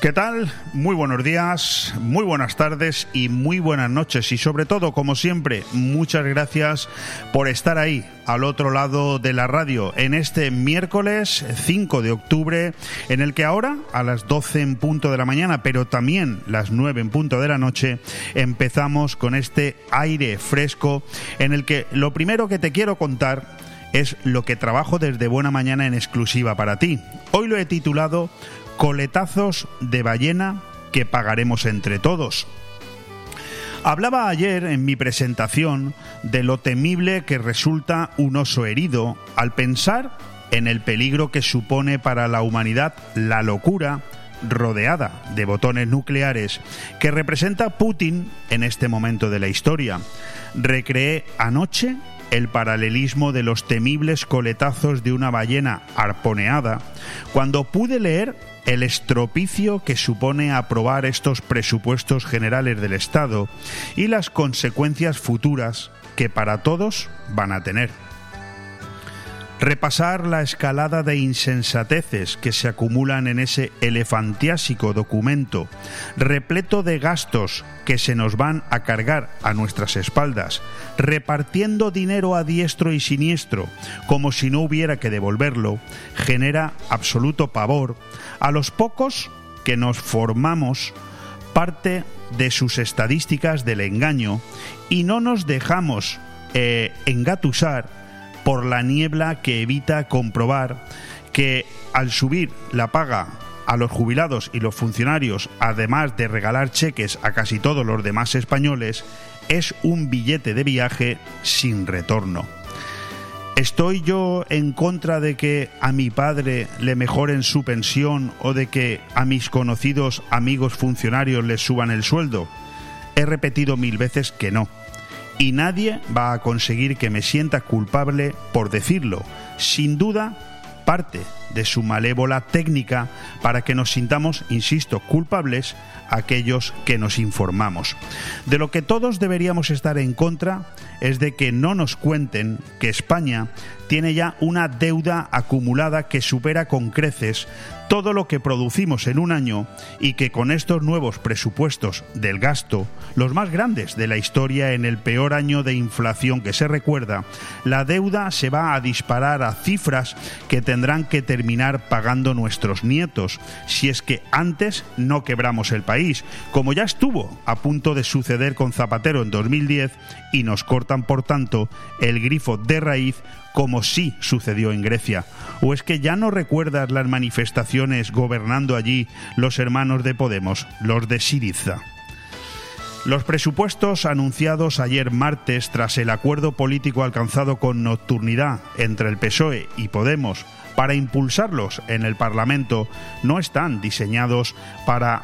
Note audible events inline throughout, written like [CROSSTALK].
¿Qué tal? Muy buenos días, muy buenas tardes y muy buenas noches. Y sobre todo, como siempre, muchas gracias por estar ahí, al otro lado de la radio, en este miércoles 5 de octubre, en el que ahora, a las 12 en punto de la mañana, pero también las 9 en punto de la noche, empezamos con este aire fresco, en el que lo primero que te quiero contar es lo que trabajo desde Buena Mañana en exclusiva para ti. Hoy lo he titulado coletazos de ballena que pagaremos entre todos. Hablaba ayer en mi presentación de lo temible que resulta un oso herido al pensar en el peligro que supone para la humanidad la locura rodeada de botones nucleares que representa Putin en este momento de la historia. Recreé anoche el paralelismo de los temibles coletazos de una ballena arponeada cuando pude leer el estropicio que supone aprobar estos presupuestos generales del Estado y las consecuencias futuras que para todos van a tener. Repasar la escalada de insensateces que se acumulan en ese elefantiásico documento, repleto de gastos que se nos van a cargar a nuestras espaldas, repartiendo dinero a diestro y siniestro, como si no hubiera que devolverlo, genera absoluto pavor a los pocos que nos formamos parte de sus estadísticas del engaño y no nos dejamos eh, engatusar por la niebla que evita comprobar que al subir la paga a los jubilados y los funcionarios, además de regalar cheques a casi todos los demás españoles, es un billete de viaje sin retorno. ¿Estoy yo en contra de que a mi padre le mejoren su pensión o de que a mis conocidos amigos funcionarios les suban el sueldo? He repetido mil veces que no y nadie va a conseguir que me sienta culpable por decirlo. Sin duda, parte de su malévola técnica para que nos sintamos, insisto, culpables aquellos que nos informamos. De lo que todos deberíamos estar en contra es de que no nos cuenten que España tiene ya una deuda acumulada que supera con creces todo lo que producimos en un año y que con estos nuevos presupuestos del gasto, los más grandes de la historia en el peor año de inflación que se recuerda, la deuda se va a disparar a cifras que tendrán que terminar pagando nuestros nietos, si es que antes no quebramos el país, como ya estuvo a punto de suceder con Zapatero en 2010 y nos cortan por tanto el grifo de raíz como sí sucedió en Grecia? ¿O es que ya no recuerdas las manifestaciones gobernando allí los hermanos de Podemos, los de Siriza? Los presupuestos anunciados ayer martes tras el acuerdo político alcanzado con nocturnidad entre el PSOE y Podemos para impulsarlos en el Parlamento no están diseñados para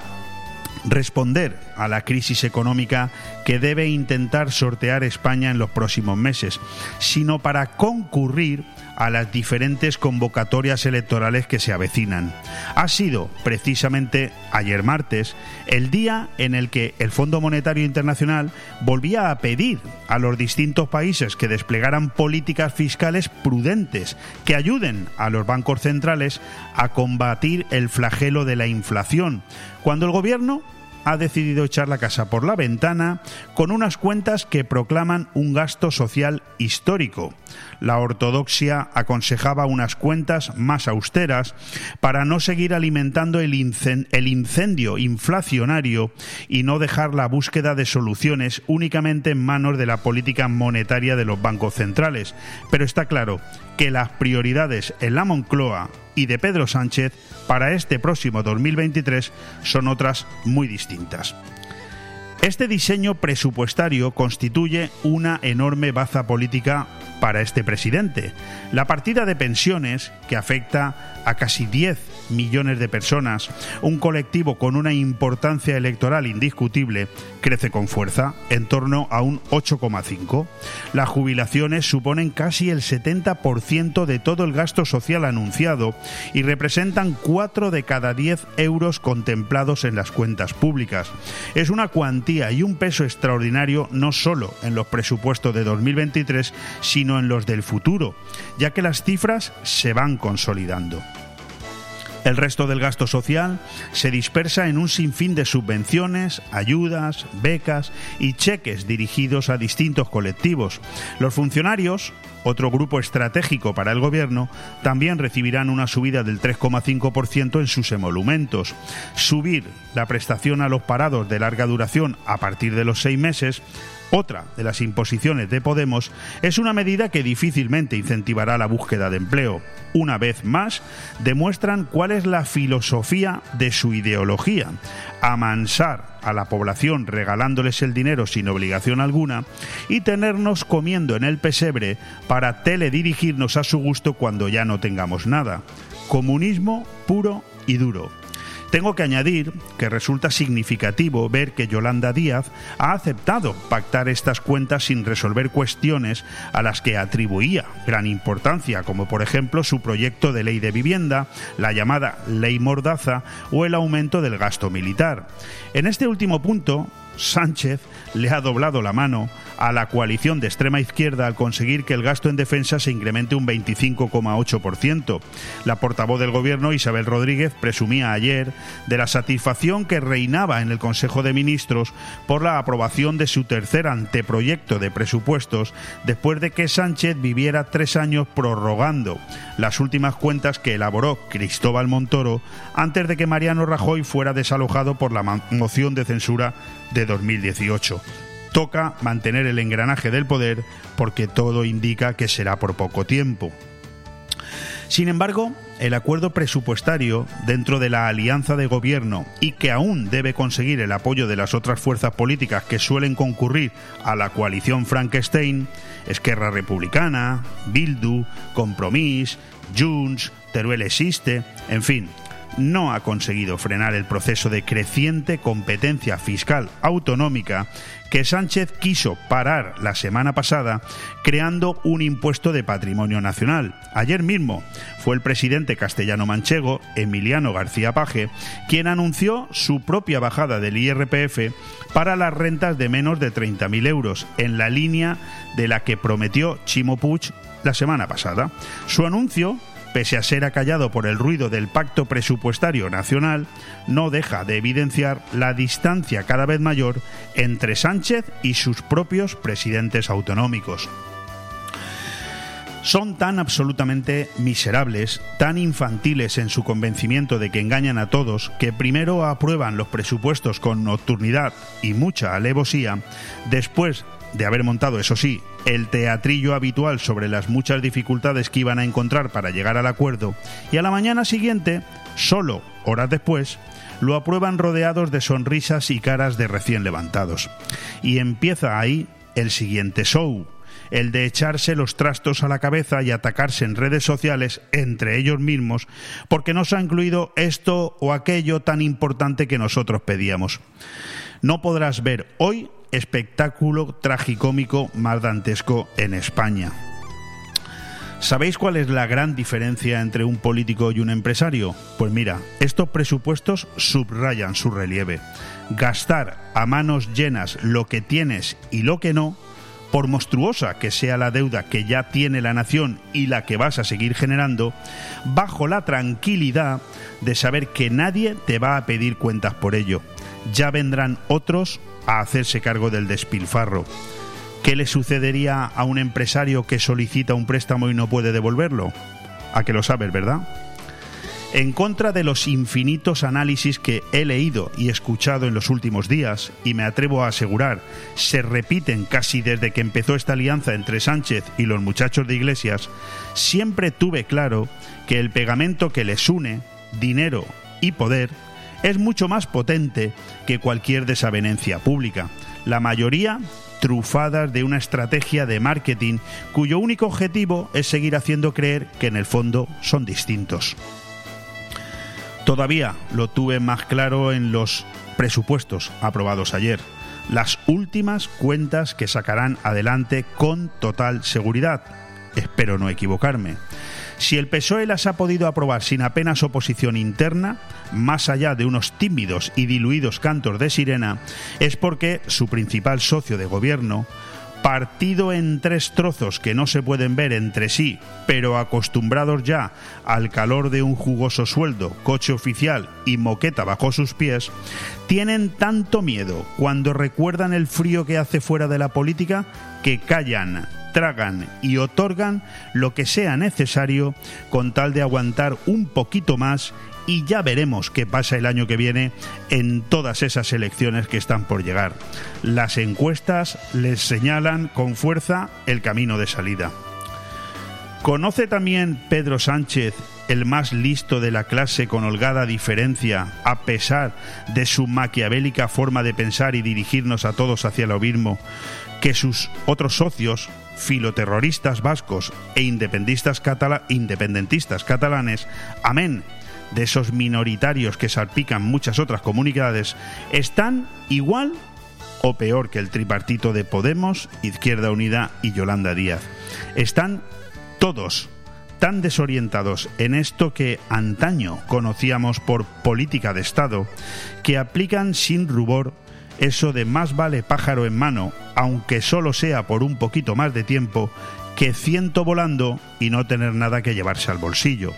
responder a la crisis económica que debe intentar sortear España en los próximos meses, sino para concurrir a las diferentes convocatorias electorales que se avecinan. Ha sido precisamente ayer martes el día en el que el Fondo Monetario Internacional volvía a pedir a los distintos países que desplegaran políticas fiscales prudentes que ayuden a los bancos centrales a combatir el flagelo de la inflación, cuando el gobierno ha decidido echar la casa por la ventana con unas cuentas que proclaman un gasto social histórico. La ortodoxia aconsejaba unas cuentas más austeras para no seguir alimentando el, incendio inflacionario y no dejar la búsqueda de soluciones únicamente en manos de la política monetaria de los bancos centrales. Pero está claro que las prioridades en la Moncloa y de Pedro Sánchez para este próximo 2023 son otras muy distintas. Este diseño presupuestario constituye una enorme baza política para este presidente. La partida de pensiones, que afecta a casi 10 millones de personas, un colectivo con una importancia electoral indiscutible, crece con fuerza, en torno a un 8,5. Las jubilaciones suponen casi el 70% de todo el gasto social anunciado y representan 4 de cada 10 euros contemplados en las cuentas públicas. Es una cuantía y un peso extraordinario no solo en los presupuestos de 2023, sino en los del futuro, ya que las cifras se van consolidando. El resto del gasto social se dispersa en un sinfín de subvenciones, ayudas, becas y cheques dirigidos a distintos colectivos. Los funcionarios, otro grupo estratégico para el gobierno, también recibirán una subida del 3,5% en sus emolumentos. Subir la prestación a los parados de larga duración a partir de los seis meses otra de las imposiciones de Podemos es una medida que difícilmente incentivará la búsqueda de empleo. Una vez más, demuestran cuál es la filosofía de su ideología. Amansar a la población regalándoles el dinero sin obligación alguna y tenernos comiendo en el pesebre para teledirigirnos a su gusto cuando ya no tengamos nada. Comunismo puro y duro. Tengo que añadir que resulta significativo ver que Yolanda Díaz ha aceptado pactar estas cuentas sin resolver cuestiones a las que atribuía gran importancia, como por ejemplo su proyecto de ley de vivienda, la llamada ley Mordaza o el aumento del gasto militar. En este último punto, Sánchez le ha doblado la mano a la coalición de extrema izquierda al conseguir que el gasto en defensa se incremente un 25,8%. La portavoz del gobierno, Isabel Rodríguez, presumía ayer de la satisfacción que reinaba en el Consejo de Ministros por la aprobación de su tercer anteproyecto de presupuestos después de que Sánchez viviera tres años prorrogando las últimas cuentas que elaboró Cristóbal Montoro antes de que Mariano Rajoy fuera desalojado por la moción de censura de 2018. Toca mantener el engranaje del poder porque todo indica que será por poco tiempo. Sin embargo, el acuerdo presupuestario dentro de la alianza de gobierno y que aún debe conseguir el apoyo de las otras fuerzas políticas que suelen concurrir a la coalición Frankenstein, Esquerra Republicana, Bildu, Compromís, Junts, Teruel existe, en fin, no ha conseguido frenar el proceso de creciente competencia fiscal autonómica que Sánchez quiso parar la semana pasada creando un impuesto de patrimonio nacional. Ayer mismo fue el presidente castellano-manchego, Emiliano García Paje, quien anunció su propia bajada del IRPF para las rentas de menos de 30.000 euros, en la línea de la que prometió Chimo Puig la semana pasada. Su anuncio pese a ser acallado por el ruido del pacto presupuestario nacional, no deja de evidenciar la distancia cada vez mayor entre Sánchez y sus propios presidentes autonómicos. Son tan absolutamente miserables, tan infantiles en su convencimiento de que engañan a todos, que primero aprueban los presupuestos con nocturnidad y mucha alevosía, después de haber montado, eso sí, el teatrillo habitual sobre las muchas dificultades que iban a encontrar para llegar al acuerdo, y a la mañana siguiente, solo horas después, lo aprueban rodeados de sonrisas y caras de recién levantados. Y empieza ahí el siguiente show, el de echarse los trastos a la cabeza y atacarse en redes sociales entre ellos mismos porque no se ha incluido esto o aquello tan importante que nosotros pedíamos. No podrás ver hoy espectáculo tragicómico más dantesco en España. ¿Sabéis cuál es la gran diferencia entre un político y un empresario? Pues mira, estos presupuestos subrayan su relieve. Gastar a manos llenas lo que tienes y lo que no, por monstruosa que sea la deuda que ya tiene la nación y la que vas a seguir generando, bajo la tranquilidad de saber que nadie te va a pedir cuentas por ello. Ya vendrán otros a hacerse cargo del despilfarro. ¿Qué le sucedería a un empresario que solicita un préstamo y no puede devolverlo? A que lo sabes, ¿verdad? En contra de los infinitos análisis que he leído y escuchado en los últimos días, y me atrevo a asegurar, se repiten casi desde que empezó esta alianza entre Sánchez y los muchachos de Iglesias, siempre tuve claro que el pegamento que les une, dinero y poder, es mucho más potente que cualquier desavenencia pública. La mayoría trufadas de una estrategia de marketing cuyo único objetivo es seguir haciendo creer que en el fondo son distintos. Todavía lo tuve más claro en los presupuestos aprobados ayer, las últimas cuentas que sacarán adelante con total seguridad. Espero no equivocarme. Si el PSOE las ha podido aprobar sin apenas oposición interna, más allá de unos tímidos y diluidos cantos de sirena, es porque su principal socio de gobierno partido en tres trozos que no se pueden ver entre sí, pero acostumbrados ya al calor de un jugoso sueldo, coche oficial y moqueta bajo sus pies, tienen tanto miedo cuando recuerdan el frío que hace fuera de la política que callan tragan y otorgan lo que sea necesario con tal de aguantar un poquito más y ya veremos qué pasa el año que viene en todas esas elecciones que están por llegar. Las encuestas les señalan con fuerza el camino de salida. ¿Conoce también Pedro Sánchez, el más listo de la clase con holgada diferencia, a pesar de su maquiavélica forma de pensar y dirigirnos a todos hacia lo mismo, que sus otros socios, filoterroristas vascos e independentistas, independentistas catalanes, amén de esos minoritarios que salpican muchas otras comunidades están igual o peor que el tripartito de Podemos, Izquierda Unida y Yolanda Díaz. Están todos tan desorientados en esto que antaño conocíamos por política de Estado, que aplican sin rubor eso de más vale pájaro en mano, aunque solo sea por un poquito más de tiempo, que ciento volando y no tener nada que llevarse al bolsillo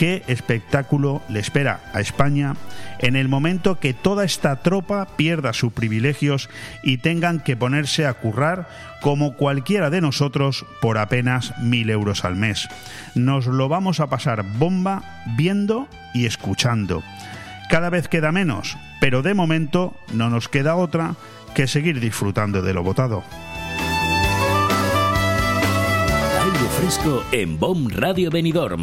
qué espectáculo le espera a España en el momento que toda esta tropa pierda sus privilegios y tengan que ponerse a currar como cualquiera de nosotros por apenas mil euros al mes. Nos lo vamos a pasar bomba viendo y escuchando. Cada vez queda menos, pero de momento no nos queda otra que seguir disfrutando de lo votado. fresco en BOM Radio Benidorm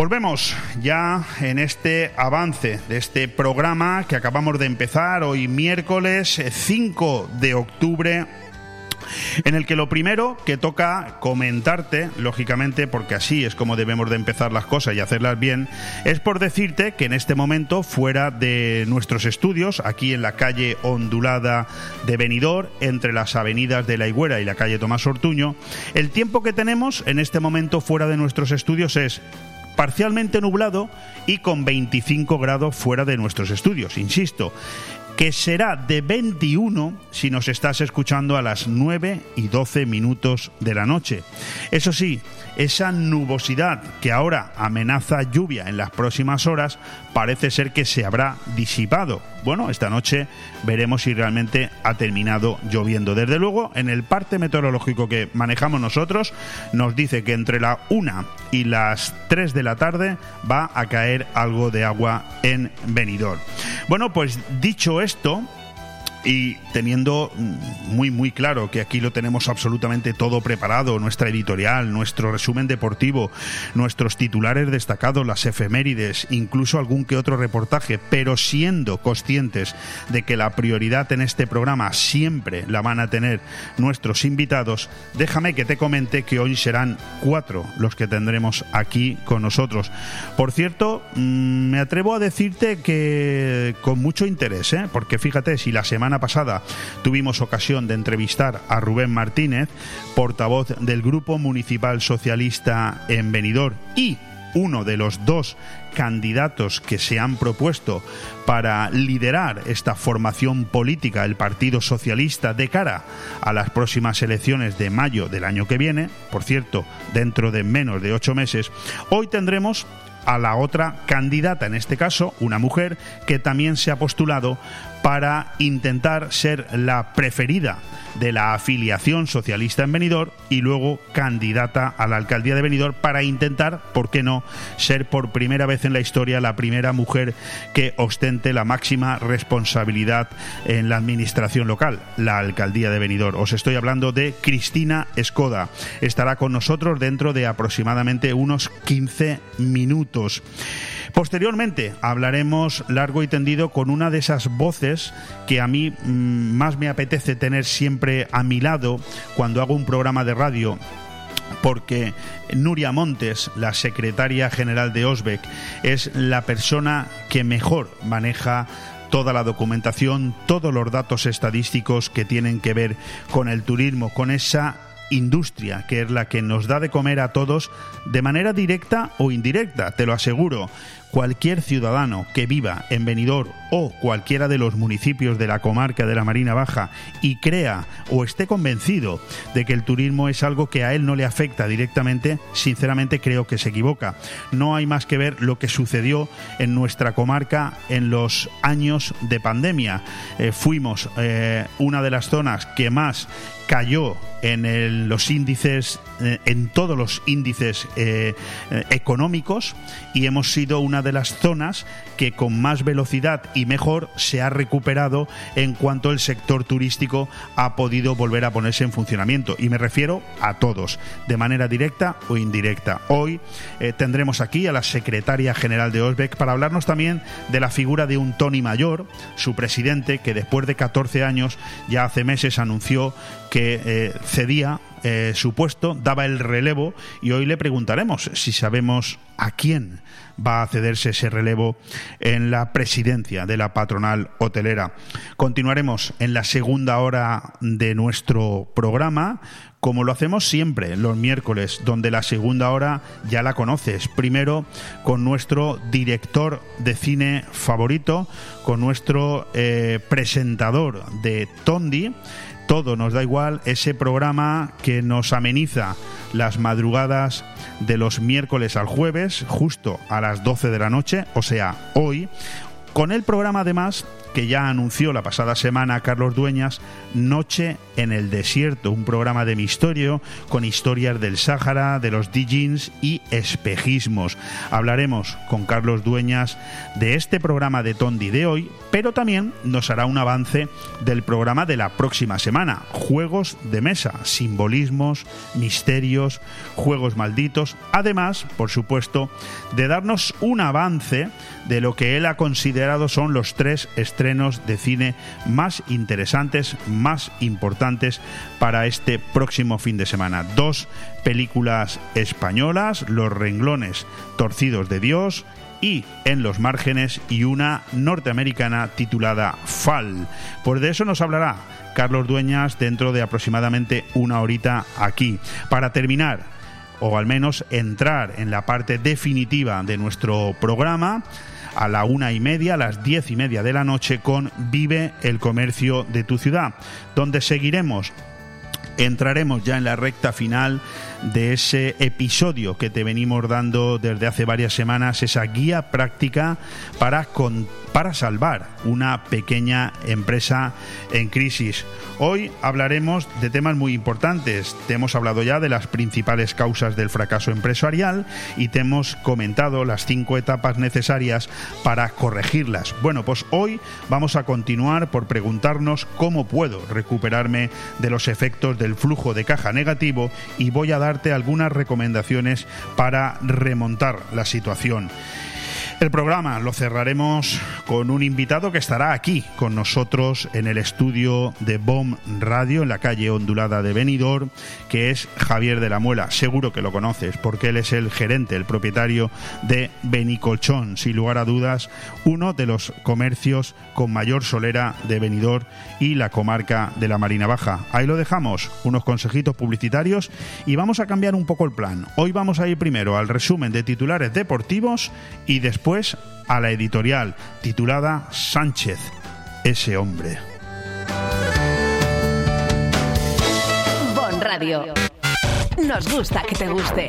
Volvemos ya en este avance de este programa que acabamos de empezar hoy miércoles 5 de octubre en el que lo primero que toca comentarte, lógicamente, porque así es como debemos de empezar las cosas y hacerlas bien, es por decirte que en este momento, fuera de nuestros estudios, aquí en la calle ondulada de Benidorm, entre las avenidas de La Higuera y la calle Tomás Ortuño, el tiempo que tenemos en este momento fuera de nuestros estudios es parcialmente nublado y con 25 grados fuera de nuestros estudios, insisto que será de 21 si nos estás escuchando a las 9 y 12 minutos de la noche. Eso sí, esa nubosidad que ahora amenaza lluvia en las próximas horas parece ser que se habrá disipado. Bueno, esta noche veremos si realmente ha terminado lloviendo. Desde luego, en el parte meteorológico que manejamos nosotros, nos dice que entre la 1 y las 3 de la tarde va a caer algo de agua en Benidorm. Bueno, pues dicho esto, y teniendo muy muy claro que aquí lo tenemos absolutamente todo preparado, nuestra editorial, nuestro resumen deportivo, nuestros titulares destacados, las efemérides, incluso algún que otro reportaje, pero siendo conscientes de que la prioridad en este programa siempre la van a tener nuestros invitados, déjame que te comente que hoy serán cuatro los que tendremos aquí con nosotros. Por cierto, mm, me atrevo a decirte que con mucho interés, ¿eh? porque fíjate, si la semana pasada tuvimos ocasión de entrevistar a Rubén Martínez, portavoz del Grupo Municipal Socialista en Benidorm y uno de los dos candidatos que se han propuesto para liderar esta formación política, el Partido Socialista, de cara a las próximas elecciones de mayo del año que viene, por cierto, dentro de menos de ocho meses, hoy tendremos a la otra candidata, en este caso una mujer, que también se ha postulado para intentar ser la preferida de la afiliación socialista en Benidorm y luego candidata a la alcaldía de Benidorm para intentar, ¿por qué no?, ser por primera vez en la historia la primera mujer que ostente la máxima responsabilidad en la administración local, la alcaldía de Benidorm. Os estoy hablando de Cristina Escoda. Estará con nosotros dentro de aproximadamente unos 15 minutos. Posteriormente hablaremos largo y tendido con una de esas voces que a mí mm, más me apetece tener siempre a mi lado cuando hago un programa de radio porque Nuria Montes, la secretaria general de Osbeck, es la persona que mejor maneja toda la documentación, todos los datos estadísticos que tienen que ver con el turismo, con esa industria, que es la que nos da de comer a todos de manera directa o indirecta, te lo aseguro. Cualquier ciudadano que viva en Benidorm o cualquiera de los municipios de la comarca de la Marina Baja y crea o esté convencido de que el turismo es algo que a él no le afecta directamente, sinceramente creo que se equivoca. No hay más que ver lo que sucedió en nuestra comarca en los años de pandemia. Eh, fuimos eh, una de las zonas que más cayó en los índices, eh, en todos los índices eh, eh, económicos y hemos sido una de las zonas que con más velocidad y mejor se ha recuperado en cuanto el sector turístico ha podido volver a ponerse en funcionamiento. Y me refiero a todos, de manera directa o indirecta. Hoy tendremos aquí a la secretaria general de Osbeck para hablarnos también de la figura de un Tony Mayor, su presidente, que después de 14 años, ya hace meses anunció que cedía eh, su puesto, daba el relevo y hoy le preguntaremos si sabemos a quién va a cederse ese relevo en la presidencia de la patronal hotelera. Continuaremos en la segunda hora de nuestro programa como lo hacemos siempre los miércoles, donde la segunda hora ya la conoces. Primero con nuestro director de cine favorito, con nuestro eh, presentador de Tondi todo nos da igual, ese programa que nos ameniza las madrugadas de los miércoles al jueves, justo a las 12 de la noche, o sea, hoy, con el programa además que ya anunció la pasada semana Carlos Dueñas, Noche en el Desierto, un programa de misterio con historias del Sáhara, de los Dijins y espejismos. Hablaremos con Carlos Dueñas de este programa de Tondi de hoy, pero también nos hará un avance del programa de la próxima semana, Juegos de Mesa, simbolismos, misterios, juegos malditos, además, por supuesto, de darnos un avance de lo que él ha considerado son los tres estrenos de cine más interesantes, más importantes para este próximo fin de semana. Dos películas españolas, Los renglones torcidos de Dios y En los márgenes y una norteamericana titulada Fall. Pues de eso nos hablará Carlos Dueñas dentro de aproximadamente una horita aquí. Para terminar, o al menos entrar en la parte definitiva de nuestro programa, a la una y media, a las diez y media de la noche con Vive el Comercio de tu ciudad, donde seguiremos entraremos ya en la recta final de ese episodio que te venimos dando desde hace varias semanas, esa guía práctica para, para salvar una pequeña empresa en crisis. Hoy hablaremos de temas muy importantes. Te hemos hablado ya de las principales causas del fracaso empresarial y te hemos comentado las cinco etapas necesarias para corregirlas. Bueno, pues hoy vamos a continuar por preguntarnos cómo puedo recuperarme de los efectos del flujo de caja negativo y voy a dar algunas recomendaciones para remontar la situación. El programa lo cerraremos con un invitado que estará aquí con nosotros en el estudio de BOM Radio en la calle ondulada de Benidorm, que es Javier de la Muela. Seguro que lo conoces porque él es el gerente, el propietario de Benicolchón, sin lugar a dudas, uno de los comercios con mayor solera de Benidorm y la comarca de la Marina Baja. Ahí lo dejamos, unos consejitos publicitarios y vamos a cambiar un poco el plan. Hoy vamos a ir primero al resumen de titulares deportivos y después a la editorial titulada Sánchez, ese hombre. Bon Radio. Nos gusta que te guste.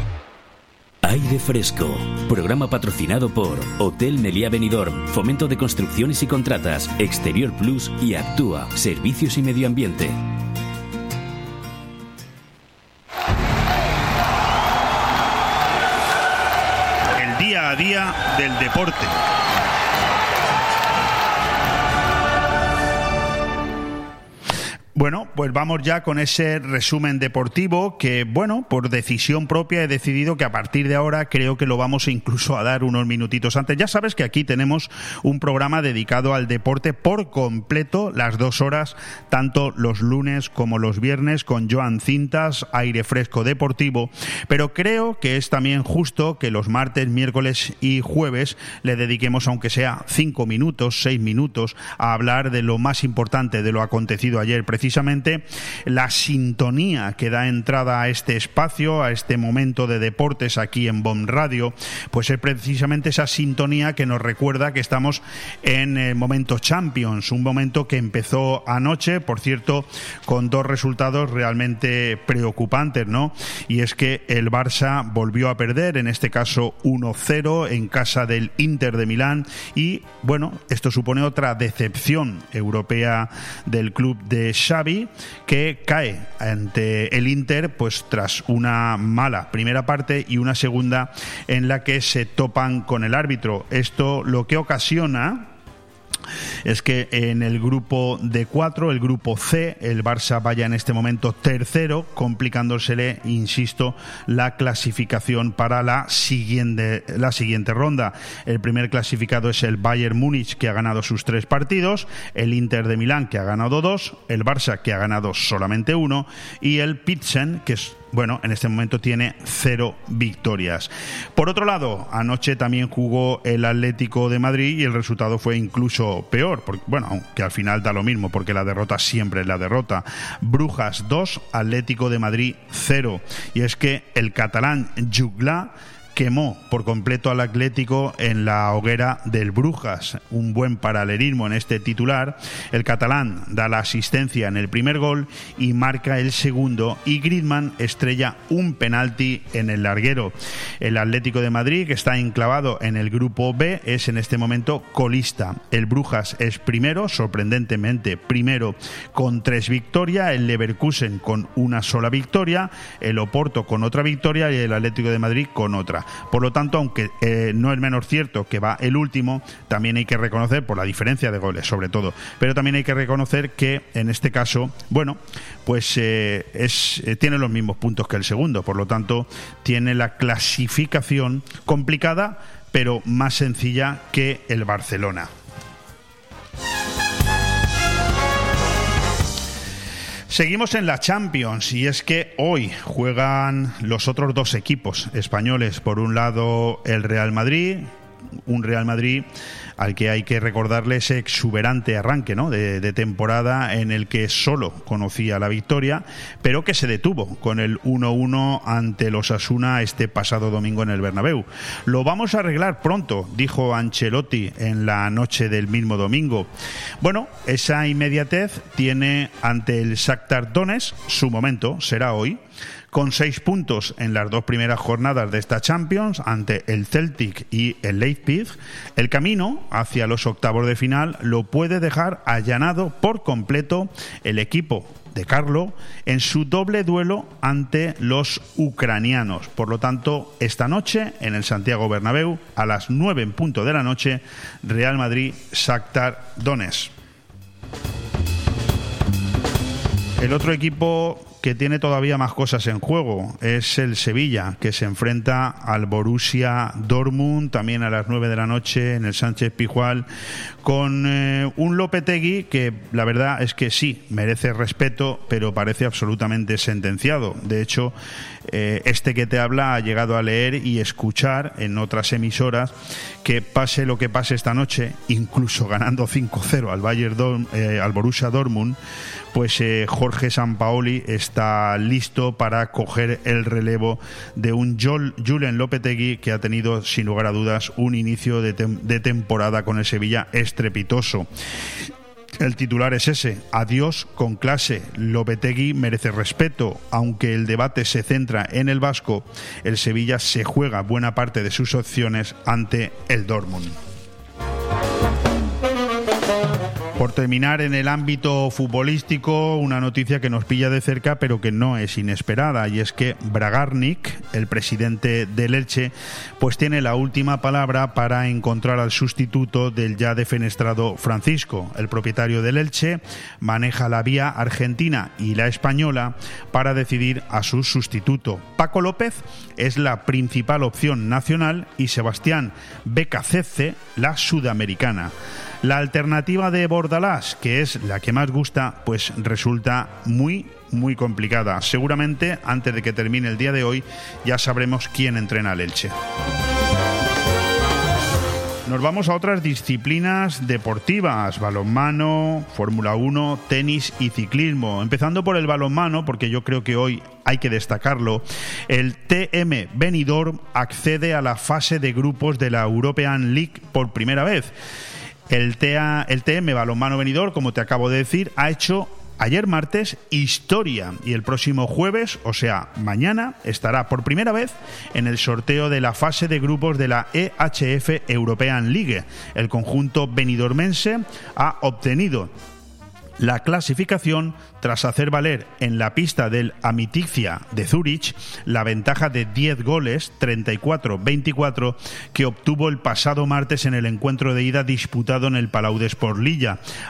Aire Fresco, programa patrocinado por Hotel Meliá Benidorm, Fomento de Construcciones y Contratas, Exterior Plus y Actúa, Servicios y Medio Ambiente. El día a día del deporte. Bueno, pues vamos ya con ese resumen deportivo que, bueno, por decisión propia he decidido que a partir de ahora creo que lo vamos incluso a dar unos minutitos antes. Ya sabes que aquí tenemos un programa dedicado al deporte por completo, las dos horas, tanto los lunes como los viernes, con Joan Cintas, aire fresco deportivo, pero creo que es también justo que los martes, miércoles y jueves le dediquemos, aunque sea cinco minutos, seis minutos, a hablar de lo más importante de lo acontecido ayer precisamente precisamente la sintonía que da entrada a este espacio, a este momento de deportes aquí en BOM Radio, pues es precisamente esa sintonía que nos recuerda que estamos en el momento Champions, un momento que empezó anoche, por cierto, con dos resultados realmente preocupantes, ¿no? Y es que el Barça volvió a perder, en este caso 1-0 en casa del Inter de Milán y bueno, esto supone otra decepción europea del club de que cae ante el Inter pues tras una mala primera parte y una segunda en la que se topan con el árbitro. Esto lo que ocasiona es que en el grupo de cuatro, el grupo C, el Barça vaya en este momento tercero, complicándosele, insisto, la clasificación para la siguiente, la siguiente ronda. El primer clasificado es el Bayern Múnich, que ha ganado sus tres partidos, el Inter de Milán, que ha ganado dos, el Barça, que ha ganado solamente uno, y el Pitzen, que es bueno, en este momento tiene cero victorias. Por otro lado, anoche también jugó el Atlético de Madrid y el resultado fue incluso peor, porque, bueno, que al final da lo mismo, porque la derrota siempre es la derrota. Brujas 2, Atlético de Madrid 0. Y es que el catalán Jugla quemó por completo al Atlético en la hoguera del Brujas. Un buen paralelismo en este titular. El catalán da la asistencia en el primer gol y marca el segundo y Griezmann estrella un penalti en el larguero. El Atlético de Madrid, que está enclavado en el grupo B, es en este momento colista. El Brujas es primero, sorprendentemente primero con tres victorias, el Leverkusen con una sola victoria, el Oporto con otra victoria y el Atlético de Madrid con otra. Por lo tanto, aunque eh, no es menos cierto que va el último, también hay que reconocer, por la diferencia de goles sobre todo, pero también hay que reconocer que en este caso, bueno, pues eh, es, eh, tiene los mismos puntos que el segundo, por lo tanto, tiene la clasificación complicada, pero más sencilla que el Barcelona. Seguimos en la Champions y es que hoy juegan los otros dos equipos españoles. Por un lado el Real Madrid, un Real Madrid al que hay que recordarle ese exuberante arranque ¿no? de, temporada en el que solo conocía la victoria, pero que se detuvo con el 1-1 ante los Asuna este pasado domingo en el Bernabéu. Lo vamos a arreglar pronto, dijo Ancelotti en la noche del mismo domingo. Bueno, esa inmediatez tiene ante el Shakhtar Donetsk su momento, será hoy con seis puntos en las dos primeras jornadas de esta Champions ante el Celtic y el Leipzig, el camino hacia los octavos de final lo puede dejar allanado por completo el equipo de Carlo en su doble duelo ante los ucranianos. Por lo tanto, esta noche en el Santiago Bernabéu a las 9 en punto de la noche, Real Madrid Shakhtar Donetsk. El otro equipo que tiene todavía más cosas en juego. Es el Sevilla, que se enfrenta al Borussia Dortmund, también a las 9 de la noche en el Sánchez Pijual, con eh, un Lopetegui que la verdad es que sí, merece respeto, pero parece absolutamente sentenciado. De hecho, eh, este que te habla ha llegado a leer y escuchar en otras emisoras que pase lo que pase esta noche, incluso ganando 5-0 al Bayern eh, al Borussia Dortmund, pues Jorge Sampaoli está listo para coger el relevo de un Julen Lopetegui que ha tenido sin lugar a dudas un inicio de, de temporada con el Sevilla estrepitoso. El titular es ese, adiós con clase, Lopetegui merece respeto, aunque el debate se centra en el vasco, el Sevilla se juega buena parte de sus opciones ante el Dortmund. Por terminar, en el ámbito futbolístico, una noticia que nos pilla de cerca, pero que no es inesperada, y es que Bragarnik, el presidente del Elche, pues tiene la última palabra para encontrar al sustituto del ya defenestrado Francisco. El propietario del Elche maneja la vía argentina y la española para decidir a su sustituto. Paco López es la principal opción nacional y Sebastián Becacece la sudamericana. La alternativa de Bordalás, que es la que más gusta, pues resulta muy muy complicada. Seguramente antes de que termine el día de hoy ya sabremos quién entrena al Elche. Nos vamos a otras disciplinas deportivas, balonmano, Fórmula 1, tenis y ciclismo. Empezando por el balonmano, porque yo creo que hoy hay que destacarlo, el TM Benidorm accede a la fase de grupos de la European League por primera vez. El, el TM Balonmano Venidor, como te acabo de decir, ha hecho ayer martes historia y el próximo jueves, o sea, mañana, estará por primera vez en el sorteo de la fase de grupos de la EHF European League. El conjunto benidormense ha obtenido la clasificación tras hacer valer en la pista del Amitixia de Zurich la ventaja de 10 goles, 34-24, que obtuvo el pasado martes en el encuentro de ida disputado en el Palau de.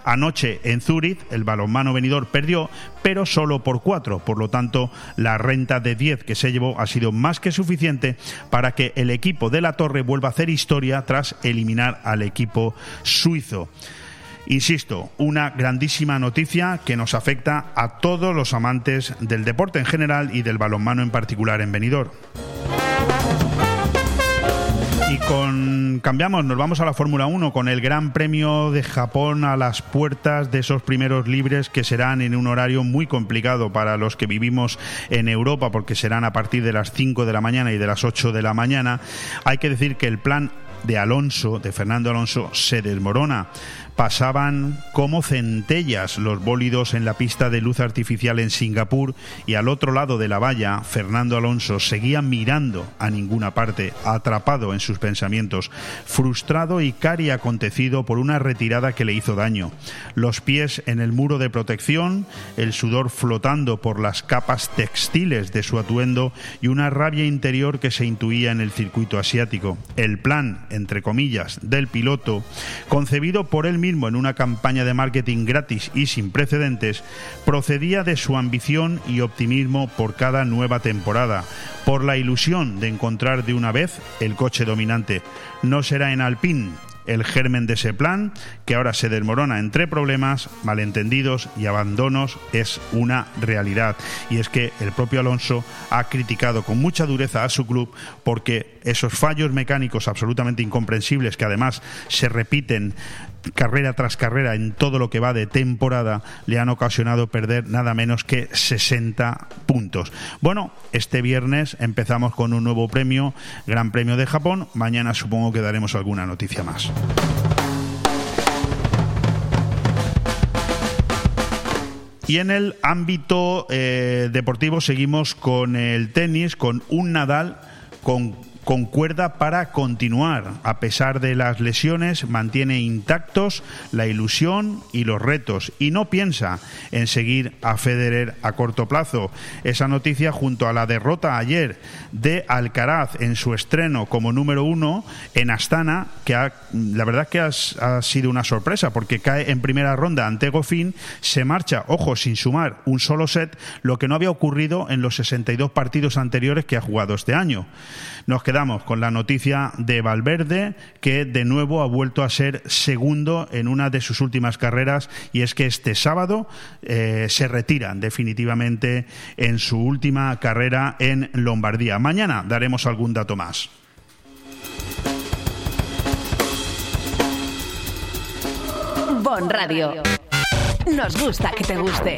Anoche en Zurich el balonmano venidor perdió, pero solo por 4, por lo tanto la renta de 10 que se llevó ha sido más que suficiente para que el equipo de la Torre vuelva a hacer historia tras eliminar al equipo suizo. Insisto, una grandísima noticia que nos afecta a todos los amantes del deporte en general y del balonmano en particular en Benidorm. Y con cambiamos, nos vamos a la Fórmula 1 con el Gran Premio de Japón a las puertas de esos primeros libres que serán en un horario muy complicado para los que vivimos en Europa porque serán a partir de las 5 de la mañana y de las 8 de la mañana. Hay que decir que el plan de Alonso, de Fernando Alonso, se desmorona pasaban como centellas los bólidos en la pista de luz artificial en Singapur y al otro lado de la valla Fernando Alonso seguía mirando a ninguna parte, atrapado en sus pensamientos, frustrado y cari acontecido por una retirada que le hizo daño. Los pies en el muro de protección, el sudor flotando por las capas textiles de su atuendo y una rabia interior que se intuía en el circuito asiático. El plan, entre comillas, del piloto, concebido por él mismo en una campaña de marketing gratis y sin precedentes, procedía de su ambición y optimismo por cada nueva temporada, por la ilusión de encontrar de una vez el coche dominante. No será en Alpine el germen de ese plan, que ahora se desmorona entre problemas, malentendidos y abandonos, es una realidad. Y es que el propio Alonso ha criticado con mucha dureza a su club porque esos fallos mecánicos absolutamente incomprensibles que además se repiten carrera tras carrera en todo lo que va de temporada le han ocasionado perder nada menos que 60 puntos. Bueno, este viernes empezamos con un nuevo premio, Gran Premio de Japón. Mañana supongo que daremos alguna noticia más. Y en el ámbito eh, deportivo seguimos con el tenis, con un Nadal con concuerda para continuar. A pesar de las lesiones, mantiene intactos la ilusión y los retos y no piensa en seguir a Federer a corto plazo. Esa noticia, junto a la derrota ayer de Alcaraz en su estreno como número uno en Astana, que la verdad que ha sido una sorpresa porque cae en primera ronda ante Gofín, se marcha, ojo, sin sumar un solo set, lo que no había ocurrido en los 62 partidos anteriores que ha jugado este año. Nos quedamos con la noticia de Valverde, que de nuevo ha vuelto a ser segundo en una de sus últimas carreras, y es que este sábado eh, se retira definitivamente en su última carrera en Lombardía. Mañana daremos algún dato más. Bon Radio. Nos gusta que te guste.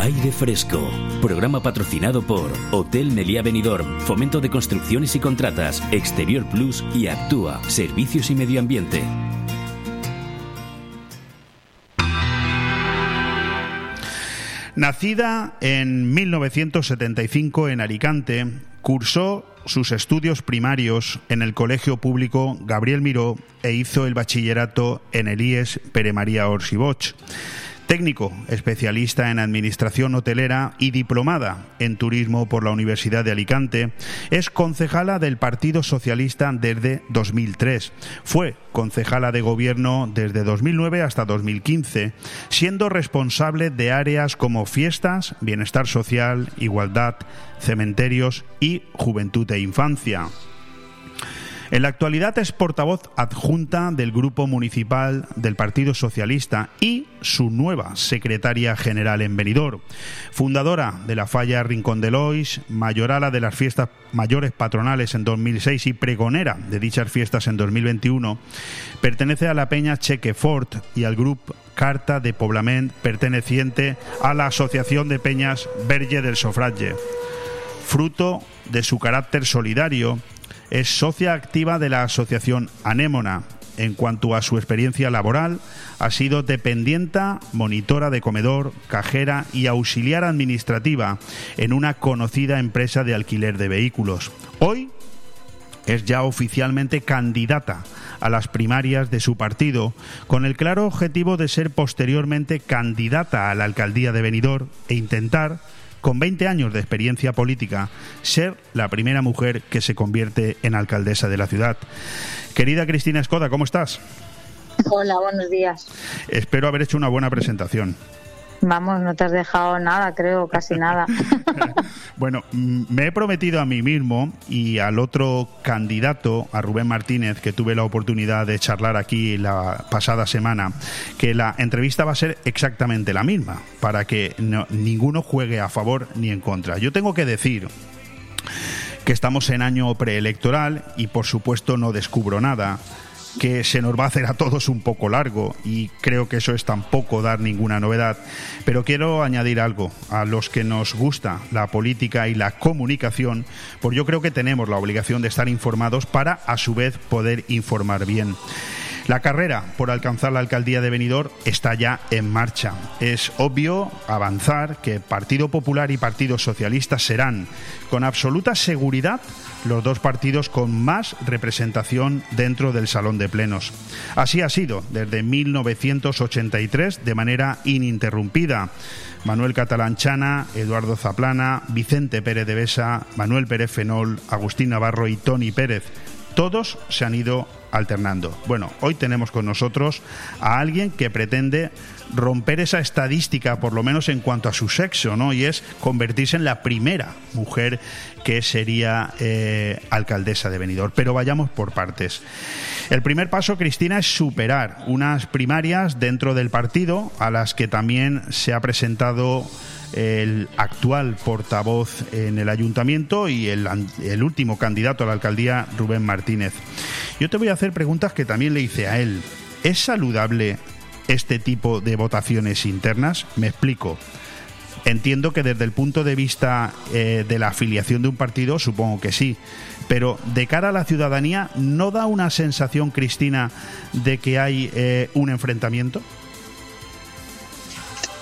Aire Fresco, programa patrocinado por Hotel Meliá Benidorm, Fomento de Construcciones y Contratas, Exterior Plus y Actúa, Servicios y Medio Ambiente. Nacida en 1975 en Alicante, cursó sus estudios primarios en el Colegio Público Gabriel Miró e hizo el bachillerato en el IES Pere María Orsiboch. Técnico, especialista en administración hotelera y diplomada en turismo por la Universidad de Alicante, es concejala del Partido Socialista desde 2003. Fue concejala de gobierno desde 2009 hasta 2015, siendo responsable de áreas como fiestas, bienestar social, igualdad, cementerios y juventud e infancia. En la actualidad es portavoz adjunta del Grupo Municipal del Partido Socialista y su nueva secretaria general en Benidorm. Fundadora de la Falla Rincón de Lois, mayorala de las fiestas mayores patronales en 2006 y pregonera de dichas fiestas en 2021, pertenece a la Peña Chequefort y al Grupo Carta de Poblament perteneciente a la Asociación de Peñas Verge del Sofraje. Fruto de su carácter solidario, es socia activa de la Asociación Anémona. En cuanto a su experiencia laboral, ha sido dependienta, monitora de comedor, cajera y auxiliar administrativa en una conocida empresa de alquiler de vehículos. Hoy es ya oficialmente candidata a las primarias de su partido, con el claro objetivo de ser posteriormente candidata a la alcaldía de Benidorm e intentar con 20 años de experiencia política, ser la primera mujer que se convierte en alcaldesa de la ciudad. Querida Cristina Escoda, ¿cómo estás? Hola, buenos días. Espero haber hecho una buena presentación. Vamos, no te has dejado nada, creo, casi nada. [LAUGHS] bueno, me he prometido a mí mismo y al otro candidato, a Rubén Martínez, que tuve la oportunidad de charlar aquí la pasada semana, que la entrevista va a ser exactamente la misma, para que ninguno juegue a favor ni en contra. Yo tengo que decir que estamos en año preelectoral y por supuesto no descubro nada que se nos va a hacer a todos un poco largo y creo que eso es tampoco dar ninguna novedad. Pero quiero añadir algo a los que nos gusta la política y la comunicación, pues yo creo que tenemos la obligación de estar informados para a su vez poder informar bien. La carrera por alcanzar la alcaldía de Benidorm está ya en marcha. Es obvio avanzar que Partido Popular y Partido Socialista serán, con absoluta seguridad, los dos partidos con más representación dentro del Salón de Plenos. Así ha sido desde 1983 de manera ininterrumpida. Manuel Catalanchana, Eduardo Zaplana, Vicente Pérez de Besa, Manuel Pérez Fenol, Agustín Navarro y Tony Pérez. Todos se han ido alternando. Bueno, hoy tenemos con nosotros a alguien que pretende romper esa estadística, por lo menos en cuanto a su sexo, ¿no? Y es convertirse en la primera mujer que sería eh, alcaldesa de Benidorm. Pero vayamos por partes. El primer paso, Cristina, es superar unas primarias dentro del partido a las que también se ha presentado el actual portavoz en el ayuntamiento y el, último candidato a la alcaldía, Rubén Martínez. Yo te voy a hacer preguntas que también le hice a él. ¿Es saludable este tipo de votaciones internas? Me explico. Entiendo que desde el punto de vista eh, de la afiliación de un partido, supongo que sí. Pero de cara a la ciudadanía, ¿no da una sensación, Cristina, de que hay eh, un enfrentamiento?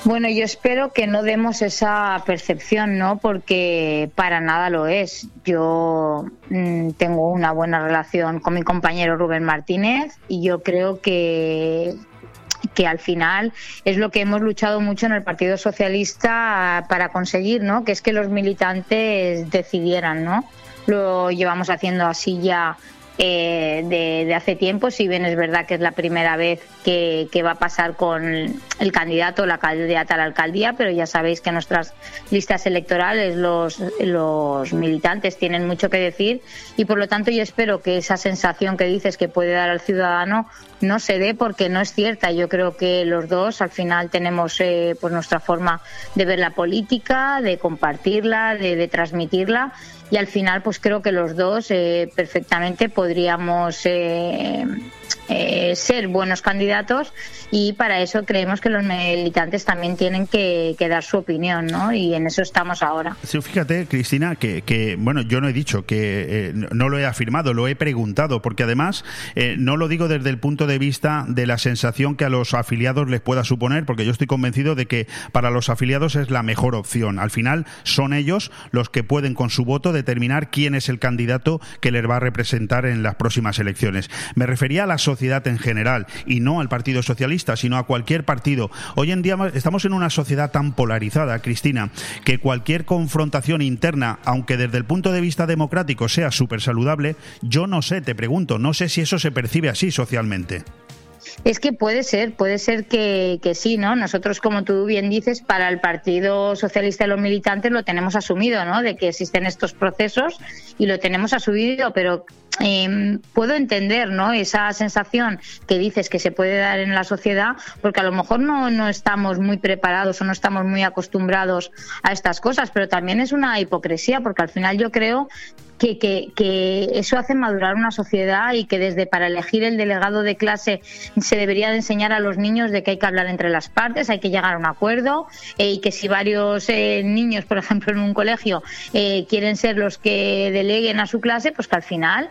Bueno, yo espero que no demos esa percepción, ¿no? Porque para nada lo es. Yo mm, tengo una buena relación con mi compañero Rubén Martínez y yo creo que que al final es lo que hemos luchado mucho en el Partido Socialista para conseguir, ¿no? Que es que los militantes decidieran, ¿no? Lo llevamos haciendo así ya eh, de, hace tiempo, si bien es verdad que es la primera vez que, va a pasar con el candidato o la candidata a la alcaldía, pero ya sabéis que en nuestras listas electorales los, militantes tienen mucho que decir y por lo tanto yo espero que esa sensación que dices que puede dar al ciudadano no se dé porque no es cierta. Yo creo que los dos al final tenemos eh, pues nuestra forma de ver la política, de compartirla, de transmitirla y al final pues creo que los dos eh, perfectamente podríamos eh, eh, ser buenos candidatos y para eso creemos que los militantes también tienen que, dar su opinión, ¿no? Y en eso estamos ahora. Sí, fíjate, Cristina, que, bueno, yo no he dicho que no lo he afirmado, lo he preguntado, porque además no lo digo desde el punto de vista de la sensación que a los afiliados les pueda suponer, porque yo estoy convencido de que para los afiliados es la mejor opción. Al final son ellos los que pueden con su voto determinar quién es el candidato que les va a representar en las próximas elecciones. Me refería a la sociedad en general y no al Partido Socialista, sino a cualquier partido. Hoy en día estamos en una sociedad tan polarizada, Cristina, que cualquier confrontación interna, aunque desde el punto de vista democrático sea súper saludable, yo no sé, te pregunto, no sé si eso se percibe así socialmente. Es que puede ser, puede ser que, que, sí, ¿no? Nosotros, como tú bien dices, para el Partido Socialista y los militantes lo tenemos asumido, ¿no? De que existen estos procesos y lo tenemos asumido, pero eh, puedo entender, ¿no? Esa sensación que dices que se puede dar en la sociedad, porque a lo mejor no, no estamos muy preparados o no estamos muy acostumbrados a estas cosas, pero también es una hipocresía, porque al final yo creo que, que, que, eso hace madurar una sociedad y que desde para elegir el delegado de clase se debería de enseñar a los niños de que hay que hablar entre las partes, hay que llegar a un acuerdo eh, y que si varios eh, niños, por [LAUGHS] ejemplo, en un colegio eh, quieren ser los que deleguen a su clase, pues que al final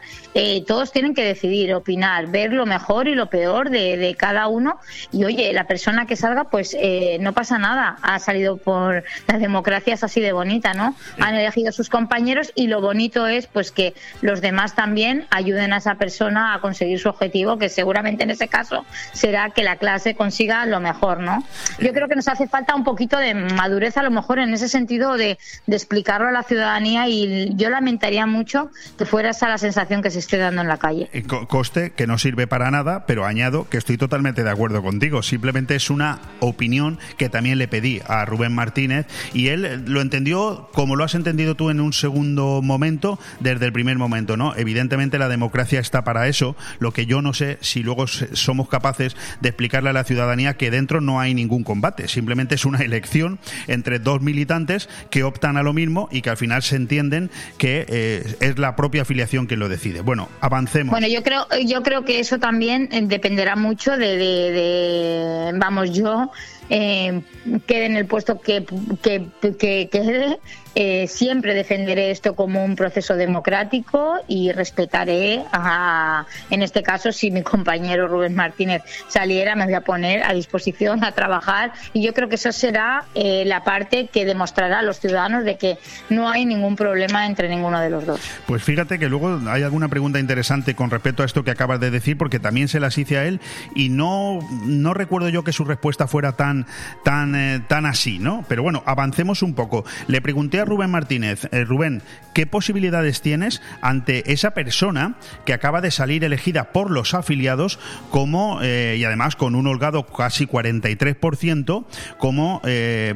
todos tienen que decidir, opinar, ver lo mejor y lo peor de, de cada uno. Y oye, la persona que salga, pues no pasa nada, ha salido por la democracia es así de bonita, ¿no? Han elegido sus compañeros y lo bonito es pues que los demás también ayuden a esa persona a conseguir su objetivo, que seguramente en ese caso será que la clase consiga lo mejor, ¿no? Yo creo que nos hace falta un poquito de madurez a lo mejor en ese sentido de, explicarlo a la ciudadanía y yo lamentaría mucho que fuera esa la sensación que se esté dando en la calle. Coste que no sirve para nada, pero añado que estoy totalmente de acuerdo contigo. Simplemente es una opinión que también le pedí a Rubén Martínez y él lo entendió como lo has entendido tú en un segundo momento desde el primer momento, ¿no? Evidentemente la democracia está para eso. Lo que yo no sé si luego somos capaces de explicarle a la ciudadanía que dentro no hay ningún combate, simplemente es una [LAUGHS] elección entre dos militantes que optan a lo mismo y que al final se entienden que eh, es la propia afiliación quien lo decide. Bueno, avancemos. Bueno, yo creo, yo creo que eso también dependerá mucho de, de vamos, yo eh, quede en el puesto que, que, que quede, [LAUGHS] eh, siempre defenderé esto como un proceso democrático y respetaré, a, en este caso, si mi compañero Rubén Martínez saliera, me voy a poner a disposición a trabajar y yo creo que eso será eh, la parte que demostrará a los ciudadanos de que no hay ningún problema entre ninguno de los dos. Pues fíjate que luego hay alguna pregunta interesante con respecto a esto que acabas de decir, porque también se las hice a él y no, no recuerdo yo que su respuesta fuera tan, tan, eh, tan así, ¿no? Pero bueno, avancemos un poco. Le pregunté a Rubén Martínez. Eh, Rubén, ¿qué posibilidades tienes ante esa persona que acaba de salir elegida por los afiliados como, eh, y además con un holgado casi 43%, como,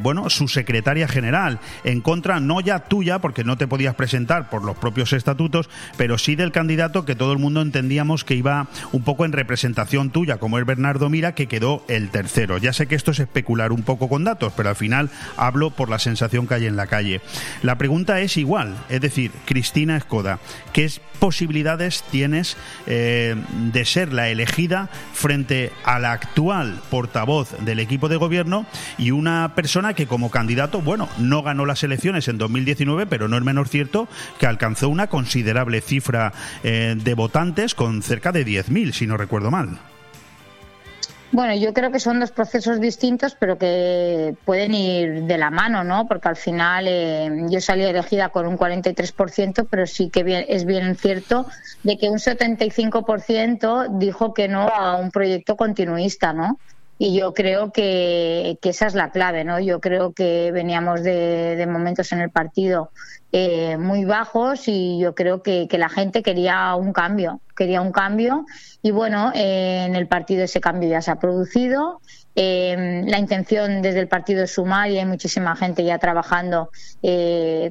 bueno, su secretaria general, en contra no ya tuya, porque no te podías presentar por los propios estatutos, pero sí del candidato que todo el mundo entendíamos que iba un poco en representación tuya, como es Bernardo Mira, que quedó el tercero. Ya sé que esto es especular un poco con datos, pero al final hablo por la sensación que hay en la calle. La pregunta es igual, es decir, Cristina Escoda, ¿qué posibilidades tienes eh, de ser la elegida frente a la actual portavoz del equipo de gobierno y una persona que como candidato, bueno, no ganó las elecciones en 2019, pero no es menor cierto que alcanzó una considerable cifra eh, de votantes con cerca de 10.000, si no recuerdo mal? Bueno, yo creo que son dos procesos distintos, pero que pueden ir de la mano, ¿no? Porque al final eh, yo salí elegida con un 43%, pero sí que es bien cierto de que un 75% dijo que no a un proyecto continuista, ¿no? Y yo creo que, esa es la clave, ¿no? Yo creo que veníamos de, momentos en el partido eh, muy bajos y yo creo que, la gente quería un cambio, quería un cambio y bueno, eh, en el partido ese cambio ya se ha producido. Eh, la intención desde el partido es sumar y hay muchísima gente ya trabajando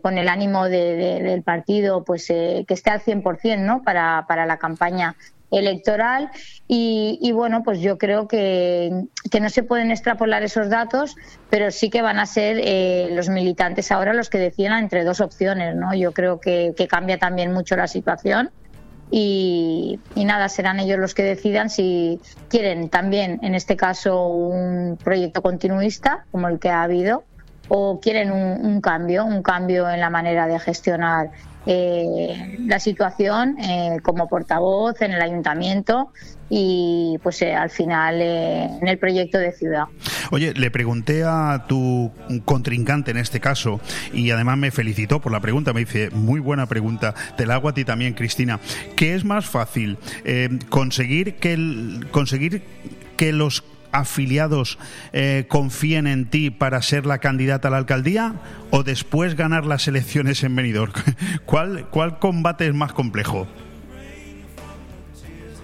con el ánimo del partido pues que esté al 100% ¿no? para, para la campaña electoral y, bueno, pues yo creo que, que, no se pueden extrapolar esos datos, pero sí que van a ser eh, los militantes ahora los que decidan entre dos opciones, ¿no? Yo creo que, cambia también mucho la situación y, y, nada, serán ellos los que decidan si quieren también, en este caso, un proyecto continuista como el que ha habido o quieren un, un cambio, un cambio en la manera de gestionar eh, la situación eh, como portavoz en el ayuntamiento y pues eh, al final en el proyecto de ciudad. Oye, le pregunté a tu contrincante en este caso y además me felicitó por la pregunta, me dice, muy buena pregunta, te la hago a ti también, Cristina. ¿Qué es más fácil? conseguir que el, conseguir que los afiliados eh, confíen en ti para ser la candidata a la alcaldía o después ganar las elecciones en Benidorm? [LAUGHS] ¿Cuál, cuál combate es más complejo?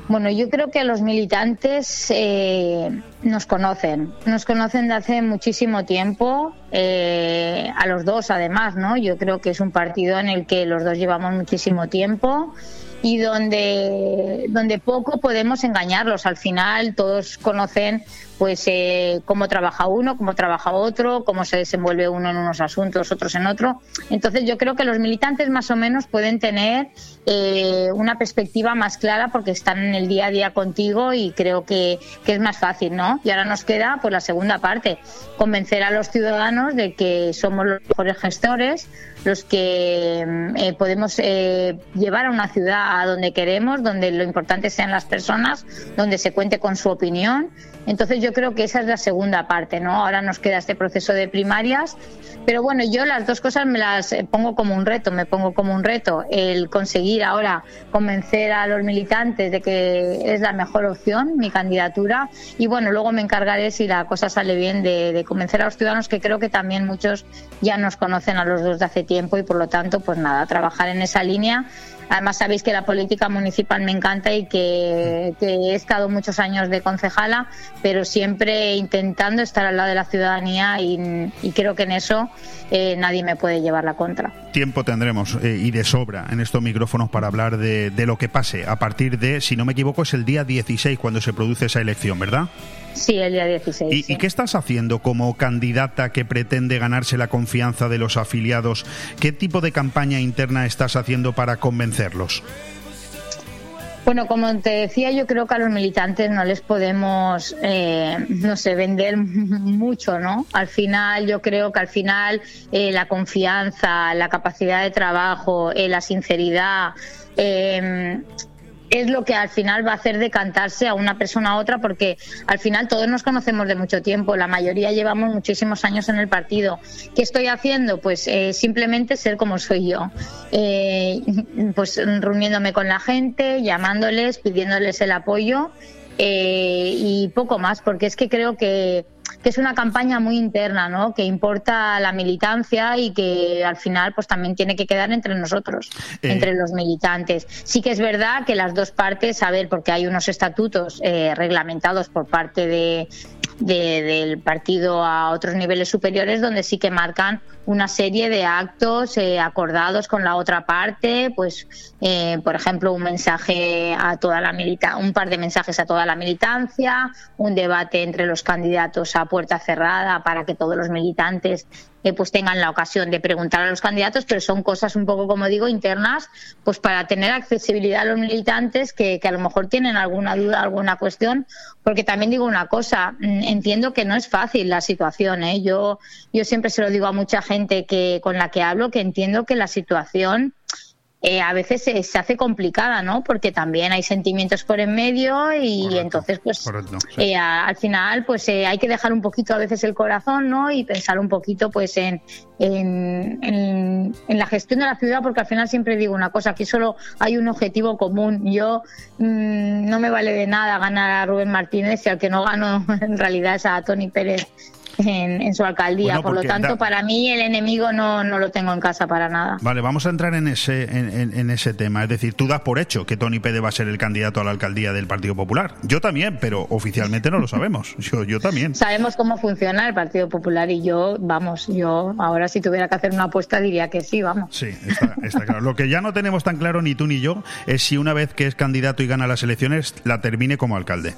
Bueno, yo creo que los militantes eh, nos conocen, nos conocen de hace muchísimo tiempo, eh, a los dos además, ¿no? Yo creo que es un partido en el que los dos llevamos muchísimo tiempo y donde, donde poco podemos engañarlos. Al final todos conocen pues eh, cómo trabaja uno, cómo trabaja otro, cómo se desenvuelve uno en unos asuntos, otros en otro. Entonces yo creo que los militantes más o menos pueden tener eh, una perspectiva más clara porque están en el día a día contigo y creo que, que, es más fácil, ¿no? Y ahora nos queda pues la segunda parte, convencer a los ciudadanos de que somos los mejores gestores, los que mm, eh, podemos eh, llevar a una ciudad a donde queremos, donde lo importante sean las personas, donde se cuente con su opinión. Entonces yo creo que esa es la segunda parte, ¿no? Ahora nos queda este proceso de primarias, pero bueno, yo las dos cosas me las pongo como un reto, me pongo como un reto el conseguir ahora convencer a los militantes de que es la mejor opción mi candidatura y bueno, luego me encargaré si la cosa sale bien de, de convencer a los ciudadanos que creo que también muchos ya nos conocen a los dos de hace tiempo tiempo y por lo tanto, pues nada, trabajar en esa línea. Además sabéis que la política municipal me encanta y que, he estado muchos años de concejala, pero siempre intentando estar al lado de la ciudadanía y, creo que en eso eh, nadie me puede llevar la contra. Tiempo tendremos eh, y de sobra en estos micrófonos para hablar de, de lo que pase a partir de, si no me equivoco, es el día 16 cuando se produce esa elección, ¿verdad? Sí, el día 16. ¿Y, qué estás haciendo como candidata que pretende ganarse la confianza de los afiliados? ¿Qué tipo de campaña interna estás haciendo para convencerlos? Bueno, como te decía, yo creo que a los militantes no les podemos, eh, no sé, vender [LAUGHS] mucho, ¿no? Al final, yo creo que al final eh, la confianza, la capacidad de trabajo, eh, la sinceridad, eh, es lo que al final va a hacer decantarse a una persona a otra, porque al final todos nos conocemos de mucho tiempo, la mayoría llevamos muchísimos años en el partido. ¿Qué estoy haciendo? Pues eh, simplemente ser como soy yo, eh, pues reuniéndome con la gente, llamándoles, pidiéndoles el apoyo eh, y poco más, porque es que creo que que es una campaña muy interna, ¿no? Que importa la militancia y que al final pues también tiene que quedar entre nosotros, Eh. entre los militantes. Sí que es verdad que las dos partes, a ver, porque hay unos estatutos eh, reglamentados por parte de, de- del partido a otros niveles superiores donde sí que marcan una serie de actos eh, acordados con la otra parte, pues eh, por ejemplo un mensaje a toda la milita, un par de mensajes a toda la militancia, un debate entre los candidatos a puerta cerrada para que todos los militantes eh, pues tengan la ocasión de preguntar a los candidatos, pero son cosas un poco, como digo, internas, pues para tener accesibilidad a los militantes que, a lo mejor tienen alguna duda, alguna cuestión, porque también digo una cosa, mm, entiendo que no es fácil la situación, ¿eh? yo, yo siempre se lo digo a mucha gente que con la que hablo, que entiendo que la situación eh, a veces se, se hace complicada, ¿no? Porque también hay sentimientos por en medio y Correcto, entonces, pues, correcto, sí. eh, a- al final, pues eh, hay que dejar un poquito a veces el corazón, ¿no? Y pensar un poquito, pues, en, en, en- en la gestión de la ciudad, porque al final siempre digo una cosa, aquí solo hay un objetivo común. Yo mm, no me vale de nada ganar a Rubén Martínez y al que no gano [LAUGHS] en realidad es a Tony Pérez. En, en su alcaldía, Bueno, por lo tanto, da- para mí el enemigo no, no lo tengo en casa para nada. Vale, vamos a entrar en ese, en ese tema. Es decir, tú das por hecho que Tony Pérez va a ser el candidato a la alcaldía del Partido Popular. Yo también, pero oficialmente no lo sabemos. [LAUGHS] Yo, yo también. Sabemos cómo funciona el Partido Popular y yo, vamos, yo ahora si tuviera que hacer una apuesta diría que sí, vamos. Sí, está, está claro. Lo que ya no tenemos tan claro ni tú ni yo es si una vez que es candidato y gana las elecciones la termine como alcalde.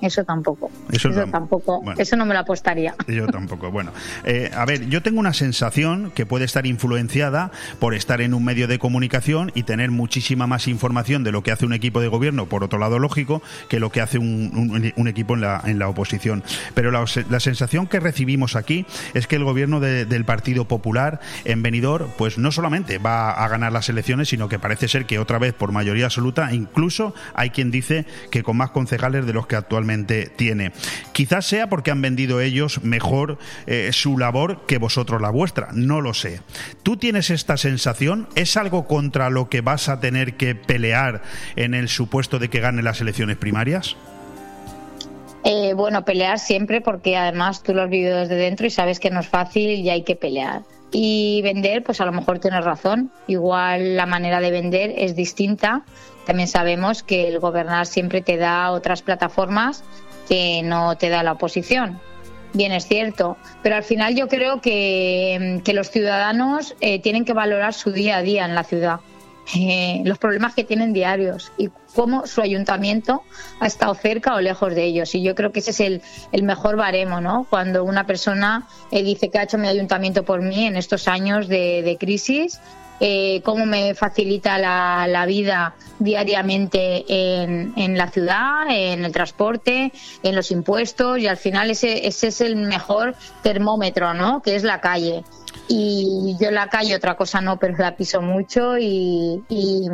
Eso tampoco. Eso Eso, tam- tampoco. bueno. Eso no me lo apostaría. Yo tampoco. Bueno, eh, a ver, yo tengo una sensación que puede estar influenciada por estar en un medio de comunicación y tener muchísima más información de lo que hace un equipo de gobierno, por otro lado lógico, que lo que hace un, un- un equipo en la, en la oposición. Pero la, la sensación que recibimos aquí es que el gobierno de- del Partido Popular en Benidorm, pues no solamente va a ganar las elecciones, sino que parece ser que otra vez por mayoría absoluta, incluso hay quien dice que con más concejales de los que actualmente tiene. Quizás sea porque han vendido ellos mejor eh, su labor que vosotros la vuestra, no lo sé. ¿Tú tienes esta sensación? ¿Es algo contra lo que vas a tener que pelear en el supuesto de que gane las elecciones primarias? Eh, bueno, pelear siempre porque además tú lo has vivido desde dentro y sabes que no es fácil y hay que pelear. Y vender, pues a lo mejor tienes razón. Igual la manera de vender es distinta. También sabemos que el gobernar siempre te da otras plataformas que no te da la oposición. Bien, es cierto, pero al final yo creo que, que los ciudadanos eh, tienen que valorar su día a día en la ciudad, eh, los problemas que tienen diarios y cómo su ayuntamiento ha estado cerca o lejos de ellos. Y yo creo que ese es el, el mejor baremo, ¿no? Cuando una persona eh, dice que ha hecho mi ayuntamiento por mí en estos años de, de crisis eh, cómo me facilita la, la vida diariamente en, en, la ciudad, en el transporte, en los impuestos y al final ese, ese es el mejor termómetro, ¿no? Que es la calle. Y yo la calle otra cosa no, pero la piso mucho y, y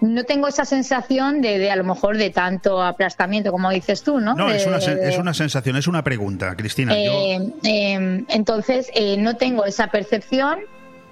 no tengo esa sensación de, de, a lo mejor de tanto aplastamiento como dices tú, ¿no? No, de, es, una, es una sensación, es una pregunta, Cristina. Eh, yo... eh, entonces, no tengo esa percepción.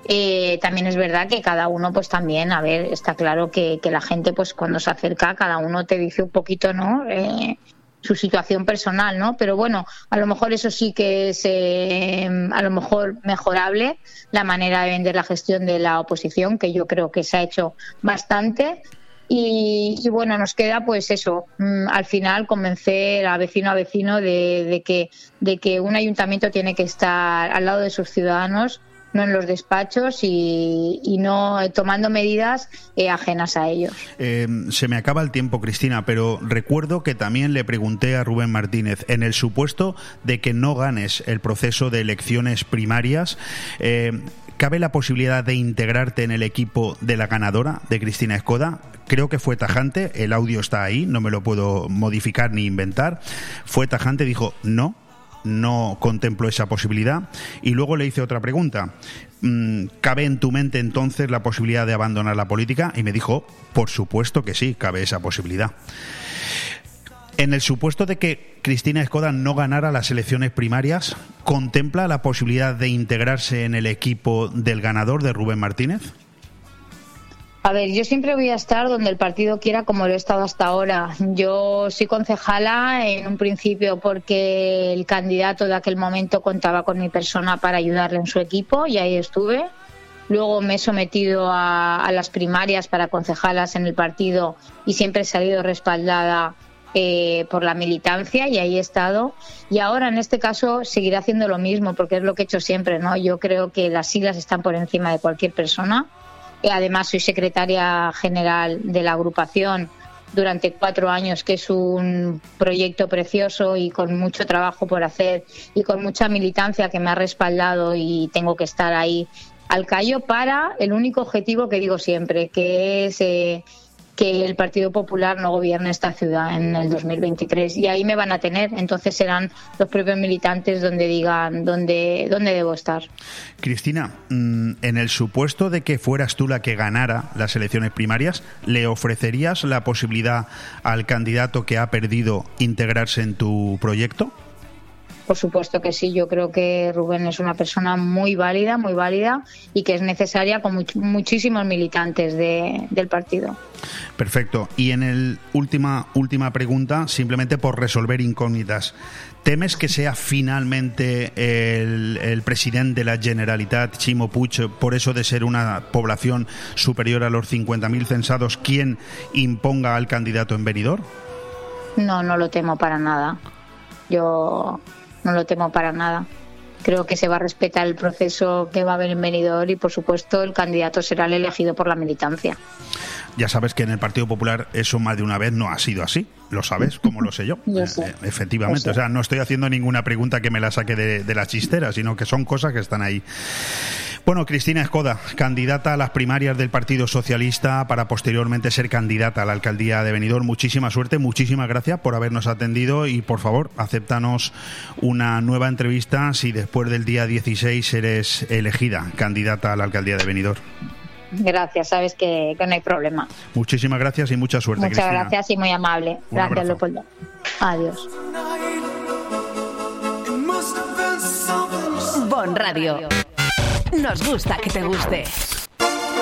Eh, también es verdad que cada uno, pues también, a ver, está claro que, que, la gente, pues cuando se acerca, cada uno te dice un poquito, ¿no? Eh, su situación personal, ¿no? Pero bueno, a lo mejor eso sí que es eh, a lo mejor mejorable la manera de vender la gestión de la oposición, que yo creo que se ha hecho bastante. Y, y bueno, nos queda pues eso, mmm, al final convencer a vecino a vecino de, que, de que un ayuntamiento tiene que estar al lado de sus ciudadanos no en los despachos y, no tomando medidas eh, ajenas a ellos. Eh, se me acaba el tiempo, Cristina, pero recuerdo que también le pregunté a Rubén Martínez, en el supuesto de que no ganes el proceso de elecciones primarias, eh, ¿cabe la posibilidad de integrarte en el equipo de la ganadora, de Cristina Escoda? creo que fue tajante, el audio está ahí, no me lo puedo modificar ni inventar, fue tajante, dijo, no, no contemplo esa posibilidad. Y luego le hice otra pregunta. Mm, ¿Cabe en tu mente entonces la posibilidad de abandonar la política? Y me dijo, por supuesto que sí, cabe esa posibilidad. En el supuesto de que Cristina Escoda no ganara las elecciones primarias, ¿contempla la posibilidad de integrarse en el equipo del ganador de Rubén Martínez? A ver, yo siempre voy a estar donde el partido quiera, como lo he estado hasta ahora. Yo soy concejala en un principio porque el candidato de aquel momento contaba con mi persona para ayudarle en su equipo y ahí estuve. Luego me he sometido a, las primarias para concejalas en el partido y siempre he salido respaldada eh, por la militancia y ahí he estado. Y ahora en este caso seguiré haciendo lo mismo porque es lo que he hecho siempre, ¿no? Yo creo que las siglas están por encima de cualquier persona Además, soy secretaria general de la agrupación durante cuatro años, que es un proyecto precioso y con mucho trabajo por hacer y con mucha militancia que me ha respaldado y tengo que estar ahí al callo para el único objetivo que digo siempre, que es eh, que el Partido Popular no gobierne esta ciudad en el 2023 y ahí me van a tener. Entonces serán los propios militantes donde digan dónde, dónde debo estar. Cristina mm, en el supuesto de que fueras tú la que ganara las elecciones primarias ¿le ofrecerías la posibilidad al candidato que ha perdido integrarse en tu proyecto? Por supuesto que sí, yo creo que Rubén es una persona muy válida, muy válida y que es necesaria con muchísimos militantes del partido. Perfecto. Y en el última última pregunta, simplemente por resolver incógnitas. ¿Temes que sea finalmente el, presidente de la Generalitat, Chimo Puig, por eso de ser una población superior a los 50.000 censados, quien imponga al candidato en venidor? No, no lo temo para nada. Yo no lo temo para nada. Creo que se va a respetar el proceso que va a haber en venidor y, por supuesto, el candidato será el elegido por la militancia. Ya sabes que en el Partido Popular eso más de una vez no ha sido así. Lo sabes, como lo sé yo. [LAUGHS] Eh, efectivamente. O sea, no estoy haciendo ninguna pregunta que me la saque de, de la chistera, sino que son cosas que están ahí. Bueno, Cristina Escoda, candidata a las primarias del Partido Socialista para posteriormente ser candidata a la alcaldía de Benidorm. Muchísima suerte, muchísimas gracias por habernos atendido y por favor, acéptanos una nueva entrevista si después del día 16 eres elegida candidata a la alcaldía de Benidorm. Gracias, sabes que, no hay problema. Muchísimas gracias y mucha suerte. Muchas gracias y muy amable. gracias, Leopoldo. Adiós. Bon Radio. Nos gusta que te guste.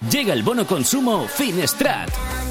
Llega el bono consumo Finestrat.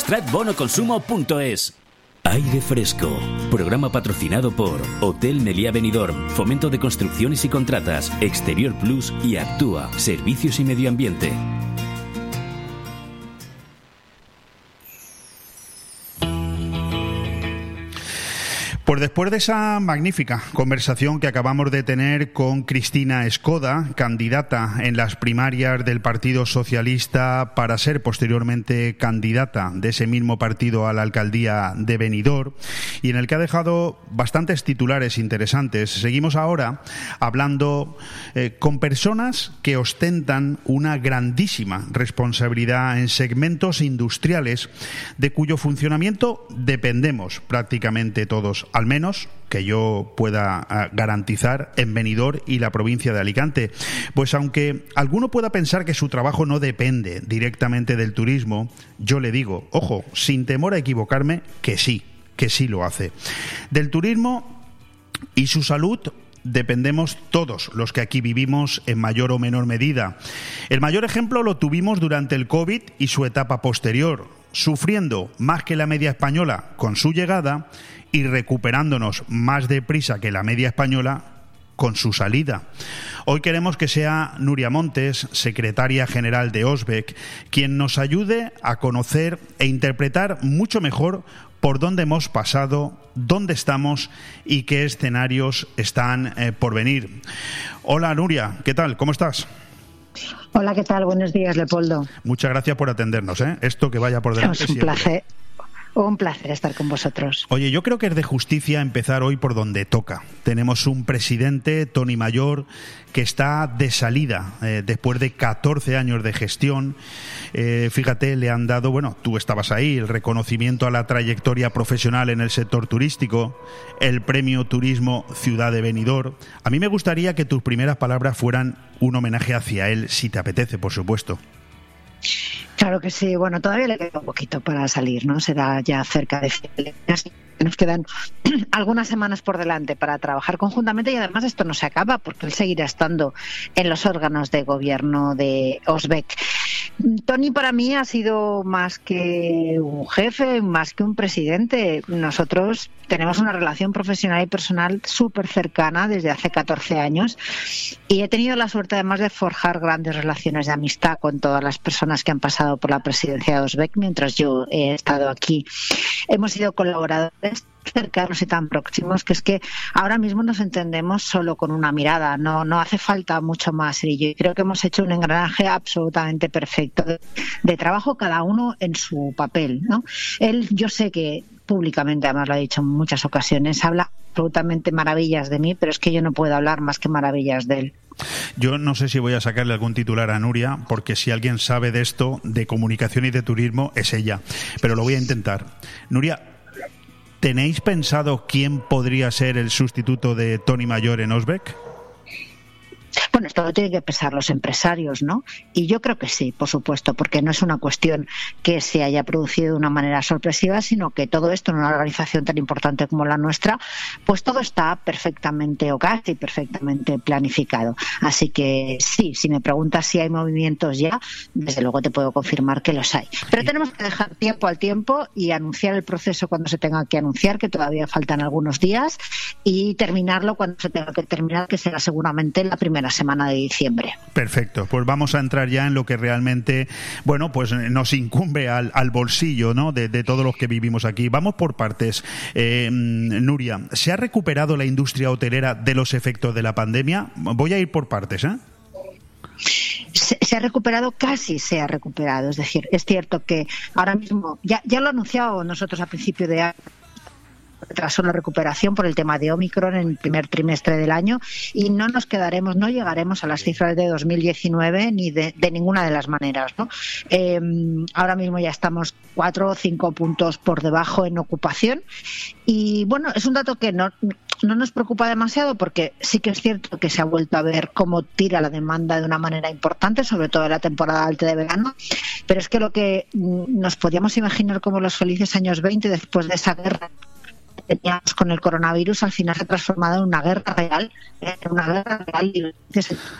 stratbonoconsumo.es. Aire Fresco, programa patrocinado por Hotel Meliá Benidorm, Fomento de Construcciones y Contratas, Exterior Plus y Actúa, Servicios y Medio Ambiente. Pues después de esa magnífica conversación que acabamos de tener con Cristina Escoda, candidata en las primarias del Partido Socialista para ser posteriormente candidata de ese mismo partido a la alcaldía de Benidorm, y en el que ha dejado bastantes titulares interesantes, seguimos ahora hablando eh, con personas que ostentan una grandísima responsabilidad en segmentos industriales de cuyo funcionamiento dependemos prácticamente todos al menos que yo pueda ah, garantizar en Benidorm y la provincia de Alicante. Pues aunque alguno pueda pensar que su trabajo no depende directamente del turismo, yo le digo, ojo, sin temor a equivocarme, que sí, que sí lo hace. Del turismo y su salud dependemos todos los que aquí vivimos en mayor o menor medida. El mayor ejemplo lo tuvimos durante el COVID y su etapa posterior, sufriendo más que la media española con su llegada y recuperándonos más deprisa que la media española con su salida. Hoy queremos que sea Nuria Montes, secretaria general de OSBEC, quien nos ayude a conocer e interpretar mucho mejor por dónde hemos pasado, dónde estamos y qué escenarios están eh, por venir. Hola Nuria, ¿qué tal? ¿Cómo estás? Hola, ¿qué tal? Buenos días, Leopoldo. Muchas gracias por atendernos. ¿eh? Esto que vaya por delante. Es un placer. Un placer estar con vosotros. Oye, yo creo que es de justicia empezar hoy por donde toca. Tenemos un presidente, Tony Mayor, que está de salida eh, después de 14 años de gestión. Eh, fíjate, le han dado, bueno, tú estabas ahí, el reconocimiento a la trayectoria profesional en el sector turístico, el premio Turismo Ciudad de Benidorm. A mí me gustaría que tus primeras palabras fueran un homenaje hacia él, si te apetece, por supuesto. Claro que sí. Bueno, todavía le queda un poquito para salir, ¿no? Será ya cerca de nos quedan [CLEARS THROAT] algunas semanas por delante para trabajar conjuntamente y además esto no se acaba porque él seguirá estando en los órganos de gobierno de Osbeck. Tony para mí ha sido más que un jefe, más que un presidente. Nosotros tenemos una relación profesional y personal súper cercana desde hace 14 años y he tenido la suerte además de forjar grandes relaciones de amistad con todas las personas que han pasado por la presidencia de Osbeck mientras yo he estado aquí. Hemos sido colaboradores cercanos y tan próximos que es que ahora mismo nos entendemos solo con una mirada, no, no hace falta mucho más. Y yo creo que hemos hecho un engranaje absolutamente perfecto de, trabajo, cada uno en su papel. ¿no? Él, yo sé que públicamente, además lo ha dicho en muchas ocasiones, habla absolutamente maravillas de mí, pero es que yo no puedo hablar más que maravillas de él. Yo no sé si voy a sacarle algún titular a Nuria, porque si alguien sabe de esto, de comunicación y de turismo, es ella. Pero lo voy a intentar. Nuria, ¿Tenéis pensado quién podría ser el sustituto de Tony Mayor en Osbeck? Bueno, esto lo tienen que pensar los empresarios, ¿no? Y yo creo que sí, por supuesto, porque no es una cuestión que se haya producido de una manera sorpresiva, sino que todo esto en una organización tan importante como la nuestra, pues todo está perfectamente o casi perfectamente planificado. Así que sí, si me preguntas si hay movimientos ya, desde luego te puedo confirmar que los hay. Pero tenemos que dejar tiempo al tiempo y anunciar el proceso cuando se tenga que anunciar, que todavía faltan algunos días, y terminarlo cuando se tenga que terminar, que será seguramente la primera semana de diciembre. Perfecto, pues vamos a entrar ya en lo que realmente, bueno, pues nos incumbe al, bolsillo, ¿no? De, todos los que vivimos aquí. Vamos por partes. Eh, Nuria, ¿se ha recuperado la industria hotelera de los efectos de la pandemia? Voy a ir por partes, ¿eh? Se, ha recuperado, casi se ha recuperado. Es decir, es cierto que ahora mismo, ya, ya lo ha anunciado nosotros a principio de año, tras una recuperación por el tema de Omicron en el primer trimestre del año y no nos quedaremos, no llegaremos a las cifras de 2019 ni de, ninguna de las maneras. ¿no? Em, ahora mismo ya estamos cuatro o cinco puntos por debajo en ocupación y bueno, es un dato que no, no nos preocupa demasiado porque sí que es cierto que se ha vuelto a ver cómo tira la demanda de una manera importante, sobre todo en la temporada alta de verano, pero es que lo que mm, nos podíamos imaginar como los felices años 20 después de esa guerra teníamos con el coronavirus al final se ha transformado en una guerra real, en una guerra real.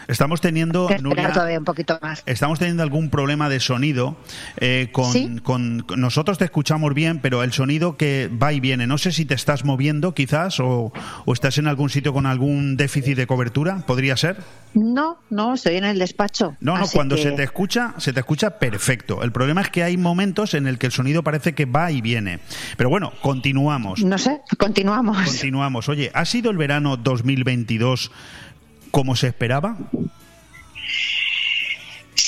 estamos teniendo todavía un poquito más. Estamos teniendo algún problema de sonido eh, con, con, nosotros te escuchamos bien, pero el sonido que va y viene. No sé si te estás moviendo quizás o, o estás en algún sitio con algún déficit de cobertura. ¿Podría ser? No, no, estoy en el despacho. No, no, cuando se te escucha, se te escucha perfecto. El problema es que hay momentos en el que el sonido parece que va y viene. Pero bueno, continuamos. No sé, continuamos. Continuamos. Oye, ¿ha sido el verano 2022 como se esperaba?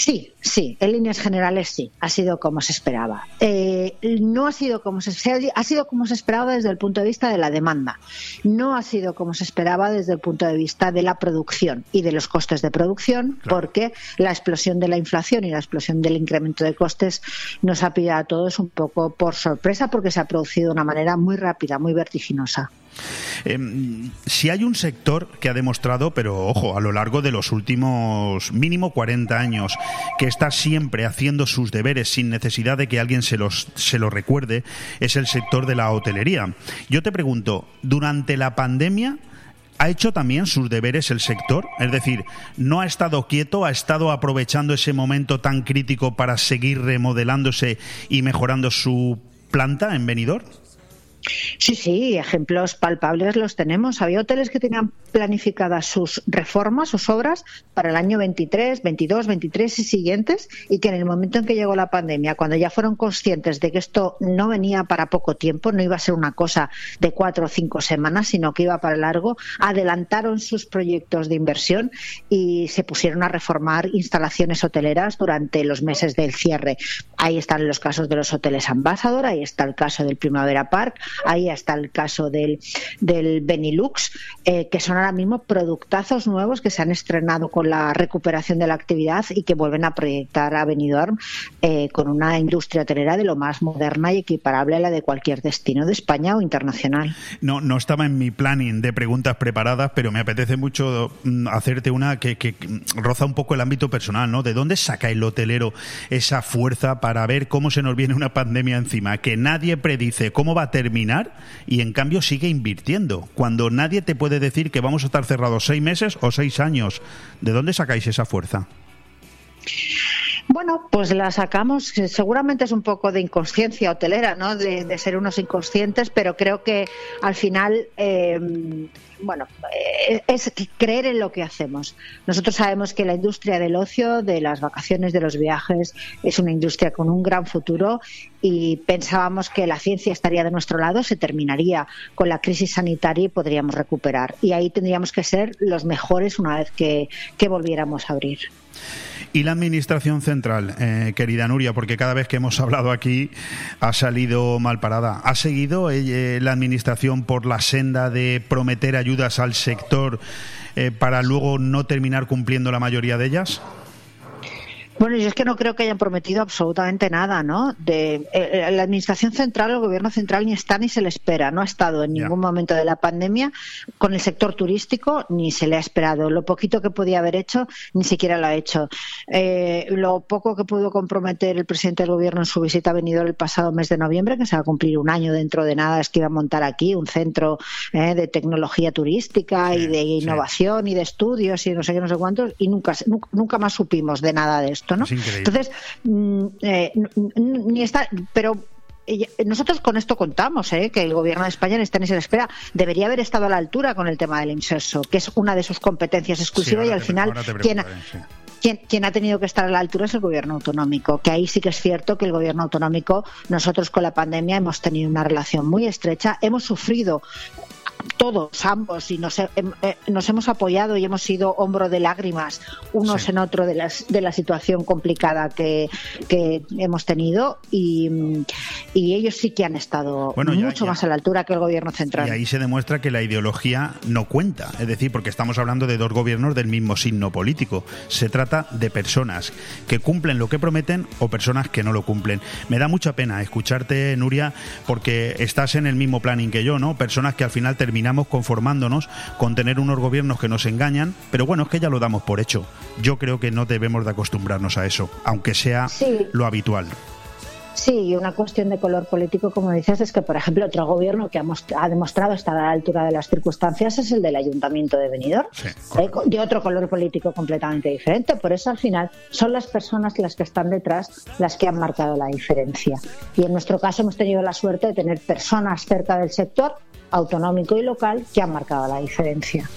Sí, sí, en líneas generales sí, ha sido como se esperaba. Eh, no ha sido como se ha sido como se esperaba desde el punto de vista de la demanda. No ha sido como se esperaba desde el punto de vista de la producción y de los costes de producción, porque la explosión de la inflación y la explosión del incremento de costes nos ha pillado a todos un poco por sorpresa, porque se ha producido de una manera muy rápida, muy vertiginosa. Em, si hay un sector que ha demostrado, pero ojo, a lo largo de los últimos mínimo 40 años, que está siempre haciendo sus deberes sin necesidad de que alguien se los se lo recuerde, es el sector de la hotelería. Yo te pregunto, durante la pandemia ¿Ha hecho también sus deberes el sector? Es decir, ¿no ha estado quieto? ¿Ha estado aprovechando ese momento tan crítico para seguir remodelándose y mejorando su planta en Benidorm? Sí, sí, ejemplos palpables los tenemos. Había hoteles que tenían planificadas sus reformas, sus obras para el año 23, 22, 23 y siguientes y que en el momento en que llegó la pandemia, cuando ya fueron conscientes de que esto no venía para poco tiempo, no iba a ser una cosa de cuatro o cinco semanas, sino que iba para largo, adelantaron sus proyectos de inversión y se pusieron a reformar instalaciones hoteleras durante los meses del cierre. Ahí están los casos de los hoteles Ambassador, ahí está el caso del Primavera Park, ahí está el caso del, del Benilux, eh, que son ahora mismo productazos nuevos que se han estrenado con la recuperación de la actividad y que vuelven a proyectar a Benidorm eh, con una industria hotelera de lo más moderna y equiparable a la de cualquier destino de España o internacional. No, no estaba en mi planning de preguntas preparadas, pero me apetece mucho mm, hacerte una que, que roza un poco el ámbito personal, ¿no? ¿De dónde saca el hotelero esa fuerza para ver cómo se nos viene una pandemia encima? Que nadie predice cómo va a terminar y en cambio sigue invirtiendo. Cuando nadie te puede decir que vamos a estar cerrados seis meses o seis años. ¿De dónde sacáis esa fuerza? Bueno, pues la sacamos, seguramente es un poco de inconsciencia hotelera, ¿no? De, ser unos inconscientes, pero creo que al final, eh, bueno, es creer en lo que hacemos. Nosotros sabemos que la industria del ocio, de las vacaciones, de los viajes, es una industria con un gran futuro y pensábamos que la ciencia estaría de nuestro lado, se terminaría con la crisis sanitaria y podríamos recuperar. Y ahí tendríamos que ser los mejores una vez que volviéramos a abrir. Y la Administración Central, eh, querida Nuria, porque cada vez que hemos hablado aquí ha salido mal parada. ¿Ha seguido eh, la Administración por la senda de prometer ayudas al sector eh, para luego no terminar cumpliendo la mayoría de ellas? Bueno, yo es que no creo que hayan prometido absolutamente nada, ¿no? De eh, eh, la administración central, el gobierno central ni está ni se le espera, no ha estado en ningún momento de la pandemia con el sector turístico ni se le ha esperado. Lo poquito que podía haber hecho ni siquiera lo ha hecho. Eh, lo poco que pudo comprometer el presidente del gobierno en su visita a Benidorm el pasado mes de noviembre, que se va a cumplir un año dentro de nada, es que iba a montar aquí un centro de tecnología turística y de innovación y de estudios y no sé qué, no sé cuántos, y nunca, nunca más supimos de nada de esto. Entonces, mm, eh, ni está, pero nosotros con esto contamos, ¿eh? que el gobierno de España en ni se espera. Debería haber estado a la altura con el tema del inserso, que es una de sus competencias exclusivas y al final quien, ha tenido que estar a la altura es el gobierno autonómico, que ahí sí que es cierto que el gobierno autonómico, nosotros con la pandemia hemos tenido una relación muy estrecha, hemos sufrido todos, ambos, y nos, eh, nos hemos apoyado y hemos sido hombro de lágrimas unos en otro de, las, de la situación complicada que, que hemos tenido y, y, ellos sí que han estado mucho más a la altura que el gobierno central. Y ahí se demuestra que la ideología no cuenta, es decir, porque estamos hablando de dos gobiernos del mismo signo político. Se trata de personas que cumplen lo que prometen o personas que no lo cumplen. Me da mucha pena escucharte, Nuria, porque estás en el mismo planning que yo, ¿no? Personas que al final terminan terminamos conformándonos con tener unos gobiernos que nos engañan, pero bueno, es que ya lo damos por hecho. Yo creo que no debemos de acostumbrarnos a eso, aunque sea lo habitual. Sí, y una cuestión de color político, como dices, es que, por ejemplo, otro gobierno que ha, demostrado estar a la altura de las circunstancias es el del Ayuntamiento de Benidorm, eh, de otro color político completamente diferente. Por eso, al final, son las personas las que están detrás las que han marcado la diferencia. Y en nuestro caso hemos tenido la suerte de tener personas cerca del sector autonómico y local que han marcado la diferencia.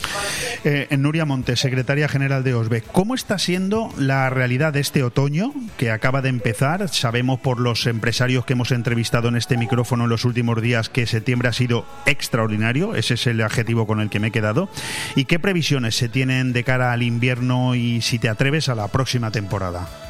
Eh, Nuria Montes, secretaria general de OSBE, ¿cómo está siendo la realidad de este otoño que acaba de empezar? Sabemos por los empresarios que hemos entrevistado en este micrófono en los últimos días que septiembre ha sido extraordinario, ese es el adjetivo con el que me he quedado. ¿Y qué previsiones se tienen de cara al invierno y si te atreves a la próxima temporada?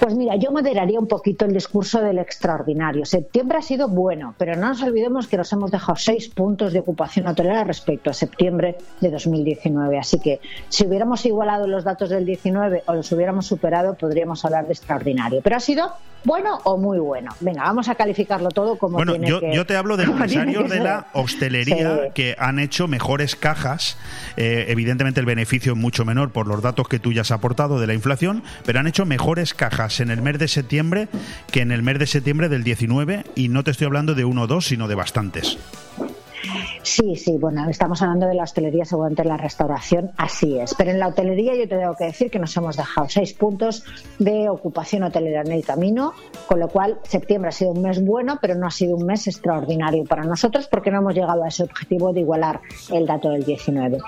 Pues mira, yo moderaría un poquito el discurso del extraordinario. Septiembre ha sido bueno, pero no nos olvidemos que nos hemos dejado seis puntos de ocupación hotelera respecto a septiembre de 2019. Así que si hubiéramos igualado los datos del 19 o los hubiéramos superado, podríamos hablar de extraordinario. Pero ha sido bueno o muy bueno. Venga, vamos a calificarlo todo como bueno, tiene yo, que yo te hablo de [LAUGHS] empresarios de la hostelería Sí. que han hecho mejores cajas. Eh, evidentemente el beneficio es mucho menor por los datos que tú ya has aportado de la inflación, pero han hecho mejores cajas en el mes de septiembre que en el mes de septiembre del 19 y no te estoy hablando de uno o dos, sino de bastantes. Sí, sí, bueno, estamos hablando de la hostelería, seguramente en la restauración, así es. Pero en la hotelería yo te tengo que decir que nos hemos dejado seis puntos de ocupación hotelera en el camino, con lo cual septiembre ha sido un mes bueno, pero no ha sido un mes extraordinario para nosotros porque no hemos llegado a ese objetivo de igualar el dato del 19.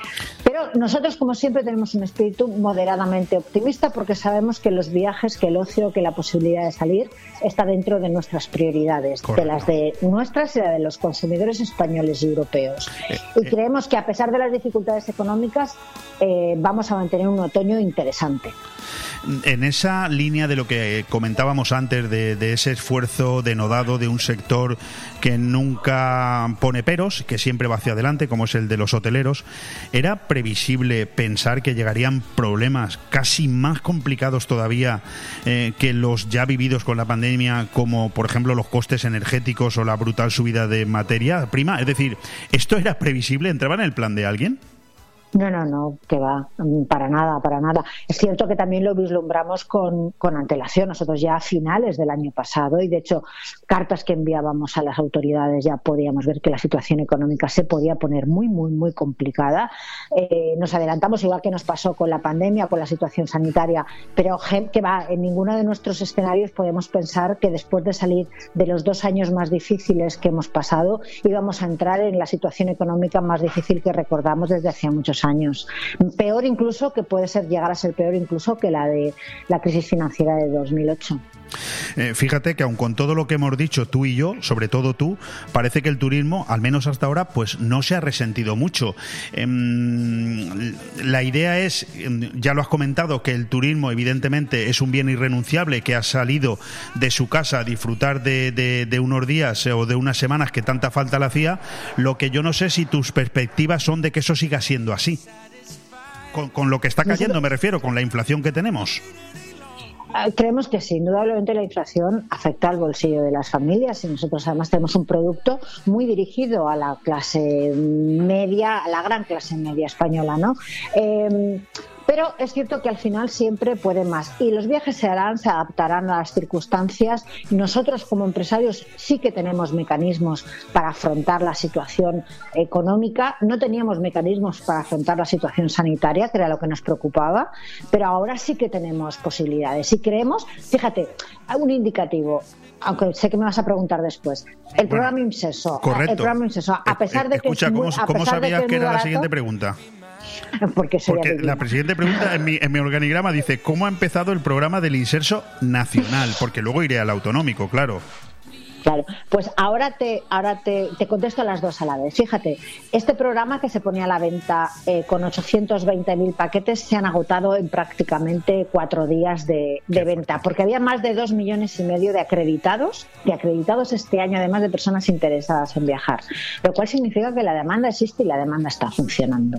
Pero nosotros, como siempre, tenemos un espíritu moderadamente optimista porque sabemos que los viajes, que el ocio, que la posibilidad de salir está dentro de nuestras prioridades, Correcto. de las de nuestras y la de los consumidores españoles y europeos. Eh, Y creemos que a pesar de las dificultades económicas, eh, vamos a mantener un otoño interesante. En esa línea de lo que comentábamos antes, de, de ese esfuerzo denodado de un sector que nunca pone peros, que siempre va hacia adelante, como es el de los hoteleros, ¿era previsible pensar que llegarían problemas casi más complicados todavía eh, que los ya vividos con la pandemia, como por ejemplo los costes energéticos o la brutal subida de materia prima? Es decir, ¿esto era previsible? ¿Entraba en el plan de alguien? No, no, no, que va, mm, para nada, para nada. Es cierto que también lo vislumbramos con, con antelación, nosotros ya a finales del año pasado y de hecho cartas que enviábamos a las autoridades ya podíamos ver que la situación económica se podía poner muy, muy, muy complicada. Eh, nos adelantamos igual que nos pasó con la pandemia, con la situación sanitaria, pero que va, en ninguno de nuestros escenarios podemos pensar que después de salir de los dos años más difíciles que hemos pasado íbamos a entrar en la situación económica más difícil que recordamos desde hacía muchos años. Peor incluso, que puede ser llegar a ser peor incluso que la de la crisis financiera de 2008. Eh, fíjate que aun con todo lo que hemos dicho tú y yo, sobre todo tú, parece que el turismo, al menos hasta ahora, pues no se ha resentido mucho. Em, la idea es, em, ya lo has comentado, que el turismo evidentemente es un bien irrenunciable que ha salido de su casa a disfrutar de, de- de unos días eh, o de unas semanas que tanta falta le hacía. Lo que yo no sé si tus perspectivas son de que eso siga siendo así. Con, con lo que está cayendo, me refiero, con la inflación que tenemos. Ah, Creemos que sí, indudablemente la inflación afecta al bolsillo de las familias y nosotros además tenemos un producto muy dirigido a la clase media, a la gran clase media española, ¿no? Eh, pero es cierto que al final siempre puede más y los viajes se harán, se adaptarán a las circunstancias. Nosotros como empresarios sí que tenemos mecanismos para afrontar la situación económica, no teníamos mecanismos para afrontar la situación sanitaria, que era lo que nos preocupaba, pero ahora sí que tenemos posibilidades y creemos, fíjate, un indicativo, aunque sé que me vas a preguntar después, el programa IMSESO, Correcto. el programa IMSESO, a pesar de que Escucha, es muy- ¿cómo, a cómo pesar sabías que era la siguiente pregunta? [LAUGHS] porque soy Porque adivina. la presidente pregunta en mi, en mi organigrama dice ¿Cómo ha empezado el programa del inserso nacional? Porque luego iré al autonómico, claro. Claro, pues ahora te, ahora te, te contesto las dos a la vez. Fíjate, este programa que se ponía a la venta eh, con 820.000 paquetes se han agotado en prácticamente cuatro días de, de venta, porque había más de dos millones y medio de acreditados, de acreditados este año, además de personas interesadas en viajar, lo cual significa que la demanda existe y la demanda está funcionando.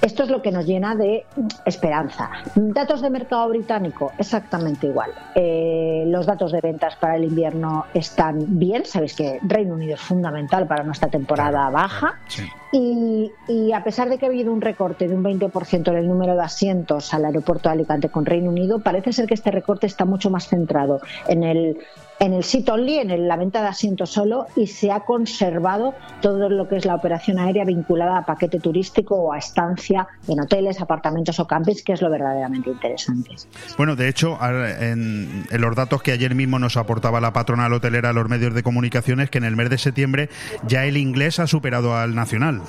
Esto es lo que nos llena de esperanza. Datos de mercado británico, exactamente igual. Eh, los datos de ventas para el invierno están bien. Sabéis que Reino Unido es fundamental para nuestra temporada baja. Y, y a pesar de que ha habido un recorte de un 20% en el número de asientos al aeropuerto de Alicante con Reino Unido, parece ser que este recorte está mucho más centrado en el en el sit only, en el- la venta de asientos solo, y se ha conservado todo lo que es la operación aérea vinculada a paquete turístico o a estancia en hoteles, apartamentos o campings, que es lo verdaderamente interesante. Bueno, de hecho, en, en los datos que ayer mismo nos aportaba la patronal hotelera a los medios de comunicaciones, que en el mes de septiembre ya el inglés ha superado al nacional.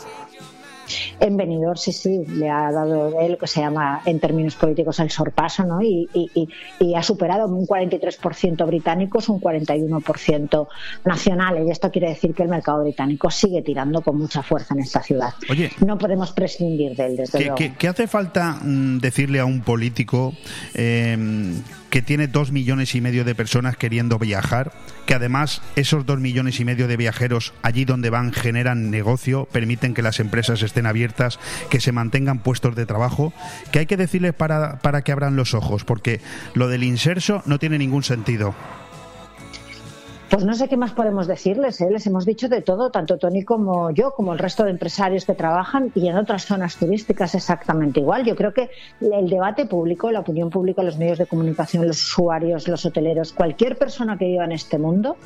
En Benidorm, sí, sí, le ha dado él lo que se llama en términos políticos el sorpaso, ¿no? Y, y- y- y ha superado un 43% británicos, un 41% nacionales. Y esto quiere decir que el mercado británico sigue tirando con mucha fuerza en esta ciudad. Oye. No podemos prescindir de él, desde ¿Qué, luego. qué- qué hace falta mm, decirle a un político eh, que tiene dos millones y medio de personas queriendo viajar, que además esos dos millones y medio de viajeros allí donde van generan negocio, permiten que las empresas estén abiertas, que se mantengan puestos de trabajo? ¿Qué hay que decirles para, para que abran los ojos? Porque lo del inserso no tiene ningún sentido. Pues no sé qué más podemos decirles. ¿eh? Les hemos dicho de todo, tanto Tony como yo, como el resto de empresarios que trabajan y en otras zonas turísticas exactamente igual. Yo creo que el debate público, la opinión pública, los medios de comunicación, los usuarios, los hoteleros, cualquier persona que viva en este mundo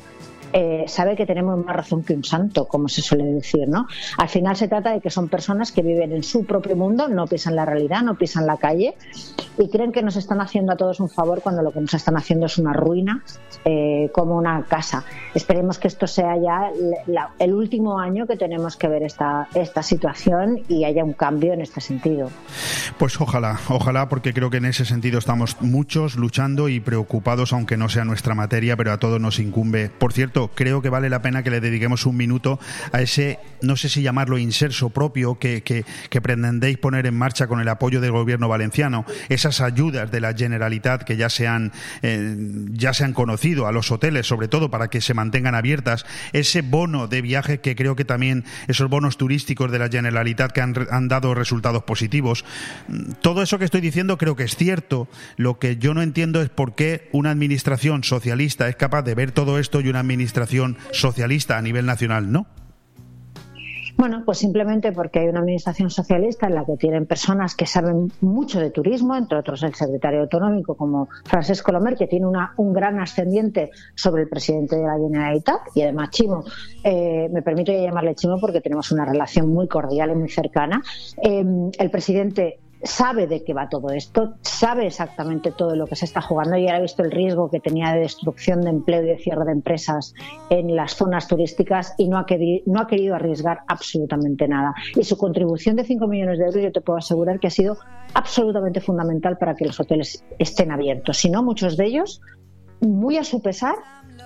eh, sabe que tenemos más razón que un santo, como se suele decir, ¿no? Al final se trata de que son personas que viven en su propio mundo, no pisan la realidad, no pisan la calle y creen que nos están haciendo a todos un favor cuando lo que nos están haciendo es una ruina eh, como una casa. Esperemos que esto sea ya el último año que tenemos que ver esta, esta situación y haya un cambio en este sentido. Pues ojalá, ojalá, porque creo que en ese sentido estamos muchos luchando y preocupados, aunque no sea nuestra materia, pero a todos nos incumbe. Por cierto, creo que vale la pena que le dediquemos un minuto a ese, no sé si llamarlo inserso propio, que, que, pretendéis poner en marcha con el apoyo del gobierno valenciano, esas ayudas de la Generalitat que ya se han, eh, ya se han conocido a los hoteles, sobre todo para que se mantengan abiertas, ese bono de viaje que creo que también esos bonos turísticos de la Generalitat que han, han dado resultados positivos. Todo eso que estoy diciendo creo que es cierto. Lo que yo no entiendo es por qué una administración socialista es capaz de ver todo esto y una administración administración socialista a nivel nacional, ¿no? Bueno, pues simplemente porque hay una administración socialista en la que tienen personas que saben mucho de turismo, entre otros el secretario autonómico como Francesco Lomer, que tiene una, un gran ascendiente sobre el presidente de la Generalitat y además Chimo. Eh, me permito llamarle Chimo porque tenemos una relación muy cordial y muy cercana. Eh, el presidente sabe de qué va todo esto, sabe exactamente todo lo que se está jugando y ha visto el riesgo que tenía de destrucción de empleo y de cierre de empresas en las zonas turísticas y no ha, querido, no ha querido arriesgar absolutamente nada. Y su contribución de 5 millones de euros yo te puedo asegurar que ha sido absolutamente fundamental para que los hoteles estén abiertos. Si no, muchos de ellos, muy a su pesar,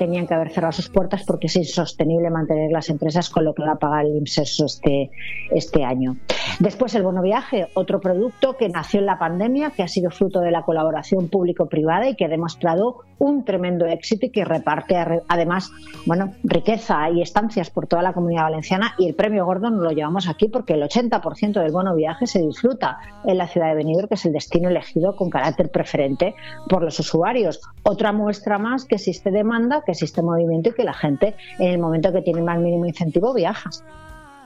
tenían que haber cerrado sus puertas porque es insostenible mantener las empresas con lo que va a pagar el IMSESO este, este año. Después el bono viaje, otro producto que nació en la pandemia, que ha sido fruto de la colaboración público-privada y que ha demostrado un tremendo éxito y que reparte además bueno, riqueza y estancias por toda la comunidad valenciana y el premio Gordon lo llevamos aquí porque el 80% del bono viaje se disfruta en la ciudad de Benidorm, que es el destino elegido con carácter preferente por los usuarios. Otra muestra más que existe demanda, que existe movimiento y que la gente en el momento que tiene más mínimo incentivo viaja.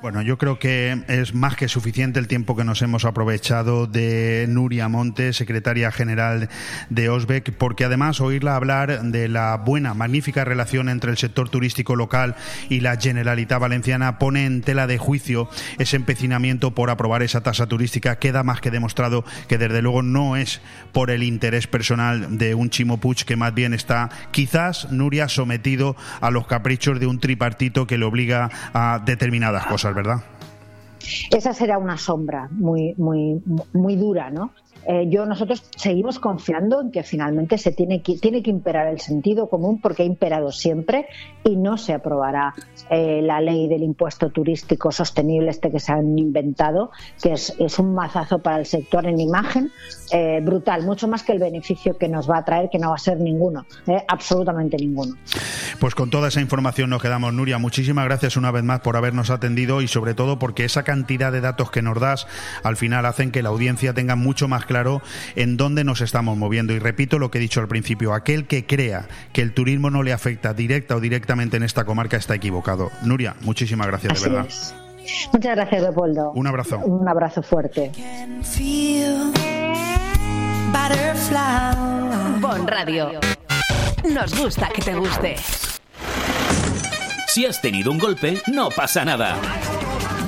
Bueno, yo creo que es más que suficiente el tiempo que nos hemos aprovechado de Nuria Montes, secretaria general de OSBEC, porque además oírla hablar de la buena, magnífica relación entre el sector turístico local y la Generalitat Valenciana pone en tela de juicio ese empecinamiento por aprobar esa tasa turística. Queda más que demostrado que desde luego no es por el interés personal de un Chimo Puig que más bien está quizás Nuria sometido a los caprichos de un tripartito que le obliga a determinadas cosas. Esa será una sombra muy, muy, muy dura, ¿no? Eh, yo nosotros seguimos confiando en que finalmente se tiene que, tiene que imperar el sentido común porque ha imperado siempre y no se aprobará eh, la ley del impuesto turístico sostenible este que se han inventado, que es, es un mazazo para el sector en imagen eh, brutal, mucho más que el beneficio que nos va a traer, que no va a ser ninguno, absolutamente ninguno. Pues con toda esa información nos quedamos, Nuria. Muchísimas gracias una vez más por habernos atendido y sobre todo porque esa cantidad de datos que nos das al final hacen que la audiencia tenga mucho más claro en dónde nos estamos moviendo. Y repito lo que he dicho al principio, aquel que crea que el turismo no le afecta directa o directamente en esta comarca está equivocado. Nuria, muchísimas gracias, de verdad. Muchas gracias, Leopoldo. Un abrazo. Un abrazo fuerte. Bon Radio. Nos gusta que te guste. Si has tenido un golpe, no pasa nada.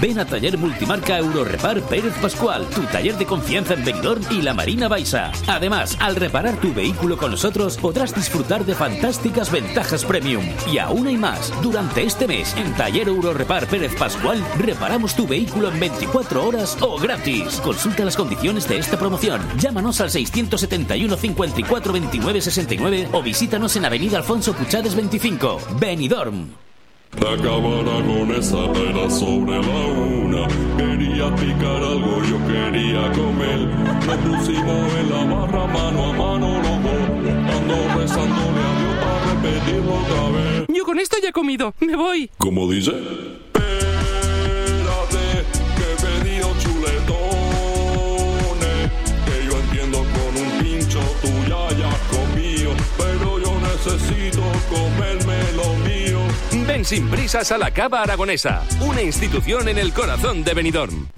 Ven a Taller Multimarca Eurorepar Pérez Pascual, tu taller de confianza en Benidorm y la Marina Baixa. Además, al reparar tu vehículo con nosotros podrás disfrutar de fantásticas ventajas premium. Y aún hay más. Durante este mes, en Taller Eurorepar Pérez Pascual, reparamos tu vehículo en 24 horas o gratis. Consulta las condiciones de esta promoción. Llámanos al 671 54 29 69 o visítanos en Avenida Alfonso Puchades 25, Benidorm. Acabara con esa pera sobre la una. Quería picar algo, yo quería comer. Nos pusimos en la barra mano a mano los dos. Ando rezándole a Dios para repetirlo otra vez. Yo con esto ya he comido, me voy. ¿Cómo dice? Espérate, que he pedido chuletones. Que yo entiendo con un pincho tú ya hayas comido. Pero yo necesito mío. Ven sin prisas a la Cava Aragonesa, una institución en el corazón de Benidorm.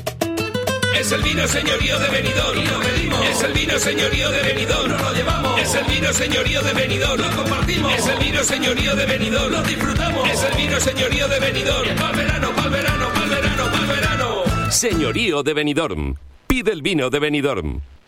Es el vino señorío de Benidorm y lo medimos. Es el vino señorío de Benidorm, no lo llevamos. Es el vino señorío de Benidorm, lo compartimos. Es el vino señorío de Benidorm, lo disfrutamos. Es el vino señorío de Benidorm, pa'l verano, pa'l verano, pa'l verano, pa'l verano. Señorío de Benidorm. Pide el vino de Benidorm.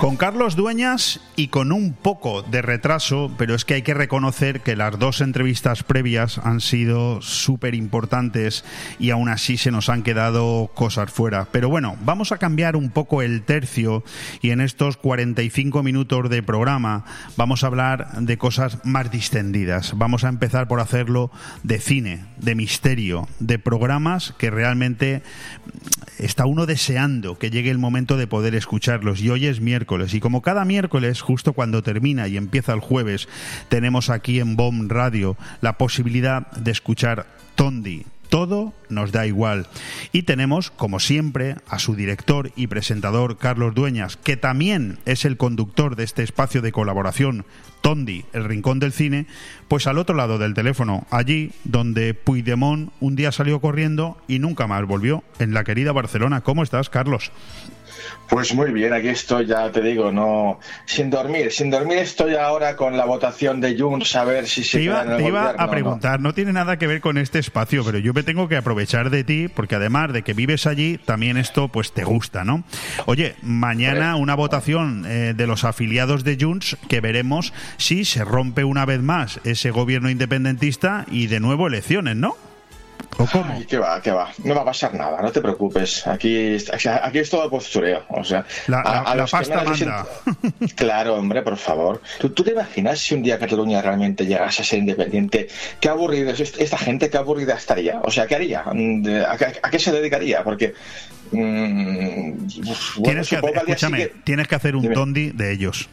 Con Carlos Dueñas y con un poco de retraso, pero es que hay que reconocer que las dos entrevistas previas han sido súper importantes y aún así se nos han quedado cosas fuera. Pero bueno, vamos a cambiar un poco el tercio y en estos 45 minutos de programa vamos a hablar de cosas más distendidas. Vamos a empezar por hacerlo de cine, de misterio, de programas que realmente está uno deseando que llegue el momento de poder escucharlos. Y hoy es miércoles y como cada miércoles, justo cuando termina y empieza el jueves, tenemos aquí en BOM Radio la posibilidad de escuchar Tondi, todo nos da igual. Y tenemos, como siempre, a su director y presentador, Carlos Dueñas, que también es el conductor de este espacio de colaboración, Tondi, el Rincón del Cine, pues al otro lado del teléfono, allí donde Puigdemont un día salió corriendo y nunca más volvió, en la querida Barcelona. ¿Cómo estás, Carlos? Pues muy bien, aquí estoy, ya te digo, no sin dormir. Sin dormir estoy ahora con la votación de Junts a ver si se te iba, en el te iba a no. preguntar, no. tiene nada que ver con este espacio, pero yo me tengo que aprovechar de ti porque además de que vives allí, también esto pues te gusta, ¿no? Oye, mañana una votación eh, de los afiliados de Junts que veremos si se rompe una vez más ese gobierno independentista y de nuevo elecciones, ¿no? ¿O cómo? Ay, ¿Qué va, qué va? No va a pasar nada, no te preocupes. Aquí, aquí es todo postureo. O sea, La- a- a la los que pasta manda. Claro, hombre, por favor. ¿Tú, tú te imaginas si un día Cataluña realmente llegase a ser independiente? ¿Qué aburrida es esta gente? ¿Qué aburrida estaría? O sea, ¿qué haría? Mm, ¿A, qué- a qué se dedicaría? Porque. mm, bueno, tienes que hacer, escúchame, tienes que hacer un Dime. tondi de ellos.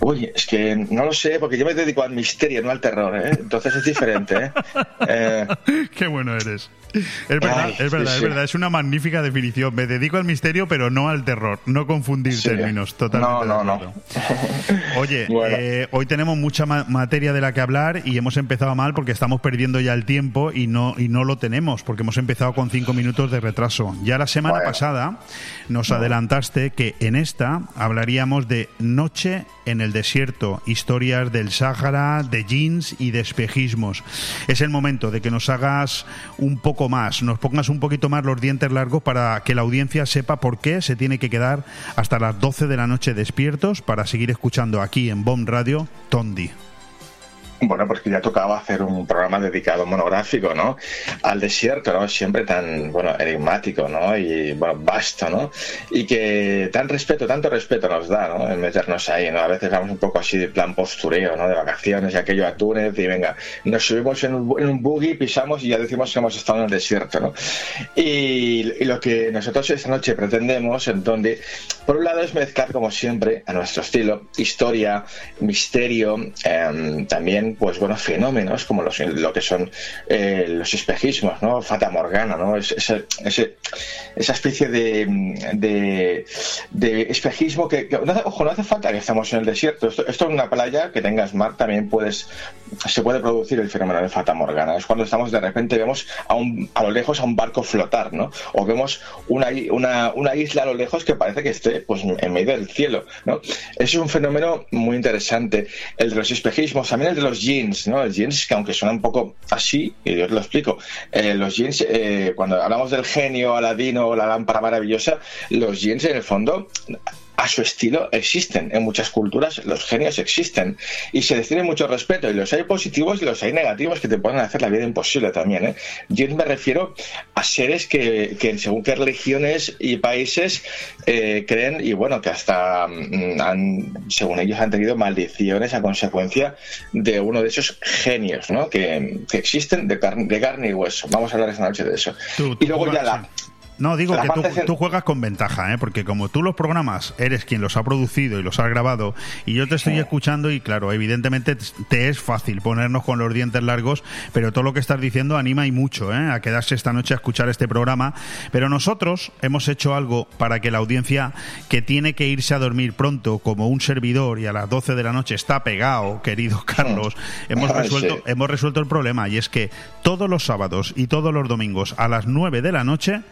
Uy, es que no lo sé, porque yo me dedico al misterio, no al terror, ¿eh? Entonces es diferente, ¿eh? [LAUGHS] Eh, Qué bueno eres. Es verdad, Ay, es verdad, sí, es sí. verdad. Es una magnífica definición. Me dedico al misterio, pero no al terror. No confundir Sí. términos. Totalmente. No, no, acuerdo. Oye, [LAUGHS] Bueno. eh, hoy tenemos mucha ma- materia de la que hablar y hemos empezado mal porque estamos perdiendo ya el tiempo y no, y no lo tenemos porque hemos empezado con cinco minutos de retraso. Ya la semana Bueno. pasada nos adelantaste que en esta hablaríamos de Noche en el desierto, historias del Sáhara, de jeans y de espejismos. Es el momento de que nos hagas un poco más, nos pongas un poquito más los dientes largos para que la audiencia sepa por qué se tiene que quedar hasta las 12 de la noche despiertos para seguir escuchando aquí en Bomb Radio Tondi. Bueno, porque ya tocaba hacer un programa dedicado monográfico, ¿no? Al desierto, ¿no? Siempre tan, bueno, enigmático, ¿no? Y, bueno, vasto, ¿no? Y que tan respeto, tanto respeto nos da, ¿no? En meternos ahí, ¿no? A veces vamos un poco así de plan postureo, ¿no? De vacaciones y aquello a Túnez y venga, nos subimos en un, en buggy, pisamos y ya decimos que hemos estado en el desierto, ¿no? Y, y lo que nosotros esta noche pretendemos, en donde, por un lado es mezclar, como siempre, a nuestro estilo, historia, misterio, eh, también pues bueno, fenómenos como los, lo que son eh, los espejismos, ¿no? Fata Morgana, ¿no? Es, esa especie de, de, de espejismo que, no, ojo, no hace falta que estemos en el desierto. Esto, esto en una playa que tengas mar también puedes, se puede producir el fenómeno de Fata Morgana. Es cuando estamos de repente vemos a, a lo lejos a un barco flotar, ¿no? O vemos una, una, una isla a lo lejos que parece que esté pues en medio del cielo, ¿no? Es un fenómeno muy interesante. El de los espejismos, también el de los jeans, ¿no? El jeans, que aunque suena un poco así, y yo os lo explico, eh, los jeans, eh, cuando hablamos del genio, Aladino o la lámpara maravillosa, los jeans en el fondo a su estilo existen. En muchas culturas los genios existen y se les tiene mucho respeto y los hay positivos y los hay negativos que te pueden hacer la vida imposible también. ¿eh? Yo me refiero a seres que, que según qué religiones y países eh, creen y bueno, que hasta mm, han, según ellos han tenido maldiciones a consecuencia de uno de esos genios ¿no? que, que existen de, carne- de carne y hueso. Vamos a hablar esta noche de eso. Tú- y luego ya la... No, digo que tú, juegas con ventaja, ¿eh? porque como tú los programas eres quien los ha producido y los has grabado, y yo te estoy escuchando y claro, evidentemente te es fácil ponernos con los dientes largos, pero todo lo que estás diciendo anima y mucho ¿eh? a quedarse esta noche a escuchar este programa. Pero nosotros hemos hecho algo para que la audiencia que tiene que irse a dormir pronto, como un servidor y a las 12 de la noche está pegado, querido Carlos, hemos [LAUGHS] Ay, resuelto, sí. hemos resuelto el problema y es que todos los sábados y todos los domingos a las 9 de la noche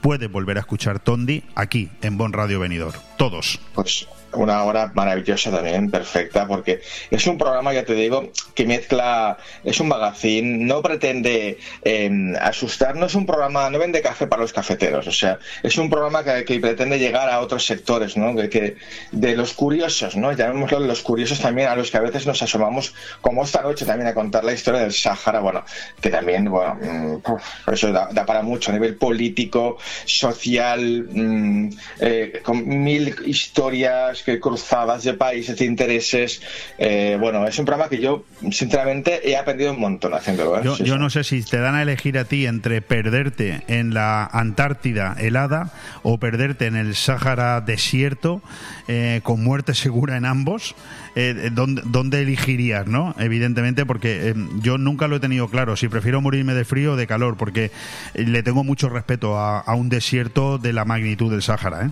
puede volver a escuchar Tondi aquí en Bon Radio Venidor. Todos. Pues una hora maravillosa también, perfecta, porque es un programa, ya te digo, que mezcla, es un magazine, no pretende eh, asustar, no es un programa, no vende café para los cafeteros, o sea, es un programa que, que pretende llegar a otros sectores, ¿no? Que, que- de los curiosos, ¿no? Llamémoslo los curiosos también, a los que a veces nos asomamos, como esta noche también a contar la historia del Sáhara, bueno, que también, bueno, mm, eso da, da para mucho a nivel político, social, mm, eh, con mil historias que cruzadas de países, de intereses. eh, bueno, es un programa que yo, sinceramente, he aprendido un montón haciéndolo. ¿eh? Yo, Sí, yo sí. no sé si te dan a elegir a ti entre perderte en la Antártida helada o perderte en el Sáhara desierto eh, con muerte segura en ambos. eh, ¿dónde, dónde elegirías, no? Evidentemente, porque eh, yo nunca lo he tenido claro. Si prefiero morirme de frío o de calor, porque eh, le tengo mucho respeto a, a un desierto de la magnitud del Sáhara, ¿eh?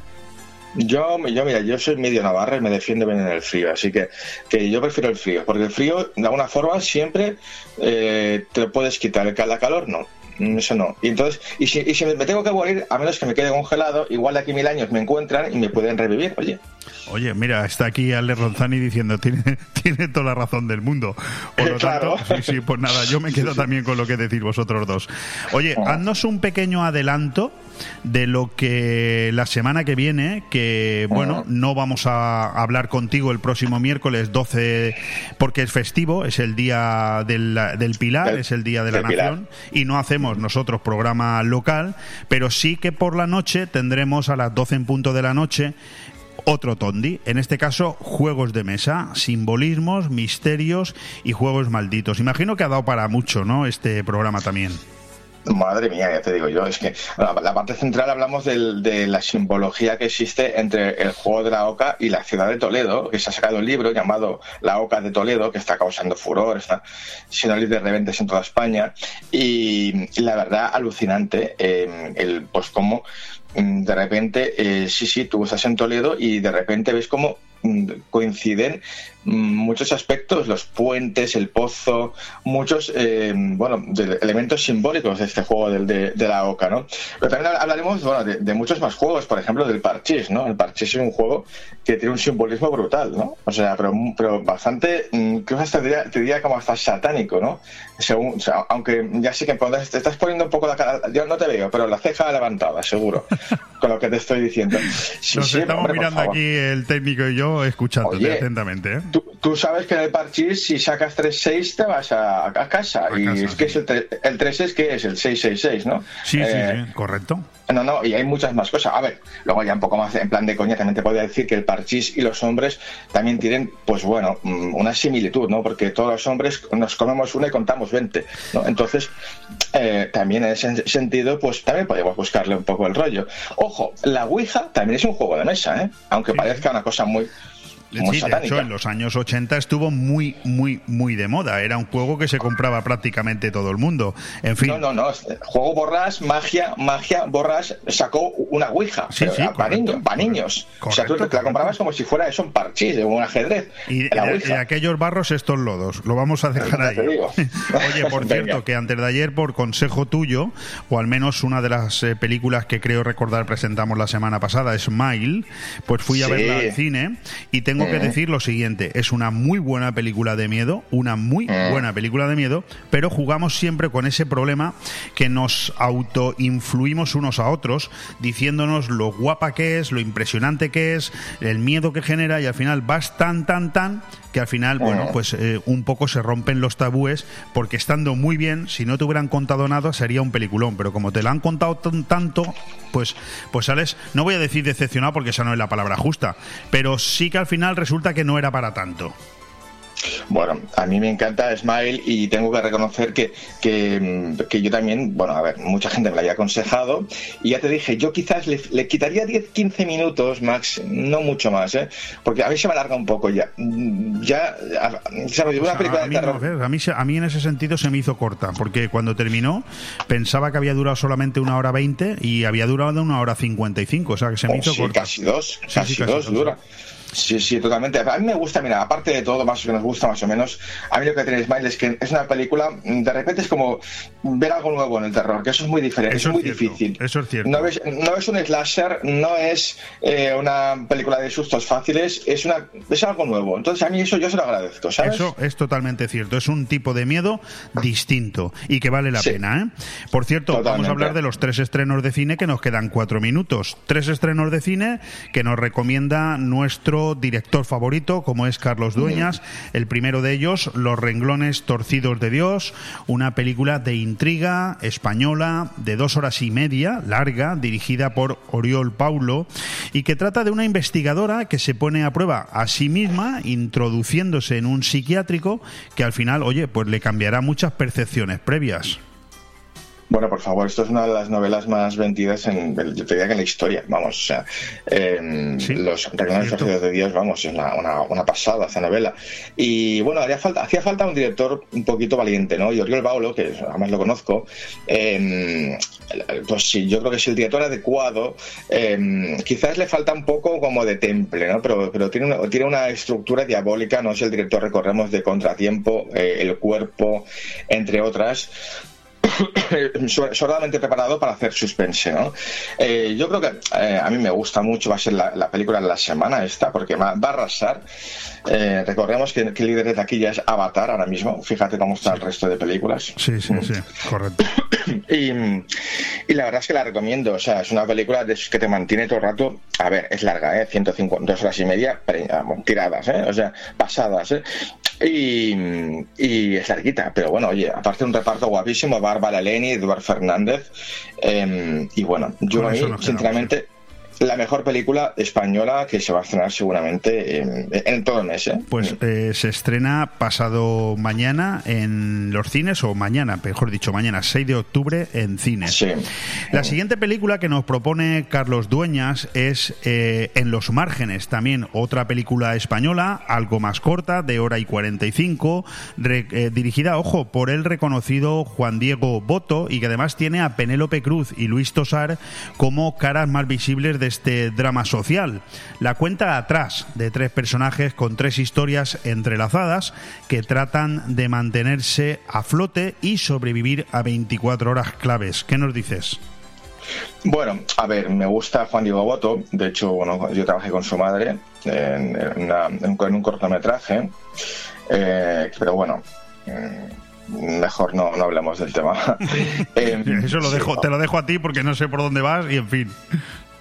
Yo, yo, mira, yo soy medio navarra y me defiendo bien en el frío, así que, que yo prefiero el frío, porque el frío, de alguna forma, siempre eh, te lo puedes quitar. El la calor, no. Eso no. Y entonces, y si, y si me tengo que morir, a menos que me quede congelado, igual de aquí mil años me encuentran y me pueden revivir. Oye, Oye, mira, está aquí Ale Ronzani diciendo, tiene, tiene toda la razón del mundo. Por lo [LAUGHS] Claro. tanto, sí, sí, pues nada, yo me quedo también con lo que decís vosotros dos. Oye, haznos un pequeño adelanto de lo que la semana que viene, que bueno, no vamos a hablar contigo el próximo miércoles 12, porque es festivo, es el día del, del Pilar, Del- es el día de la Pilar. Nación, y no hacemos nosotros programa local, pero sí que por la noche tendremos a las 12 en punto de la noche otro Tondi, en este caso juegos de mesa, simbolismos, misterios y juegos malditos. Imagino que ha dado para mucho, ¿no? Este programa también. Madre mía, ya te digo yo, es que la, parte central hablamos de la simbología que existe entre el juego de la Oca y la ciudad de Toledo, que se ha sacado un libro llamado La Oca de Toledo, que está causando furor, está siendo líder de ventas en toda España, y la verdad alucinante, eh, el pues cómo mm, de repente, eh, sí, sí, tú estás en Toledo y de repente ves cómo mm, coinciden muchos aspectos, los puentes, el pozo, muchos eh, bueno, de- elementos simbólicos de este juego del, de, de la Oca, ¿no? Pero también hablaremos bueno, de, de muchos más juegos, por ejemplo, del parchís, ¿no? El parchís es un juego que tiene un simbolismo brutal, ¿no? O sea, pero, pero bastante, mm, creo que hasta te diría, te diría como hasta satánico, ¿no? Según, o sea, aunque ya sé que te estás poniendo un poco la cara, yo no te veo, pero la ceja levantada, seguro, [LAUGHS] con lo que te estoy diciendo. Sí, Nos sí, estamos hombre, mirando aquí el técnico y yo yo escuchándote Oye, atentamente. ¿eh? Tú, tú sabes que en el parchís, si sacas 3-6, te vas a, a casa. y es que es el, el 3 es que es el 666, ¿no? Sí, Eh, sí, sí, correcto. No, no, y hay muchas más cosas. A ver, luego ya un poco más en plan de coña, también te podría decir que el parchís y los hombres también tienen, pues bueno, mm, una similitud, ¿no? Porque todos los hombres nos comemos una y contamos 20, ¿no? Entonces, eh, también en ese sentido, pues también podemos buscarle un poco el rollo. Ojo, la Ouija también es un juego de mesa, ¿eh? Aunque parezca una cosa muy... Sí, de hecho, en los años 80 estuvo muy, muy, muy de moda. Era un juego que se compraba prácticamente todo el mundo. En fin, No, no, no. Juego borrás, magia, magia, borrás, sacó una ouija. Sí, sí, para correcto, niños. Para niños. o sea, tú correcto, la comprabas como si fuera eso un parchís, de un ajedrez. Y de, de- aquellos barros estos lodos. Lo vamos a dejar ahí. [LAUGHS] Oye, por [LAUGHS] cierto, que antes de ayer, por consejo tuyo, o al menos una de las eh, películas que creo recordar presentamos la semana pasada, Smile, pues fui a verla al cine y tengo que Mm. decir lo siguiente, es una muy buena película de miedo, una muy Mm. buena película de miedo, pero jugamos siempre con ese problema que nos autoinfluimos unos a otros, diciéndonos lo guapa que es, lo impresionante que es, el miedo que genera y al final vas tan, tan, tan que al final, bueno, Mm. pues eh, un poco se rompen los tabúes porque estando muy bien, si no te hubieran contado nada sería un peliculón, pero como te lo han contado tan- tanto, pues, pues sales, no voy a decir decepcionado porque esa no es la palabra justa, pero sí que al final resulta que no era para tanto. Bueno, a mí me encanta Smile y tengo que reconocer que, que, que yo también, bueno, a ver, mucha gente me la había aconsejado y ya te dije, yo quizás le, le quitaría 10-15 minutos, Max, no mucho más, ¿eh? Porque a mí se me alarga un poco ya. Ya, ¿sabes? Una película a, de mí no, terror. ¿ves? a, mí, a mí en ese sentido se me hizo corta, porque cuando terminó pensaba que había durado solamente una hora veinte y había durado una hora cincuenta y cinco, o sea que se me Oh, hizo sí, corta. casi dos, Sí, casi, sí, casi dos dos, dura. Sí, sí, totalmente. A mí me gusta, mira, aparte de todo, más que nos gusta más o menos, a mí lo que tiene Smile es que es una película, de repente es como ver algo nuevo en el terror, que eso es muy diferente, Eso es muy cierto, difícil. Eso es cierto. No es, no es un slasher, no es eh, una película de sustos fáciles, es una es algo nuevo. Entonces a mí eso yo se lo agradezco, ¿sabes? Eso es totalmente cierto. Es un tipo de miedo distinto y que vale la Sí. pena. ¿eh? Por cierto, vamos a hablar de los tres estrenos de cine que nos quedan cuatro minutos. Tres estrenos de cine que nos recomienda nuestro director favorito, como es Carlos Dueñas. El primero de ellos, Los renglones torcidos de Dios, una película de intriga española de dos horas y media, larga, dirigida por Oriol Paulo, y que trata de una investigadora que se pone a prueba a sí misma, introduciéndose en un psiquiátrico que al final, oye, pues le cambiará muchas percepciones previas. Bueno, por favor, esto es una de las novelas más vendidas en, yo te diría que en la historia, vamos, o sea, eh, los torcidos de Dios, vamos, es una, una, una pasada esta novela. Y bueno, haría falta, hacía falta un director un poquito valiente, ¿no? Y Oriol Paulo, que además lo conozco, eh, pues sí, yo creo que es el director adecuado. eh, quizás le falta un poco como de temple, ¿no? Pero, pero tiene, una, tiene una estructura diabólica, no es el director, recordemos, de Contratiempo, eh, El Cuerpo, entre otras [COUGHS] so- sobradamente preparado para hacer suspense, ¿no? Eh, yo creo que eh, a mí me gusta mucho, va a ser la, la película de la semana esta, porque va, va a arrasar. Eh, recordemos que, que el líder de taquilla es Avatar ahora mismo, fíjate cómo está el resto de películas. Sí, sí, sí, correcto. [COUGHS] Y, y la verdad es que la recomiendo, o sea, es una película de que te mantiene todo el rato, a ver, es larga, ¿eh? 150, dos horas y media, tiradas, ¿eh? O sea, pasadas, ¿eh? Y, y es larguita, pero bueno, oye, aparte un reparto guapísimo, Bárbara Leni, Eduard Fernández, eh, y bueno, yo a mí, sinceramente, la mejor película española que se va a estrenar seguramente en, en todo el mes, ¿eh? Pues eh, se estrena pasado mañana en los cines, o mañana, mejor dicho, mañana, 6 de octubre en cines. Sí. La siguiente película que nos propone Carlos Dueñas es eh, En los márgenes, también otra película española, algo más corta, de hora y 45, re- eh, dirigida, ojo, por el reconocido Juan Diego Boto y que además tiene a Penélope Cruz y Luis Tosar como caras más visibles de este drama social. La cuenta atrás de tres personajes con tres historias entrelazadas que tratan de mantenerse a flote y sobrevivir a 24 horas claves. ¿Qué nos dices? Bueno, a ver, me gusta Juan Diego Boto. De hecho, bueno, yo trabajé con su madre en, en una- en un- cortometraje. Eh, pero bueno, mm, mejor no, no hablemos del tema. [LAUGHS] Eh, Eso lo sí, dejo, te lo dejo a ti porque no sé por dónde vas y en fin.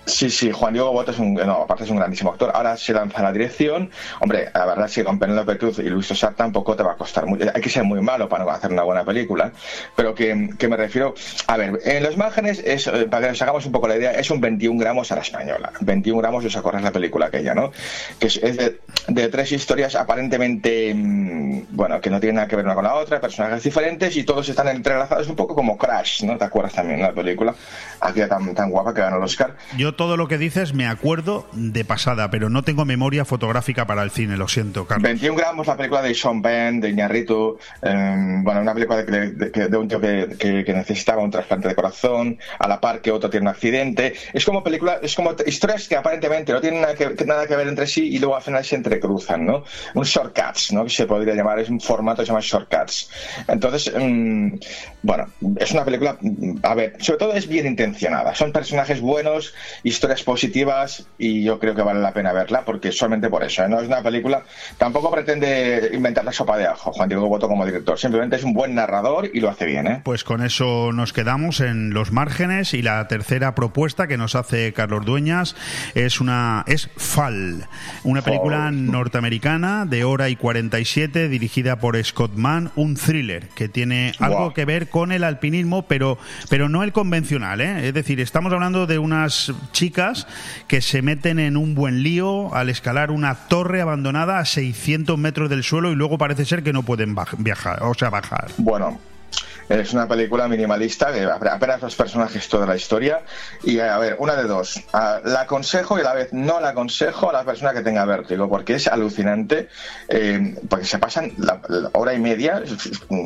Sí, sí, Juan Diego Boto es un, no, aparte es un grandísimo actor. Ahora se lanza a la dirección. Hombre, la verdad es que con Penélope Cruz y Luis Tosar tampoco te va a costar mucho. Hay que ser muy malo para hacer una buena película. Pero que, que me refiero, a ver, en los márgenes, es, eh, para que nos hagamos un poco la idea, es un 21 gramos a la española. 21 gramos, os acordáis la película aquella, ¿no? Que es, es de, de tres historias aparentemente, mm, bueno, que no tienen nada que ver una con la otra, personajes diferentes y todos están entrelazados un poco como Crash, ¿no? ¿Te acuerdas también la película? Aquella tan, tan guapa que ganó el Oscar. Yo todo lo que dices me acuerdo de pasada, pero no tengo memoria fotográfica para el cine, lo siento, Carlos. 21 gramos, la película de Sean Penn, de Iñárritu, eh, bueno, una película de, un tío que, necesitaba un trasplante de corazón, a la par que otro tiene un accidente. Es como película, es como historias que aparentemente no tienen nada que, nada que ver entre sí y luego al final se entrecruzan, ¿no? Un shortcuts, ¿no? Que se podría llamar, es un formato que se llama shortcuts. Entonces, mm, bueno, es una película, a ver, sobre todo es bien intencionada. Son personajes buenos, historias positivas y yo creo que vale la pena verla porque solamente por eso, ¿eh? no es una película, tampoco pretende inventar la sopa de ajo, Juan Diego Boto como director, simplemente es un buen narrador y lo hace bien, ¿eh? Pues con eso nos quedamos en los márgenes y la tercera propuesta que nos hace Carlos Dueñas es una es Fall, una película norteamericana de hora y 47 dirigida por Scott Mann, un thriller que tiene algo Wow. que ver con el alpinismo, pero pero no el convencional, ¿eh? Es decir, estamos hablando de unas chicas que se meten en un buen lío al escalar una torre abandonada a 600 metros del suelo y luego parece ser que no pueden viajar, o sea, bajar. Bueno, es una película minimalista, que ap- apenas los personajes toda la historia. Y a ver, una de dos. La aconsejo y a la vez no la aconsejo a la persona que tenga vértigo, porque es alucinante, eh, porque se pasan la, la hora y media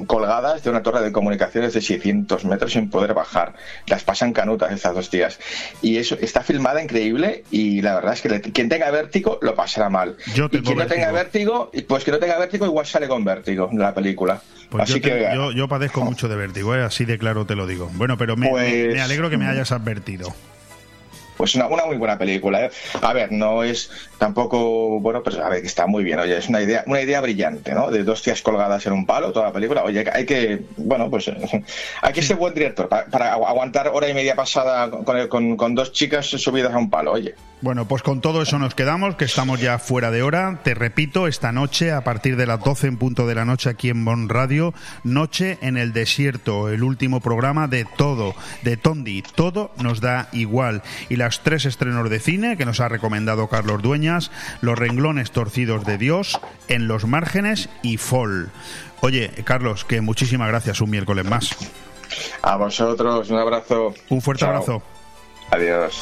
colgadas de una torre de comunicaciones de 600 metros sin poder bajar. Las pasan canutas estas dos días. Y eso está filmada increíble y la verdad es que le- quien tenga vértigo lo pasará mal. Yo y quien no tenga vértigo, pues que no tenga vértigo igual sale con vértigo la película. Pues Así yo, te- que yo, yo padezco [LAUGHS] mucho de vértigo, ¿eh? así de claro te lo digo. Bueno, pero me, Pues- me- alegro que me hayas advertido. Pues una, una muy buena película. ¿eh? A ver, no es tampoco, bueno, pues a ver, que está muy bien. Oye, es una idea, una idea brillante, ¿no? De dos tías colgadas en un palo, toda la película. Oye, hay que, bueno, pues [LAUGHS] hay que ser buen director para, para agu- aguantar hora y media pasada con, con, con dos chicas subidas a un palo. Oye, Bueno, pues con todo eso nos quedamos, que estamos ya fuera de hora. Te repito, esta noche, a partir de las 12 en punto de la noche aquí en Bon Radio, Noche en el Desierto, el último programa de todo, de Tondi. Todo nos da igual. Y las tres estrenos de cine que nos ha recomendado Carlos Dueñas, Los renglones torcidos de Dios, En los márgenes y Fall. Oye, Carlos, que muchísimas gracias un miércoles más. a vosotros un abrazo. Un fuerte Chao. abrazo. Adiós.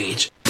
Age.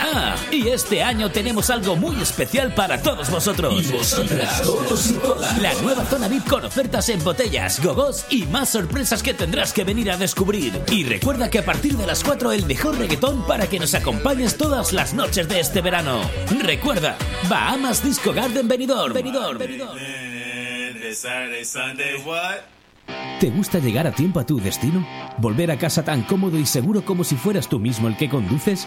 Ah, y este año tenemos algo muy especial para todos vosotros. Y vosotras, todos y todas. La nueva zona VIP con ofertas en botellas, gogos y más sorpresas que tendrás que venir a descubrir. Y recuerda que a partir de las 4 el mejor reggaetón para que nos acompañes todas las noches de este verano. Recuerda, Bahamas Disco Garden Benidorm. Benidorm. ¿Te gusta llegar a tiempo a tu destino? ¿Volver a casa tan cómodo y seguro como si fueras tú mismo el que conduces?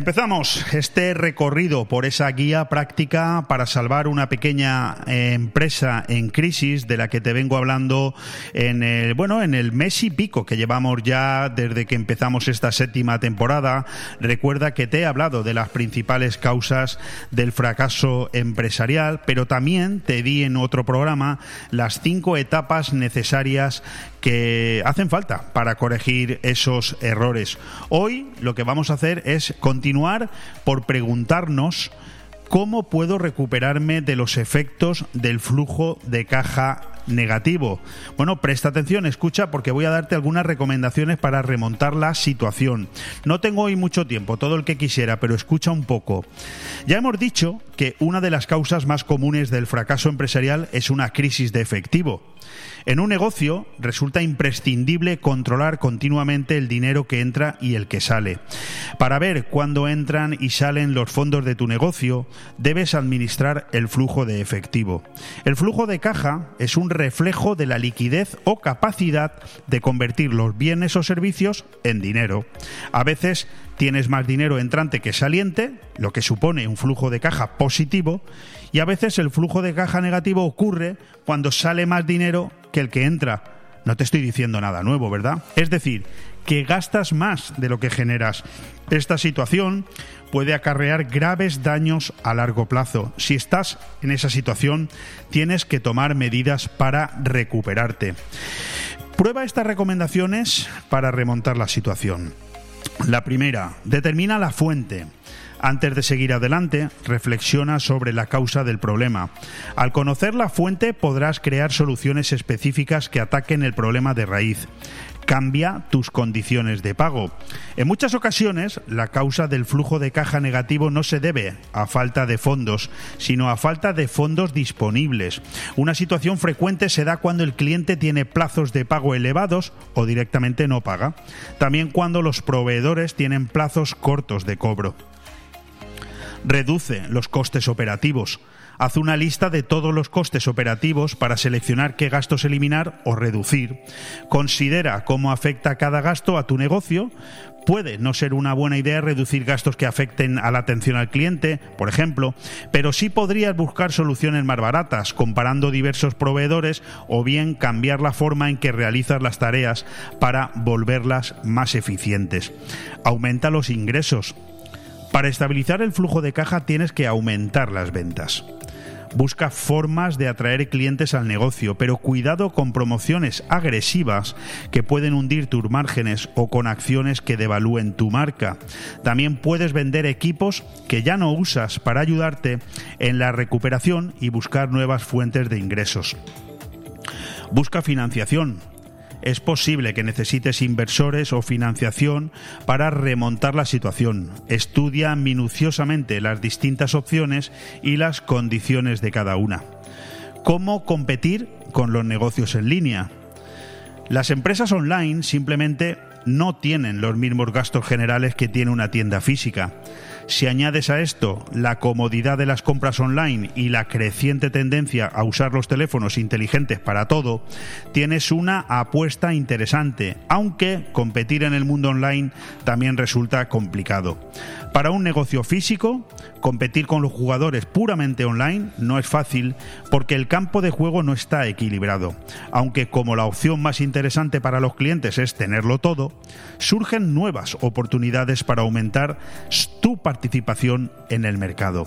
Empezamos este recorrido por esa guía práctica para salvar una pequeña eh, empresa en crisis de la que te vengo hablando en el bueno en el mes y pico que llevamos ya desde que empezamos esta séptima temporada. Recuerda que te he hablado de las principales causas del fracaso empresarial, pero también te di en otro programa las cinco etapas necesarias que hacen falta para corregir esos errores. Hoy lo que vamos a hacer es continuar por preguntarnos cómo puedo recuperarme de los efectos del flujo de caja negativo. Bueno, presta atención, escucha, porque voy a darte algunas recomendaciones para remontar la situación. No tengo hoy mucho tiempo, todo el que quisiera, pero escucha un poco. Ya hemos dicho que una de las causas más comunes del fracaso empresarial es una crisis de efectivo. En un negocio resulta imprescindible controlar continuamente el dinero que entra y el que sale. Para ver cuándo entran y salen los fondos de tu negocio, debes administrar el flujo de efectivo. El flujo de caja es un reflejo de la liquidez o capacidad de convertir los bienes o servicios en dinero. A veces tienes más dinero entrante que saliente, lo que supone un flujo de caja positivo, y a veces el flujo de caja negativo ocurre cuando sale más dinero que el que entra. No te estoy diciendo nada nuevo, ¿verdad? Es decir, que gastas más de lo que generas. Esta situación puede acarrear graves daños a largo plazo. Si estás en esa situación, tienes que tomar medidas para recuperarte. Prueba estas recomendaciones para remontar la situación. La primera, determina la fuente. Antes de seguir adelante, reflexiona sobre la causa del problema. Al conocer la fuente podrás crear soluciones específicas que ataquen el problema de raíz. Cambia tus condiciones de pago. En muchas ocasiones, la causa del flujo de caja negativo no se debe a falta de fondos, sino a falta de fondos disponibles. Una situación frecuente se da cuando el cliente tiene plazos de pago elevados o directamente no paga. También cuando los proveedores tienen plazos cortos de cobro. Reduce los costes operativos. Haz una lista de todos los costes operativos para seleccionar qué gastos eliminar o reducir. Considera cómo afecta cada gasto a tu negocio. Puede no ser una buena idea reducir gastos que afecten a la atención al cliente, por ejemplo, pero sí podrías buscar soluciones más baratas, comparando diversos proveedores o bien cambiar la forma en que realizas las tareas para volverlas más eficientes. Aumenta los ingresos. Para estabilizar el flujo de caja tienes que aumentar las ventas. Busca formas de atraer clientes al negocio, pero cuidado con promociones agresivas que pueden hundir tus márgenes o con acciones que devalúen tu marca. También puedes vender equipos que ya no usas para ayudarte en la recuperación y buscar nuevas fuentes de ingresos. Busca financiación es posible que necesites inversores o financiación para remontar la situación. Estudia minuciosamente las distintas opciones y las condiciones de cada una. ¿Cómo competir con los negocios en línea? Las empresas online simplemente no tienen los mismos gastos generales que tiene una tienda física. Si añades a esto la comodidad de las compras online y la creciente tendencia a usar los teléfonos inteligentes para todo, tienes una apuesta interesante, aunque competir en el mundo online también resulta complicado. Para un negocio físico, competir con los jugadores puramente online no es fácil porque el campo de juego no está equilibrado. Aunque como la opción más interesante para los clientes es tenerlo todo, surgen nuevas oportunidades para aumentar tu participación en el mercado.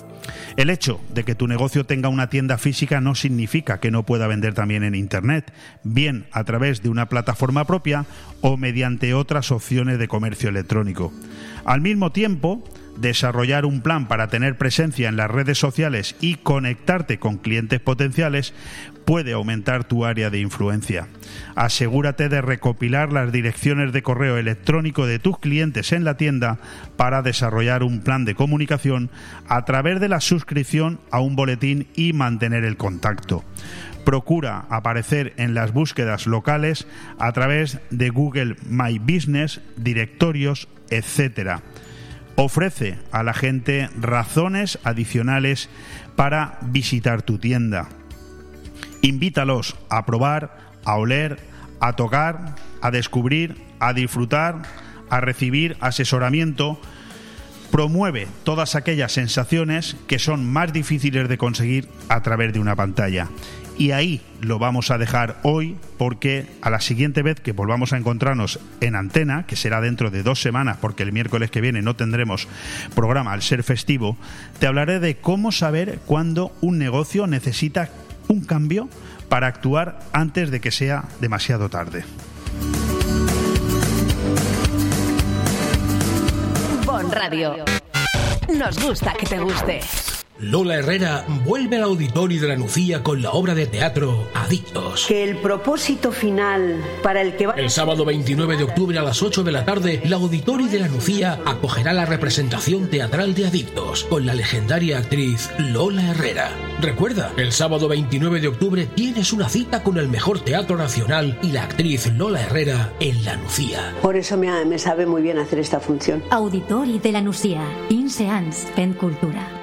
El hecho de que tu negocio tenga una tienda física no significa que no pueda vender también en Internet, bien a través de una plataforma propia o mediante otras opciones de comercio electrónico. Al mismo tiempo, desarrollar un plan para tener presencia en las redes sociales y conectarte con clientes potenciales puede aumentar tu área de influencia. Asegúrate de recopilar las direcciones de correo electrónico de tus clientes en la tienda para desarrollar un plan de comunicación a través de la suscripción a un boletín y mantener el contacto. Procura aparecer en las búsquedas locales a través de Google My Business, directorios, etc. Ofrece a la gente razones adicionales para visitar tu tienda. Invítalos a probar, a oler, a tocar, a descubrir, a disfrutar, a recibir asesoramiento. Promueve todas aquellas sensaciones que son más difíciles de conseguir a través de una pantalla. Y ahí lo vamos a dejar hoy porque a la siguiente vez que volvamos a encontrarnos en antena, que será dentro de dos semanas porque el miércoles que viene no tendremos programa al ser festivo, te hablaré de cómo saber cuándo un negocio necesita un cambio para actuar antes de que sea demasiado tarde. Bon Radio. Nos gusta que te guste. Lola Herrera vuelve al auditorio de la Nucía con la obra de teatro Adictos. Que el propósito final para el que va... El sábado 29 de octubre a las 8 de la tarde, la auditorio de la Nucía acogerá la representación teatral de Adictos con la legendaria actriz Lola Herrera. Recuerda, el sábado 29 de octubre tienes una cita con el mejor teatro nacional y la actriz Lola Herrera en la Nucía. Por eso me, me sabe muy bien hacer esta función. Auditori de la Nucía, Inseans, Pen Cultura.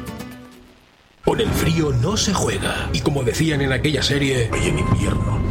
Con el frío no se juega. Y como decían en aquella serie, y en invierno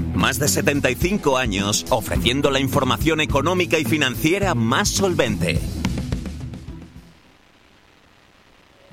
Más de 75 años ofreciendo la información económica y financiera más solvente.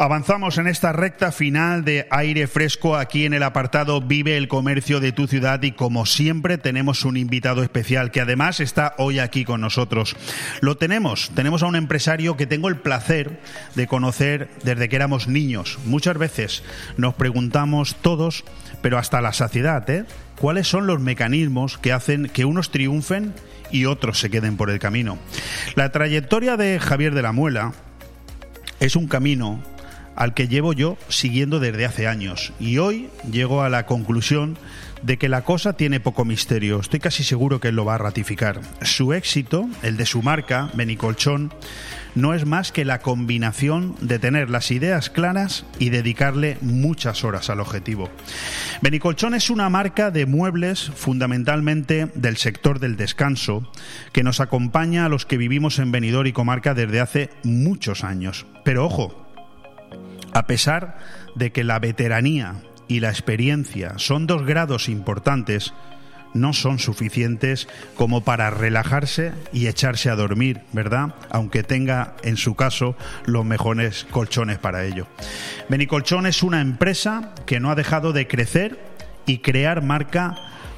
Avanzamos en esta recta final de aire fresco aquí en el apartado Vive el comercio de tu ciudad y como siempre tenemos un invitado especial que además está hoy aquí con nosotros. Lo tenemos, tenemos a un empresario que tengo el placer de conocer desde que éramos niños. Muchas veces nos preguntamos todos, pero hasta la saciedad, ¿eh? ¿Cuáles son los mecanismos que hacen que unos triunfen y otros se queden por el camino? La trayectoria de Javier de la Muela es un camino al que llevo yo siguiendo desde hace años. Y hoy llego a la conclusión de que la cosa tiene poco misterio. Estoy casi seguro que él lo va a ratificar. Su éxito, el de su marca, Benicolchón, no es más que la combinación de tener las ideas claras y dedicarle muchas horas al objetivo. Benicolchón es una marca de muebles fundamentalmente del sector del descanso que nos acompaña a los que vivimos en Benidorm y comarca desde hace muchos años. Pero ojo, a pesar de que la veteranía y la experiencia son dos grados importantes, no son suficientes como para relajarse y echarse a dormir, ¿verdad? Aunque tenga en su caso los mejores colchones para ello. Benicolchón es una empresa que no ha dejado de crecer y crear marca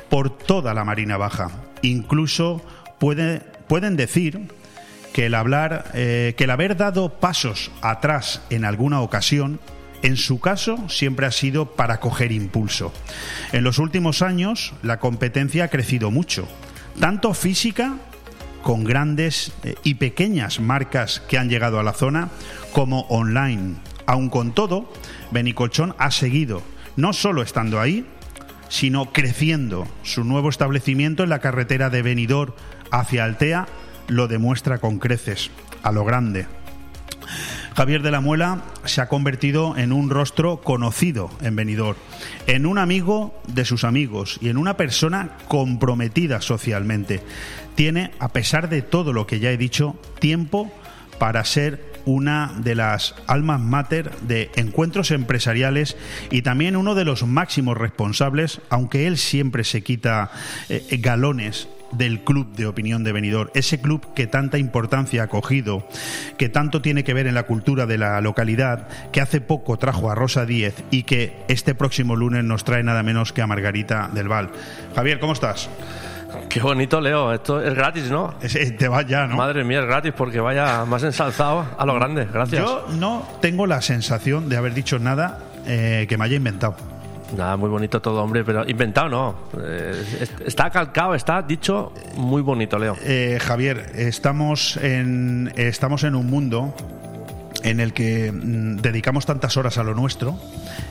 por toda la Marina Baja. Incluso puede, pueden decir que el hablar, eh, que el haber dado pasos atrás en alguna ocasión en su caso, siempre ha sido para coger impulso. En los últimos años, la competencia ha crecido mucho, tanto física, con grandes eh, y pequeñas marcas que han llegado a la zona, como online. Aun con todo, Benicolchón ha seguido, no solo estando ahí, sino creciendo. Su nuevo establecimiento en la carretera de Benidorm hacia Altea lo demuestra con creces, a lo grande. Javier de la Muela se ha convertido en un rostro conocido en Benidorm, en un amigo de sus amigos y en una persona comprometida socialmente. Tiene, a pesar de todo lo que ya he dicho, tiempo para ser una de las almas mater de encuentros empresariales y también uno de los máximos responsables, aunque él siempre se quita eh, galones del club de opinión de Benidorm, ese club que tanta importancia ha cogido, que tanto tiene que ver en la cultura de la localidad, que hace poco trajo a Rosa Díez y que este próximo lunes nos trae nada menos que a Margarita del Val. Javier, ¿cómo estás? Qué bonito, Leo. Esto es gratis, ¿no? te va ya, ¿no? Madre mía, es gratis porque vaya más ensalzado a lo grande. Gracias. Yo no tengo la sensación de haber dicho nada eh, que me haya inventado. Nada, muy bonito todo, hombre, pero inventado no. Eh, está calcado, está dicho muy bonito, Leo. Eh, Javier, estamos en, estamos en un mundo en el que mm, dedicamos tantas horas a lo nuestro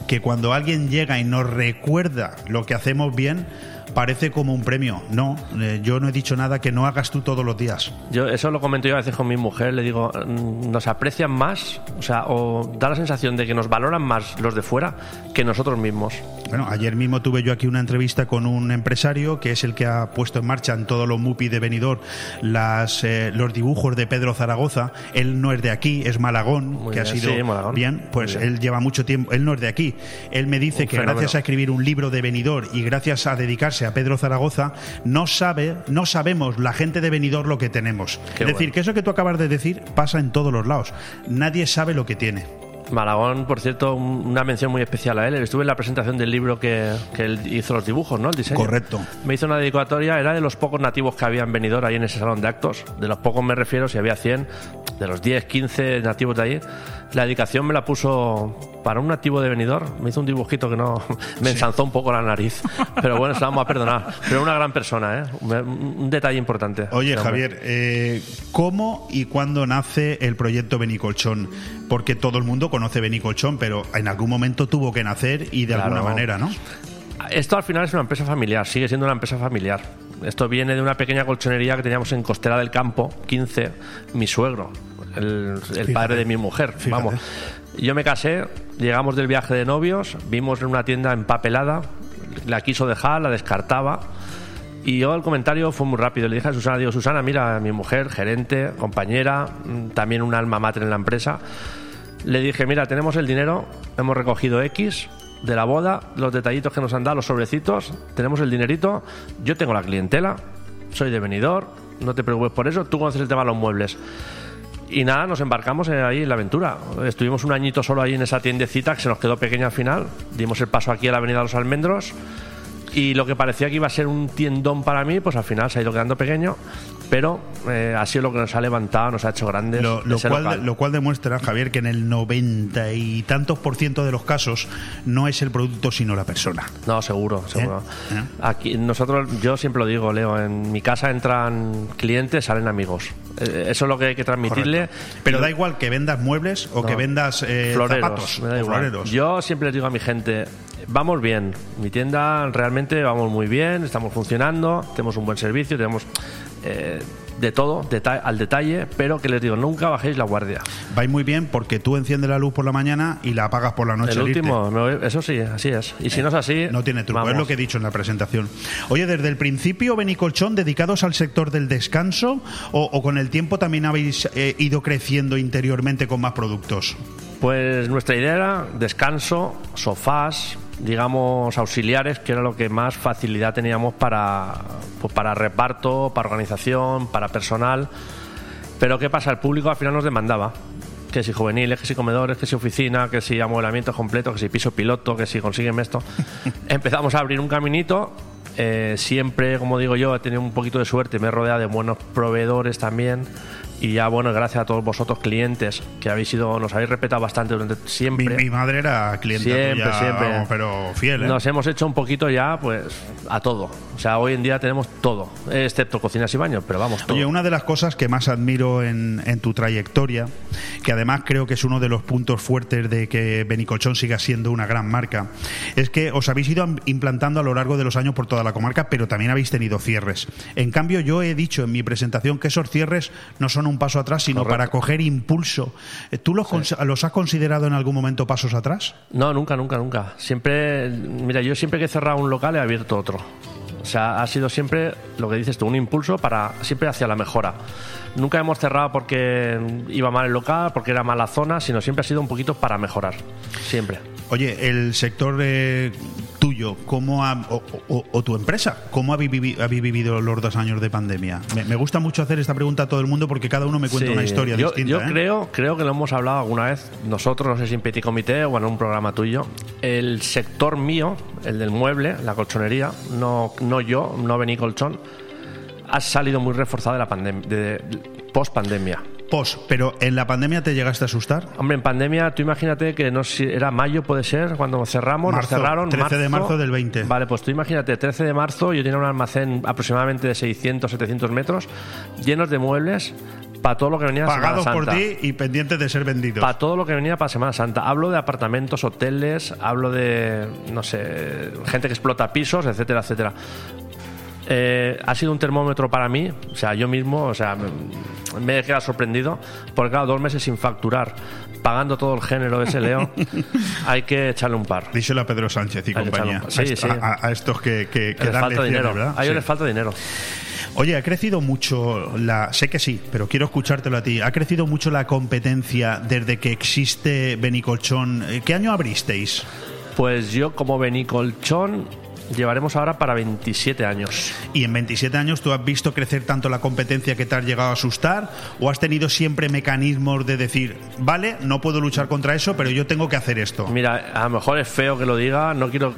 que cuando alguien llega y nos recuerda lo que hacemos bien, parece como un premio. No, eh, yo no he dicho nada que no hagas tú todos los días. Yo eso lo comento yo a veces con mi mujer, le digo, mm, nos aprecian más, o sea, o da la sensación de que nos valoran más los de fuera que nosotros mismos. Bueno, ayer mismo tuve yo aquí una entrevista con un empresario que es el que ha puesto en marcha en todos los MUPI de Benidorm las, eh, los dibujos de Pedro Zaragoza. Él no es de aquí, es Malagón, que ha sido bien. Pues él lleva mucho tiempo, él no es de aquí. Él me dice que gracias a escribir un libro de Benidorm y gracias a dedicarse a Pedro Zaragoza, no sabe, no sabemos la gente de Benidorm lo que tenemos. es decir, que eso que tú acabas de decir pasa en todos los lados. Nadie sabe lo que tiene. Malagón, por cierto, una mención muy especial a él. Estuve en la presentación del libro que, él hizo los dibujos, ¿no? El diseño. Correcto. Me hizo una dedicatoria, era de los pocos nativos que habían venido ahí en ese salón de actos. De los pocos me refiero, si había 100, de los 10, 15 nativos de allí. La dedicación me la puso para un nativo de Benidorm. Me hizo un dibujito que no [LAUGHS] me ensanzó un poco la nariz. Pero bueno, se la vamos a perdonar. Pero una gran persona, ¿eh? Un, detalle importante. Oye, Javier, eh, ¿cómo y cuándo nace el proyecto Benicolchón? Porque todo el mundo conoce Benicolchón, pero en algún momento tuvo que nacer y de alguna manera, ¿no? Esto al final es una empresa familiar, sigue siendo una empresa familiar. Esto viene de una pequeña colchonería que teníamos en Costera del Campo, 15, mi suegro el, padre de mi mujer. Vamos. Yo me casé, llegamos del viaje de novios, vimos en una tienda empapelada, la quiso dejar, la descartaba. Y yo el comentario fue muy rápido. Le dije a Susana, digo, Susana, mira, mi mujer, gerente, compañera, mm, también un alma mater en la empresa. Le dije, mira, tenemos el dinero, hemos recogido X de la boda, los detallitos que nos han dado, los sobrecitos, tenemos el dinerito, yo tengo la clientela, soy de venidor, no te preocupes por eso, tú conoces el tema de los muebles. Y nada, nos embarcamos ahí en la aventura. Estuvimos un añito solo ahí en esa tiendecita que se nos quedó pequeña al final. Dimos el paso aquí a la Avenida los Almendros. Y lo que parecía que iba a ser un tiendón para mí, pues al final se ha ido quedando pequeño pero eh, ha sido lo que nos ha levantado, nos ha hecho grandes. Lo, cual, lo cual demuestra, Javier, que en el noventa y tantos por ciento de los casos no es el producto sino la persona. No, seguro, ¿Eh? seguro. ¿Eh? Aquí nosotros, yo siempre lo digo, Leo, en mi casa entran clientes, salen amigos. Eso es lo que hay que transmitirle. Pero da igual que vendas muebles o que vendas zapatos floreros. Yo siempre les digo a mi gente, vamos bien. Mi tienda realmente vamos muy bien, estamos funcionando, tenemos un buen servicio, tenemos eh, de todo, al detalle, pero que les digo, nunca bajéis la guardia. Vais muy bien porque tú enciendes la luz por la mañana y la apagas por la noche. El último, eso sí, así es. Y si no es así. No tiene truco, es lo que he dicho en la presentación. Oye, desde el principio, Benicolchón, dedicados al sector del descanso o, con el tiempo también habéis eh, ido creciendo interiormente con más productos? Pues nuestra idea era descanso, sofás, digamos, auxiliares, que era lo que más facilidad teníamos para, pues, para reparto, para organización, para personal. Pero ¿qué pasa? El público al final nos demandaba. Que si juveniles, que si comedores, que si oficina, que si amueblamientos completos, que si piso piloto, que si consiguen esto. [LAUGHS] Empezamos a abrir un caminito. Eh, siempre, como digo yo, he tenido un poquito de suerte, me he rodeado de buenos proveedores también. Y ya, bueno, gracias a todos vosotros clientes que habéis sido, nos habéis respetado bastante durante siempre. Mi, mi madre era cliente Siempre, tuya, siempre. vamos, pero fiel, ¿eh? Nos hemos hecho un poquito ya, pues, a todo. O sea, hoy en día tenemos todo, excepto cocinas y baños, pero vamos, todo. Oye, una de las cosas que más admiro en, en tu trayectoria, que además creo que es uno de los puntos fuertes de que Benicolchón siga siendo una gran marca, es que os habéis ido implantando a lo largo de los años por toda la comarca, pero también habéis tenido cierres. En cambio, yo he dicho en mi presentación que esos cierres no son un paso atrás, sino Correcto. para coger impulso. Eh, ¿Tú los, los has considerado en algún momento pasos atrás? No, nunca, nunca, nunca. Siempre, mira, yo siempre que he cerrado un local he abierto otro. O sea, ha sido siempre lo que dices tú, un impulso para siempre hacia la mejora. Nunca hemos cerrado porque iba mal el local, porque era mala zona, sino siempre ha sido un poquito para mejorar. Siempre. Oye, el sector eh, tuyo, ¿cómo ha- o, o- o tu empresa, ¿cómo habéis, vivi- habéis vivido los dos años de pandemia? Me, me gusta mucho hacer esta pregunta a todo el mundo porque cada uno me cuenta Sí, una historia yo, distinta. Yo ¿eh? creo, creo que lo hemos hablado alguna vez, nosotros, no sé si en Petit Comité o en un programa tuyo. El sector mío, el del mueble, la colchonería, no, no yo, no Bení Colchón, ha salido muy reforzado de la pandemia, de, post pandemia. Post, pero en la pandemia te llegaste a asustar. Hombre, en pandemia, tú imagínate que no era mayo, puede ser, cuando cerramos, Marzo, nos cerraron. 13 de marzo del 20. Vale, pues tú imagínate, 13 de marzo, yo tenía un almacén aproximadamente de 600, 700 metros, llenos de muebles para todo lo que venía Pagados Semana por Santa. ti y pendientes de ser vendidos. Para todo lo que venía para Semana Santa. Hablo de apartamentos, hoteles, hablo de, no sé, gente que explota pisos, etcétera, etcétera. Eh, ha sido un termómetro para mí, o sea, yo mismo, o sea, me, me he quedado sorprendido, porque claro, dos meses sin facturar, pagando todo el género de ese Leo, [LAUGHS] hay que echarle un par. Díselo a Pedro Sánchez y Hay compañía. Sí, a, sí. a- a estos que, que, que les dan falta lecciones, dinero, ¿verdad? a ellos Sí. les falta dinero. Oye, ha crecido mucho la. Sé que sí, pero quiero escuchártelo a ti. ¿Ha crecido mucho la competencia desde que existe Benicolchón? Eh, ¿Qué año abristeis? Pues yo como Benicolchón llevaremos ahora para 27 años. ¿Y en 27 años tú has visto crecer tanto la competencia que te has llegado a asustar? ¿O has tenido siempre mecanismos de decir, vale, no puedo luchar contra eso, pero yo tengo que hacer esto? Mira, a lo mejor es feo que lo diga, no quiero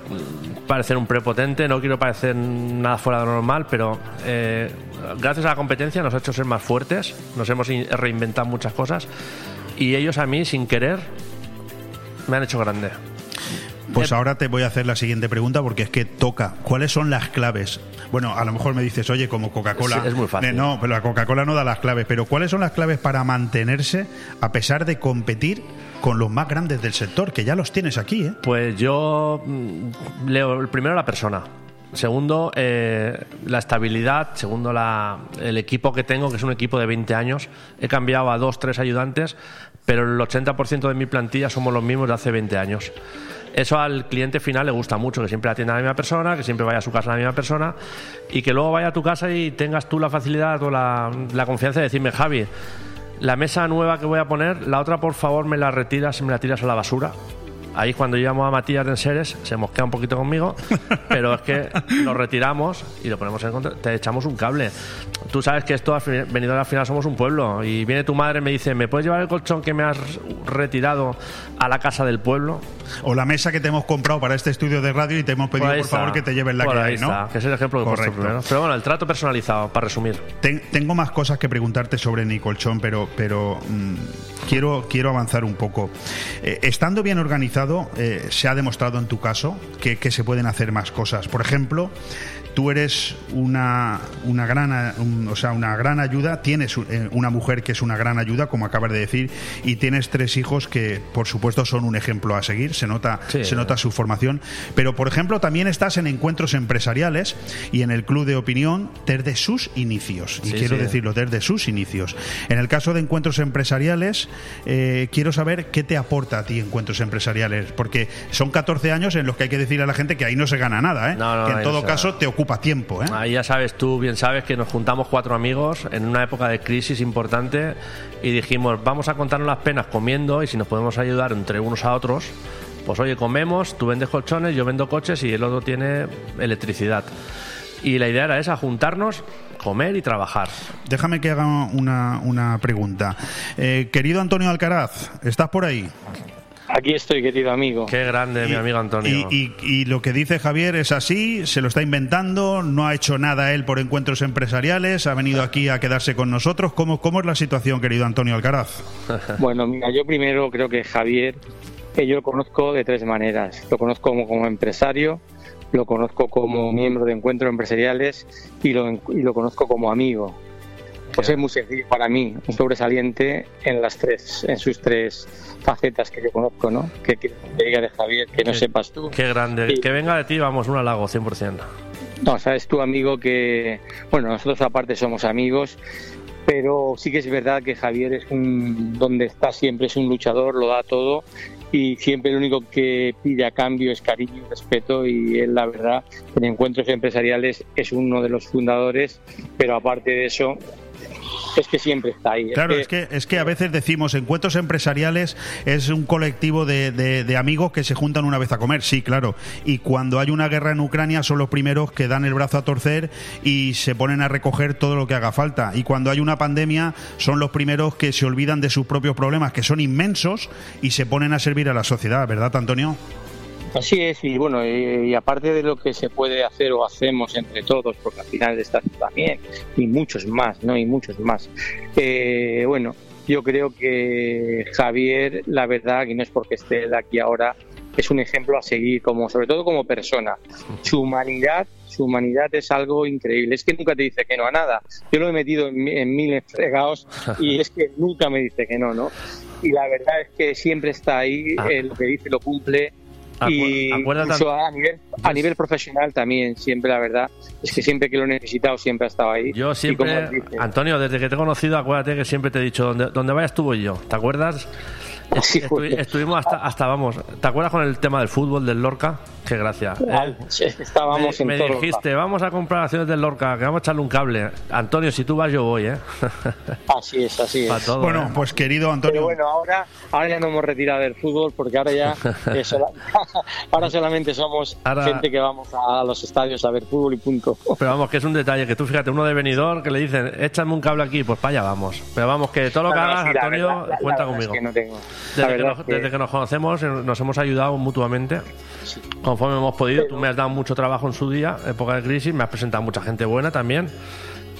parecer un prepotente, no quiero parecer nada fuera de lo normal, pero eh, gracias a la competencia nos ha hecho ser más fuertes, nos hemos in- reinventado muchas cosas y ellos a mí, sin querer, me han hecho grande. Pues ahora te voy a hacer la siguiente pregunta porque es que toca. ¿Cuáles son las claves? Bueno, a lo mejor me dices, oye, como Coca-Cola. Sí, es muy fácil. Eh, No, pero la Coca-Cola no da las claves. Pero ¿cuáles son las claves para mantenerse a pesar de competir con los más grandes del sector? Que ya los tienes aquí, ¿eh? Pues yo mm, leo el primero la persona. Segundo, eh, la estabilidad. Segundo, la, el equipo que tengo, que es un equipo de 20 años. He cambiado a dos, tres ayudantes, pero el 80% de mi plantilla somos los mismos de hace 20 años. Eso al cliente final le gusta mucho, que siempre atienda a la misma persona, que siempre vaya a su casa la misma persona y que luego vaya a tu casa y tengas tú la facilidad o la, la confianza de decirme, Javi, la mesa nueva que voy a poner, la otra por favor me la retiras y me la tiras a la basura. Ahí cuando llamo a Matías de Enseres se mosquea un poquito conmigo, pero es que lo retiramos y lo ponemos en contra, te echamos un cable. Tú sabes que esto venido al final somos un pueblo y viene tu madre y me dice, ¿me puedes llevar el colchón que me has retirado a la casa del pueblo? O la mesa que te hemos comprado para este estudio de radio y te hemos pedido, Por por favor, que te lleves la Por que ahí hay, ¿no? está, que es el ejemplo que Correcto. primero. Pero bueno, el trato personalizado, para resumir. Ten- tengo más cosas que preguntarte sobre Nicolchón, pero, pero mm, quiero, quiero avanzar un poco. Eh, estando bien organizado, eh, se ha demostrado en tu caso que, que se pueden hacer más cosas. Por ejemplo, tú eres una, una gran, un- o sea, una gran ayuda, tienes eh, una mujer que es una gran ayuda, como acabas de decir, y tienes tres hijos que, por supuesto, son un ejemplo a seguir. Se nota, Sí. se nota su formación. Pero, por ejemplo, también estás en encuentros empresariales y en el club de opinión desde sus inicios. Y Sí, quiero sí. decirlo, desde sus inicios. En el caso de encuentros empresariales, eh, quiero saber qué te aporta a ti encuentros empresariales. Porque son 14 años en los que hay que decirle a la gente que ahí no se gana nada. ¿eh? No, no, que en todo no caso te ocupa tiempo. ¿eh? Ahí ya sabes, tú bien sabes que nos juntamos cuatro amigos en una época de crisis importante y dijimos, vamos a contarnos las penas comiendo y si nos podemos ayudar entre unos a otros, Pues oye, comemos, tú vendes colchones, yo vendo coches y el otro tiene electricidad. Y la idea era esa, juntarnos, comer y trabajar. Déjame que haga una, una pregunta. Eh, querido Antonio Alcaraz, ¿estás por ahí? Aquí estoy, querido amigo. Qué grande, mi amigo Antonio. Y, y- y lo que dice Javier es así, se lo está inventando, no ha hecho nada él por encuentros empresariales, ha venido aquí a quedarse con nosotros. ¿Cómo, cómo es la situación, querido Antonio Alcaraz? [LAUGHS] Bueno, mira, yo primero creo que Javier, que yo lo conozco de tres maneras. Lo conozco como, como empresario, lo conozco como miembro de encuentros empresariales y lo, y lo conozco como amigo. Pues es muy sencillo para mí, un sobresaliente en las tres, en sus tres facetas que yo conozco, ¿no? Que, que te diga de Javier, que no Qué- sepas tú. Qué grande. Sí. Que venga de ti, vamos, un halago, 100%. No, sabes tú, amigo, que, bueno, nosotros aparte somos amigos, pero sí que es verdad que Javier es un, donde está siempre, es un luchador, lo da todo y siempre lo único que pide a cambio es cariño y respeto y él, la verdad, en encuentros empresariales es uno de los fundadores, pero aparte de eso, es que siempre está ahí. Claro, es que, es que a veces decimos encuentros empresariales es un colectivo de, de- de amigos que se juntan una vez a comer, sí, claro. Y cuando hay una guerra en Ucrania son los primeros que dan el brazo a torcer y se ponen a recoger todo lo que haga falta. Y cuando hay una pandemia son los primeros que se olvidan de sus propios problemas, que son inmensos, y se ponen a servir a la sociedad, ¿verdad, Antonio? Así es, y bueno, y, y aparte de lo que se puede hacer o hacemos entre todos, porque al final está también, y muchos más, ¿no? Y muchos más. Eh, bueno, yo creo que Javier, la verdad, y no es porque esté de aquí ahora, es un ejemplo a seguir, como sobre todo como persona. Su humanidad, su humanidad es algo increíble. Es que nunca te dice que no a nada. Yo lo he metido en, en mil fregados y es que nunca me dice que no, ¿no? Y la verdad es que siempre está ahí, eh, lo que dice lo cumple. Y incluso a nivel, a nivel profesional también, siempre la verdad, es que siempre que lo he necesitado siempre ha estado ahí. Yo siempre, Antonio, desde que te he conocido, acuérdate que siempre te he dicho, donde, donde vayas tú voy yo. ¿Te acuerdas? Est- estu- estuvimos hasta, hasta, vamos, ¿te acuerdas con el tema del fútbol, del Lorca? Qué gracia. Ay, ¿eh? estábamos me, en me todo. dijiste, vamos a comprar acciones del Lorca, que vamos a echarle un cable. Antonio, si tú vas, yo voy, ¿eh? [LAUGHS] Así es, así es. Todo, bueno, ¿eh? pues querido Antonio. Pero bueno, ahora, ahora ya nos hemos retirado del fútbol porque ahora ya [LAUGHS] eh, sola- [LAUGHS] ahora solamente somos Ahora- gente que vamos a los estadios a ver fútbol y punto. Pero vamos, que es un detalle, que tú fíjate, uno de venidor que le dicen, échame un cable aquí, pues para allá vamos. Pero vamos, que todo lo que No, no, hagas, Antonio, verdad- la- la cuenta verdad es conmigo. que no tengo. Desde que, nos, es que- desde que nos conocemos, eh, nos hemos ayudado mutuamente. Conforme hemos podido, tú me has dado mucho trabajo en su día, época de crisis, me has presentado mucha gente buena también.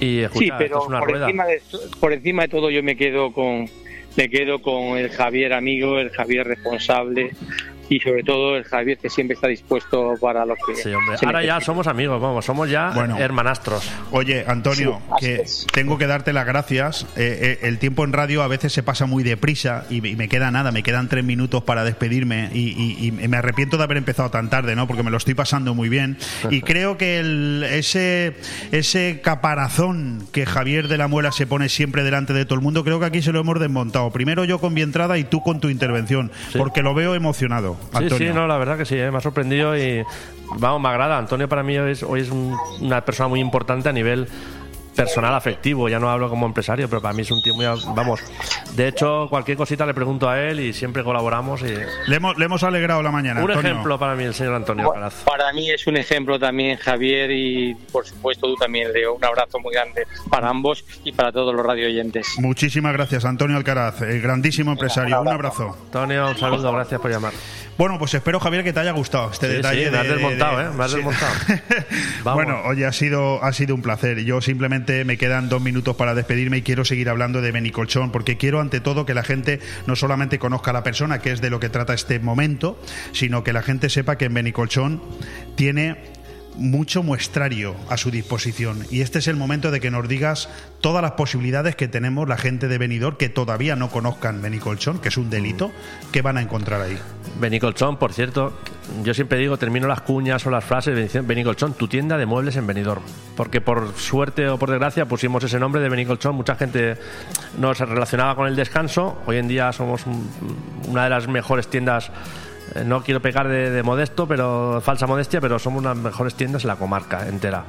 Y escucha, sí, pero esto es una por rueda. encima, de, por encima de todo yo me quedo con me quedo con el Javier amigo, el Javier responsable y sobre todo el Javier que siempre está dispuesto para lo que Sí, hombre. se Ahora ya somos amigos, vamos, somos ya Bueno. hermanastros. Oye, Antonio, Sí, que tengo que darte las gracias. Eh, eh, el tiempo en radio a veces se pasa muy deprisa y, y me queda nada, me quedan tres minutos para despedirme y, y- y me arrepiento de haber empezado tan tarde, ¿no? Porque me lo estoy pasando muy bien. Y creo que el- ese, ese caparazón que Javier de la Muela se pone siempre delante de todo el mundo, creo que aquí se lo hemos desmontado. Primero yo con mi entrada y tú con tu intervención, porque lo veo emocionado, Antonio. sí, no, la verdad que sí, eh, me ha sorprendido y vamos, me agrada. Antonio para mí hoy es, hoy es un- una persona muy importante a nivel personal afectivo, ya no hablo como empresario, pero para mí es un tío muy, vamos, de hecho cualquier cosita le pregunto a él y siempre colaboramos y Le hemos, le hemos alegrado la mañana. un Antonio. ejemplo para mí el señor Antonio Bueno, Alcaraz. para mí es un ejemplo también Javier y por supuesto tú también Leo. Un abrazo muy grande para ambos y para todos los radio oyentes. Muchísimas gracias, Antonio Alcaraz, el grandísimo empresario. Un abrazo. Antonio, un saludo, gracias por llamar. Bueno, pues espero, Javier, que te haya gustado este Sí, detalle. sí, me has de- desmontado, de- ¿eh? Me has Sí. desmontado. [LAUGHS] Bueno, oye, ha sido, ha sido un placer. Yo simplemente me quedan dos minutos para despedirme y quiero seguir hablando de Benicolchón, porque quiero ante todo que la gente no solamente conozca a la persona, que es de lo que trata este momento, sino que la gente sepa que en Benicolchón tiene mucho muestrario a su disposición y este es el momento de que nos digas todas las posibilidades que tenemos la gente de Benidorm que todavía no conozcan Benicolchón, que es un delito, que van a encontrar ahí. Benicolchón, por cierto, yo siempre digo, termino las cuñas o las frases Benicolchón, tu tienda de muebles en Benidorm. Porque por suerte o por desgracia pusimos ese nombre de Benicolchón. Mucha gente nos relacionaba con el descanso. Hoy en día somos un- una de las mejores tiendas no quiero pecar de, de modesto, pero falsa modestia, pero somos las mejores tiendas en la comarca entera.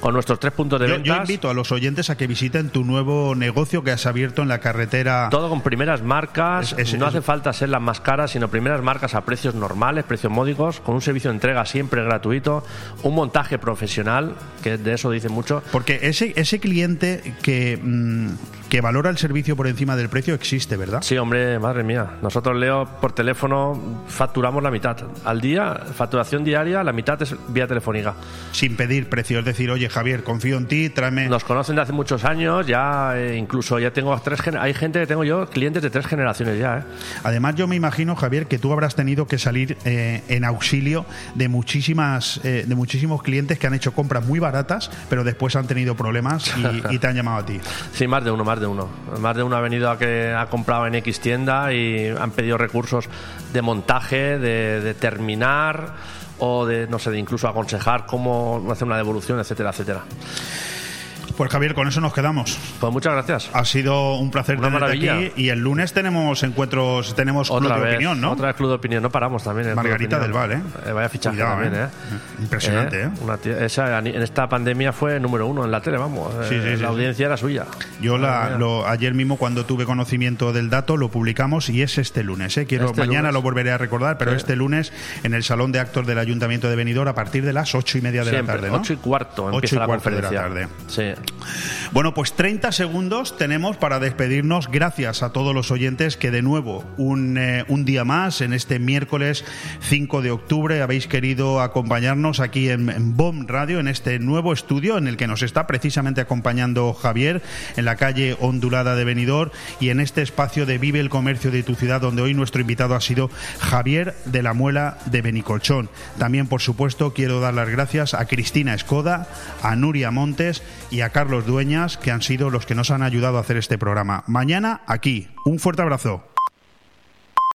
Con nuestros tres puntos de Yo, ventas. yo invito a los oyentes a que visiten tu nuevo negocio que has abierto en la carretera. Todo con primeras marcas, Es- es- no es- hace falta ser las más caras, sino primeras marcas a precios normales, precios módicos, con un servicio de entrega siempre gratuito, un montaje profesional, que de eso dice mucho. Porque ese, ese cliente que, mm, que valora el servicio por encima del precio existe, ¿verdad? Sí, hombre, madre mía. Nosotros, Leo, por teléfono facturamos la mitad. Al día, facturación diaria, la mitad es vía telefónica. Sin pedir precio, es decir, oye Javier, confío en ti, tráeme. Nos conocen de hace muchos años, ya eh, incluso ya tengo tres hay gente que tengo yo, clientes de tres generaciones ya, ¿eh? Además, yo me imagino, Javier, que tú habrás tenido que salir eh, en auxilio de muchísimas, eh, de muchísimos clientes que han hecho compras muy baratas, pero después han tenido problemas y, [LAUGHS] y te han llamado a ti. Sí, más de uno, más de uno. Más de uno ha venido a que ha comprado en X tienda y han pedido recursos de montaje, de, de terminar o de, no sé, de incluso aconsejar cómo hacer una devolución, etcétera, etcétera. Pues Javier, con eso nos quedamos. Pues muchas gracias. Ha sido un placer Una tenerte maravilla. aquí y el lunes tenemos encuentros, tenemos club Otra de vez, opinión, ¿no? Otra vez Club de Opinión, no paramos también. el Club de Margarita del Opinión. Val, ¿eh? vaya fichaje Cuidado, también, ¿eh? ¿eh? Impresionante, ¿eh? Una tía- esa, en esta pandemia fue número uno en la tele, vamos. Sí, Eh, sí, la sí. audiencia era suya. Yo la, lo- ayer mismo cuando tuve conocimiento del dato lo publicamos y es este lunes. ¿eh? Quiero Este mañana lunes. lo volveré a recordar, pero este lunes en el salón de actos del Ayuntamiento de Benidorm a partir de las ocho y media de Siempre, la tarde, ¿no? ocho y cuarto Ocho empieza y la cuarto de la conferencia. tarde. Sí. Bueno, pues 30 segundos tenemos para despedirnos. Gracias a todos los oyentes que de nuevo un, eh, día más en este miércoles 5 de octubre habéis querido acompañarnos aquí en, en BOM Radio, en este nuevo estudio en el que nos está precisamente acompañando Javier en la calle ondulada de Benidorm y en este espacio de Vive el Comercio de tu ciudad donde hoy nuestro invitado ha sido Javier de la Muela de Benicolchón. También, por supuesto, quiero dar las gracias a Cristina Escoda, a Nuria Montes y a Carlos Dueñas, que han sido los que nos han ayudado a hacer este programa. Mañana aquí. Un fuerte abrazo.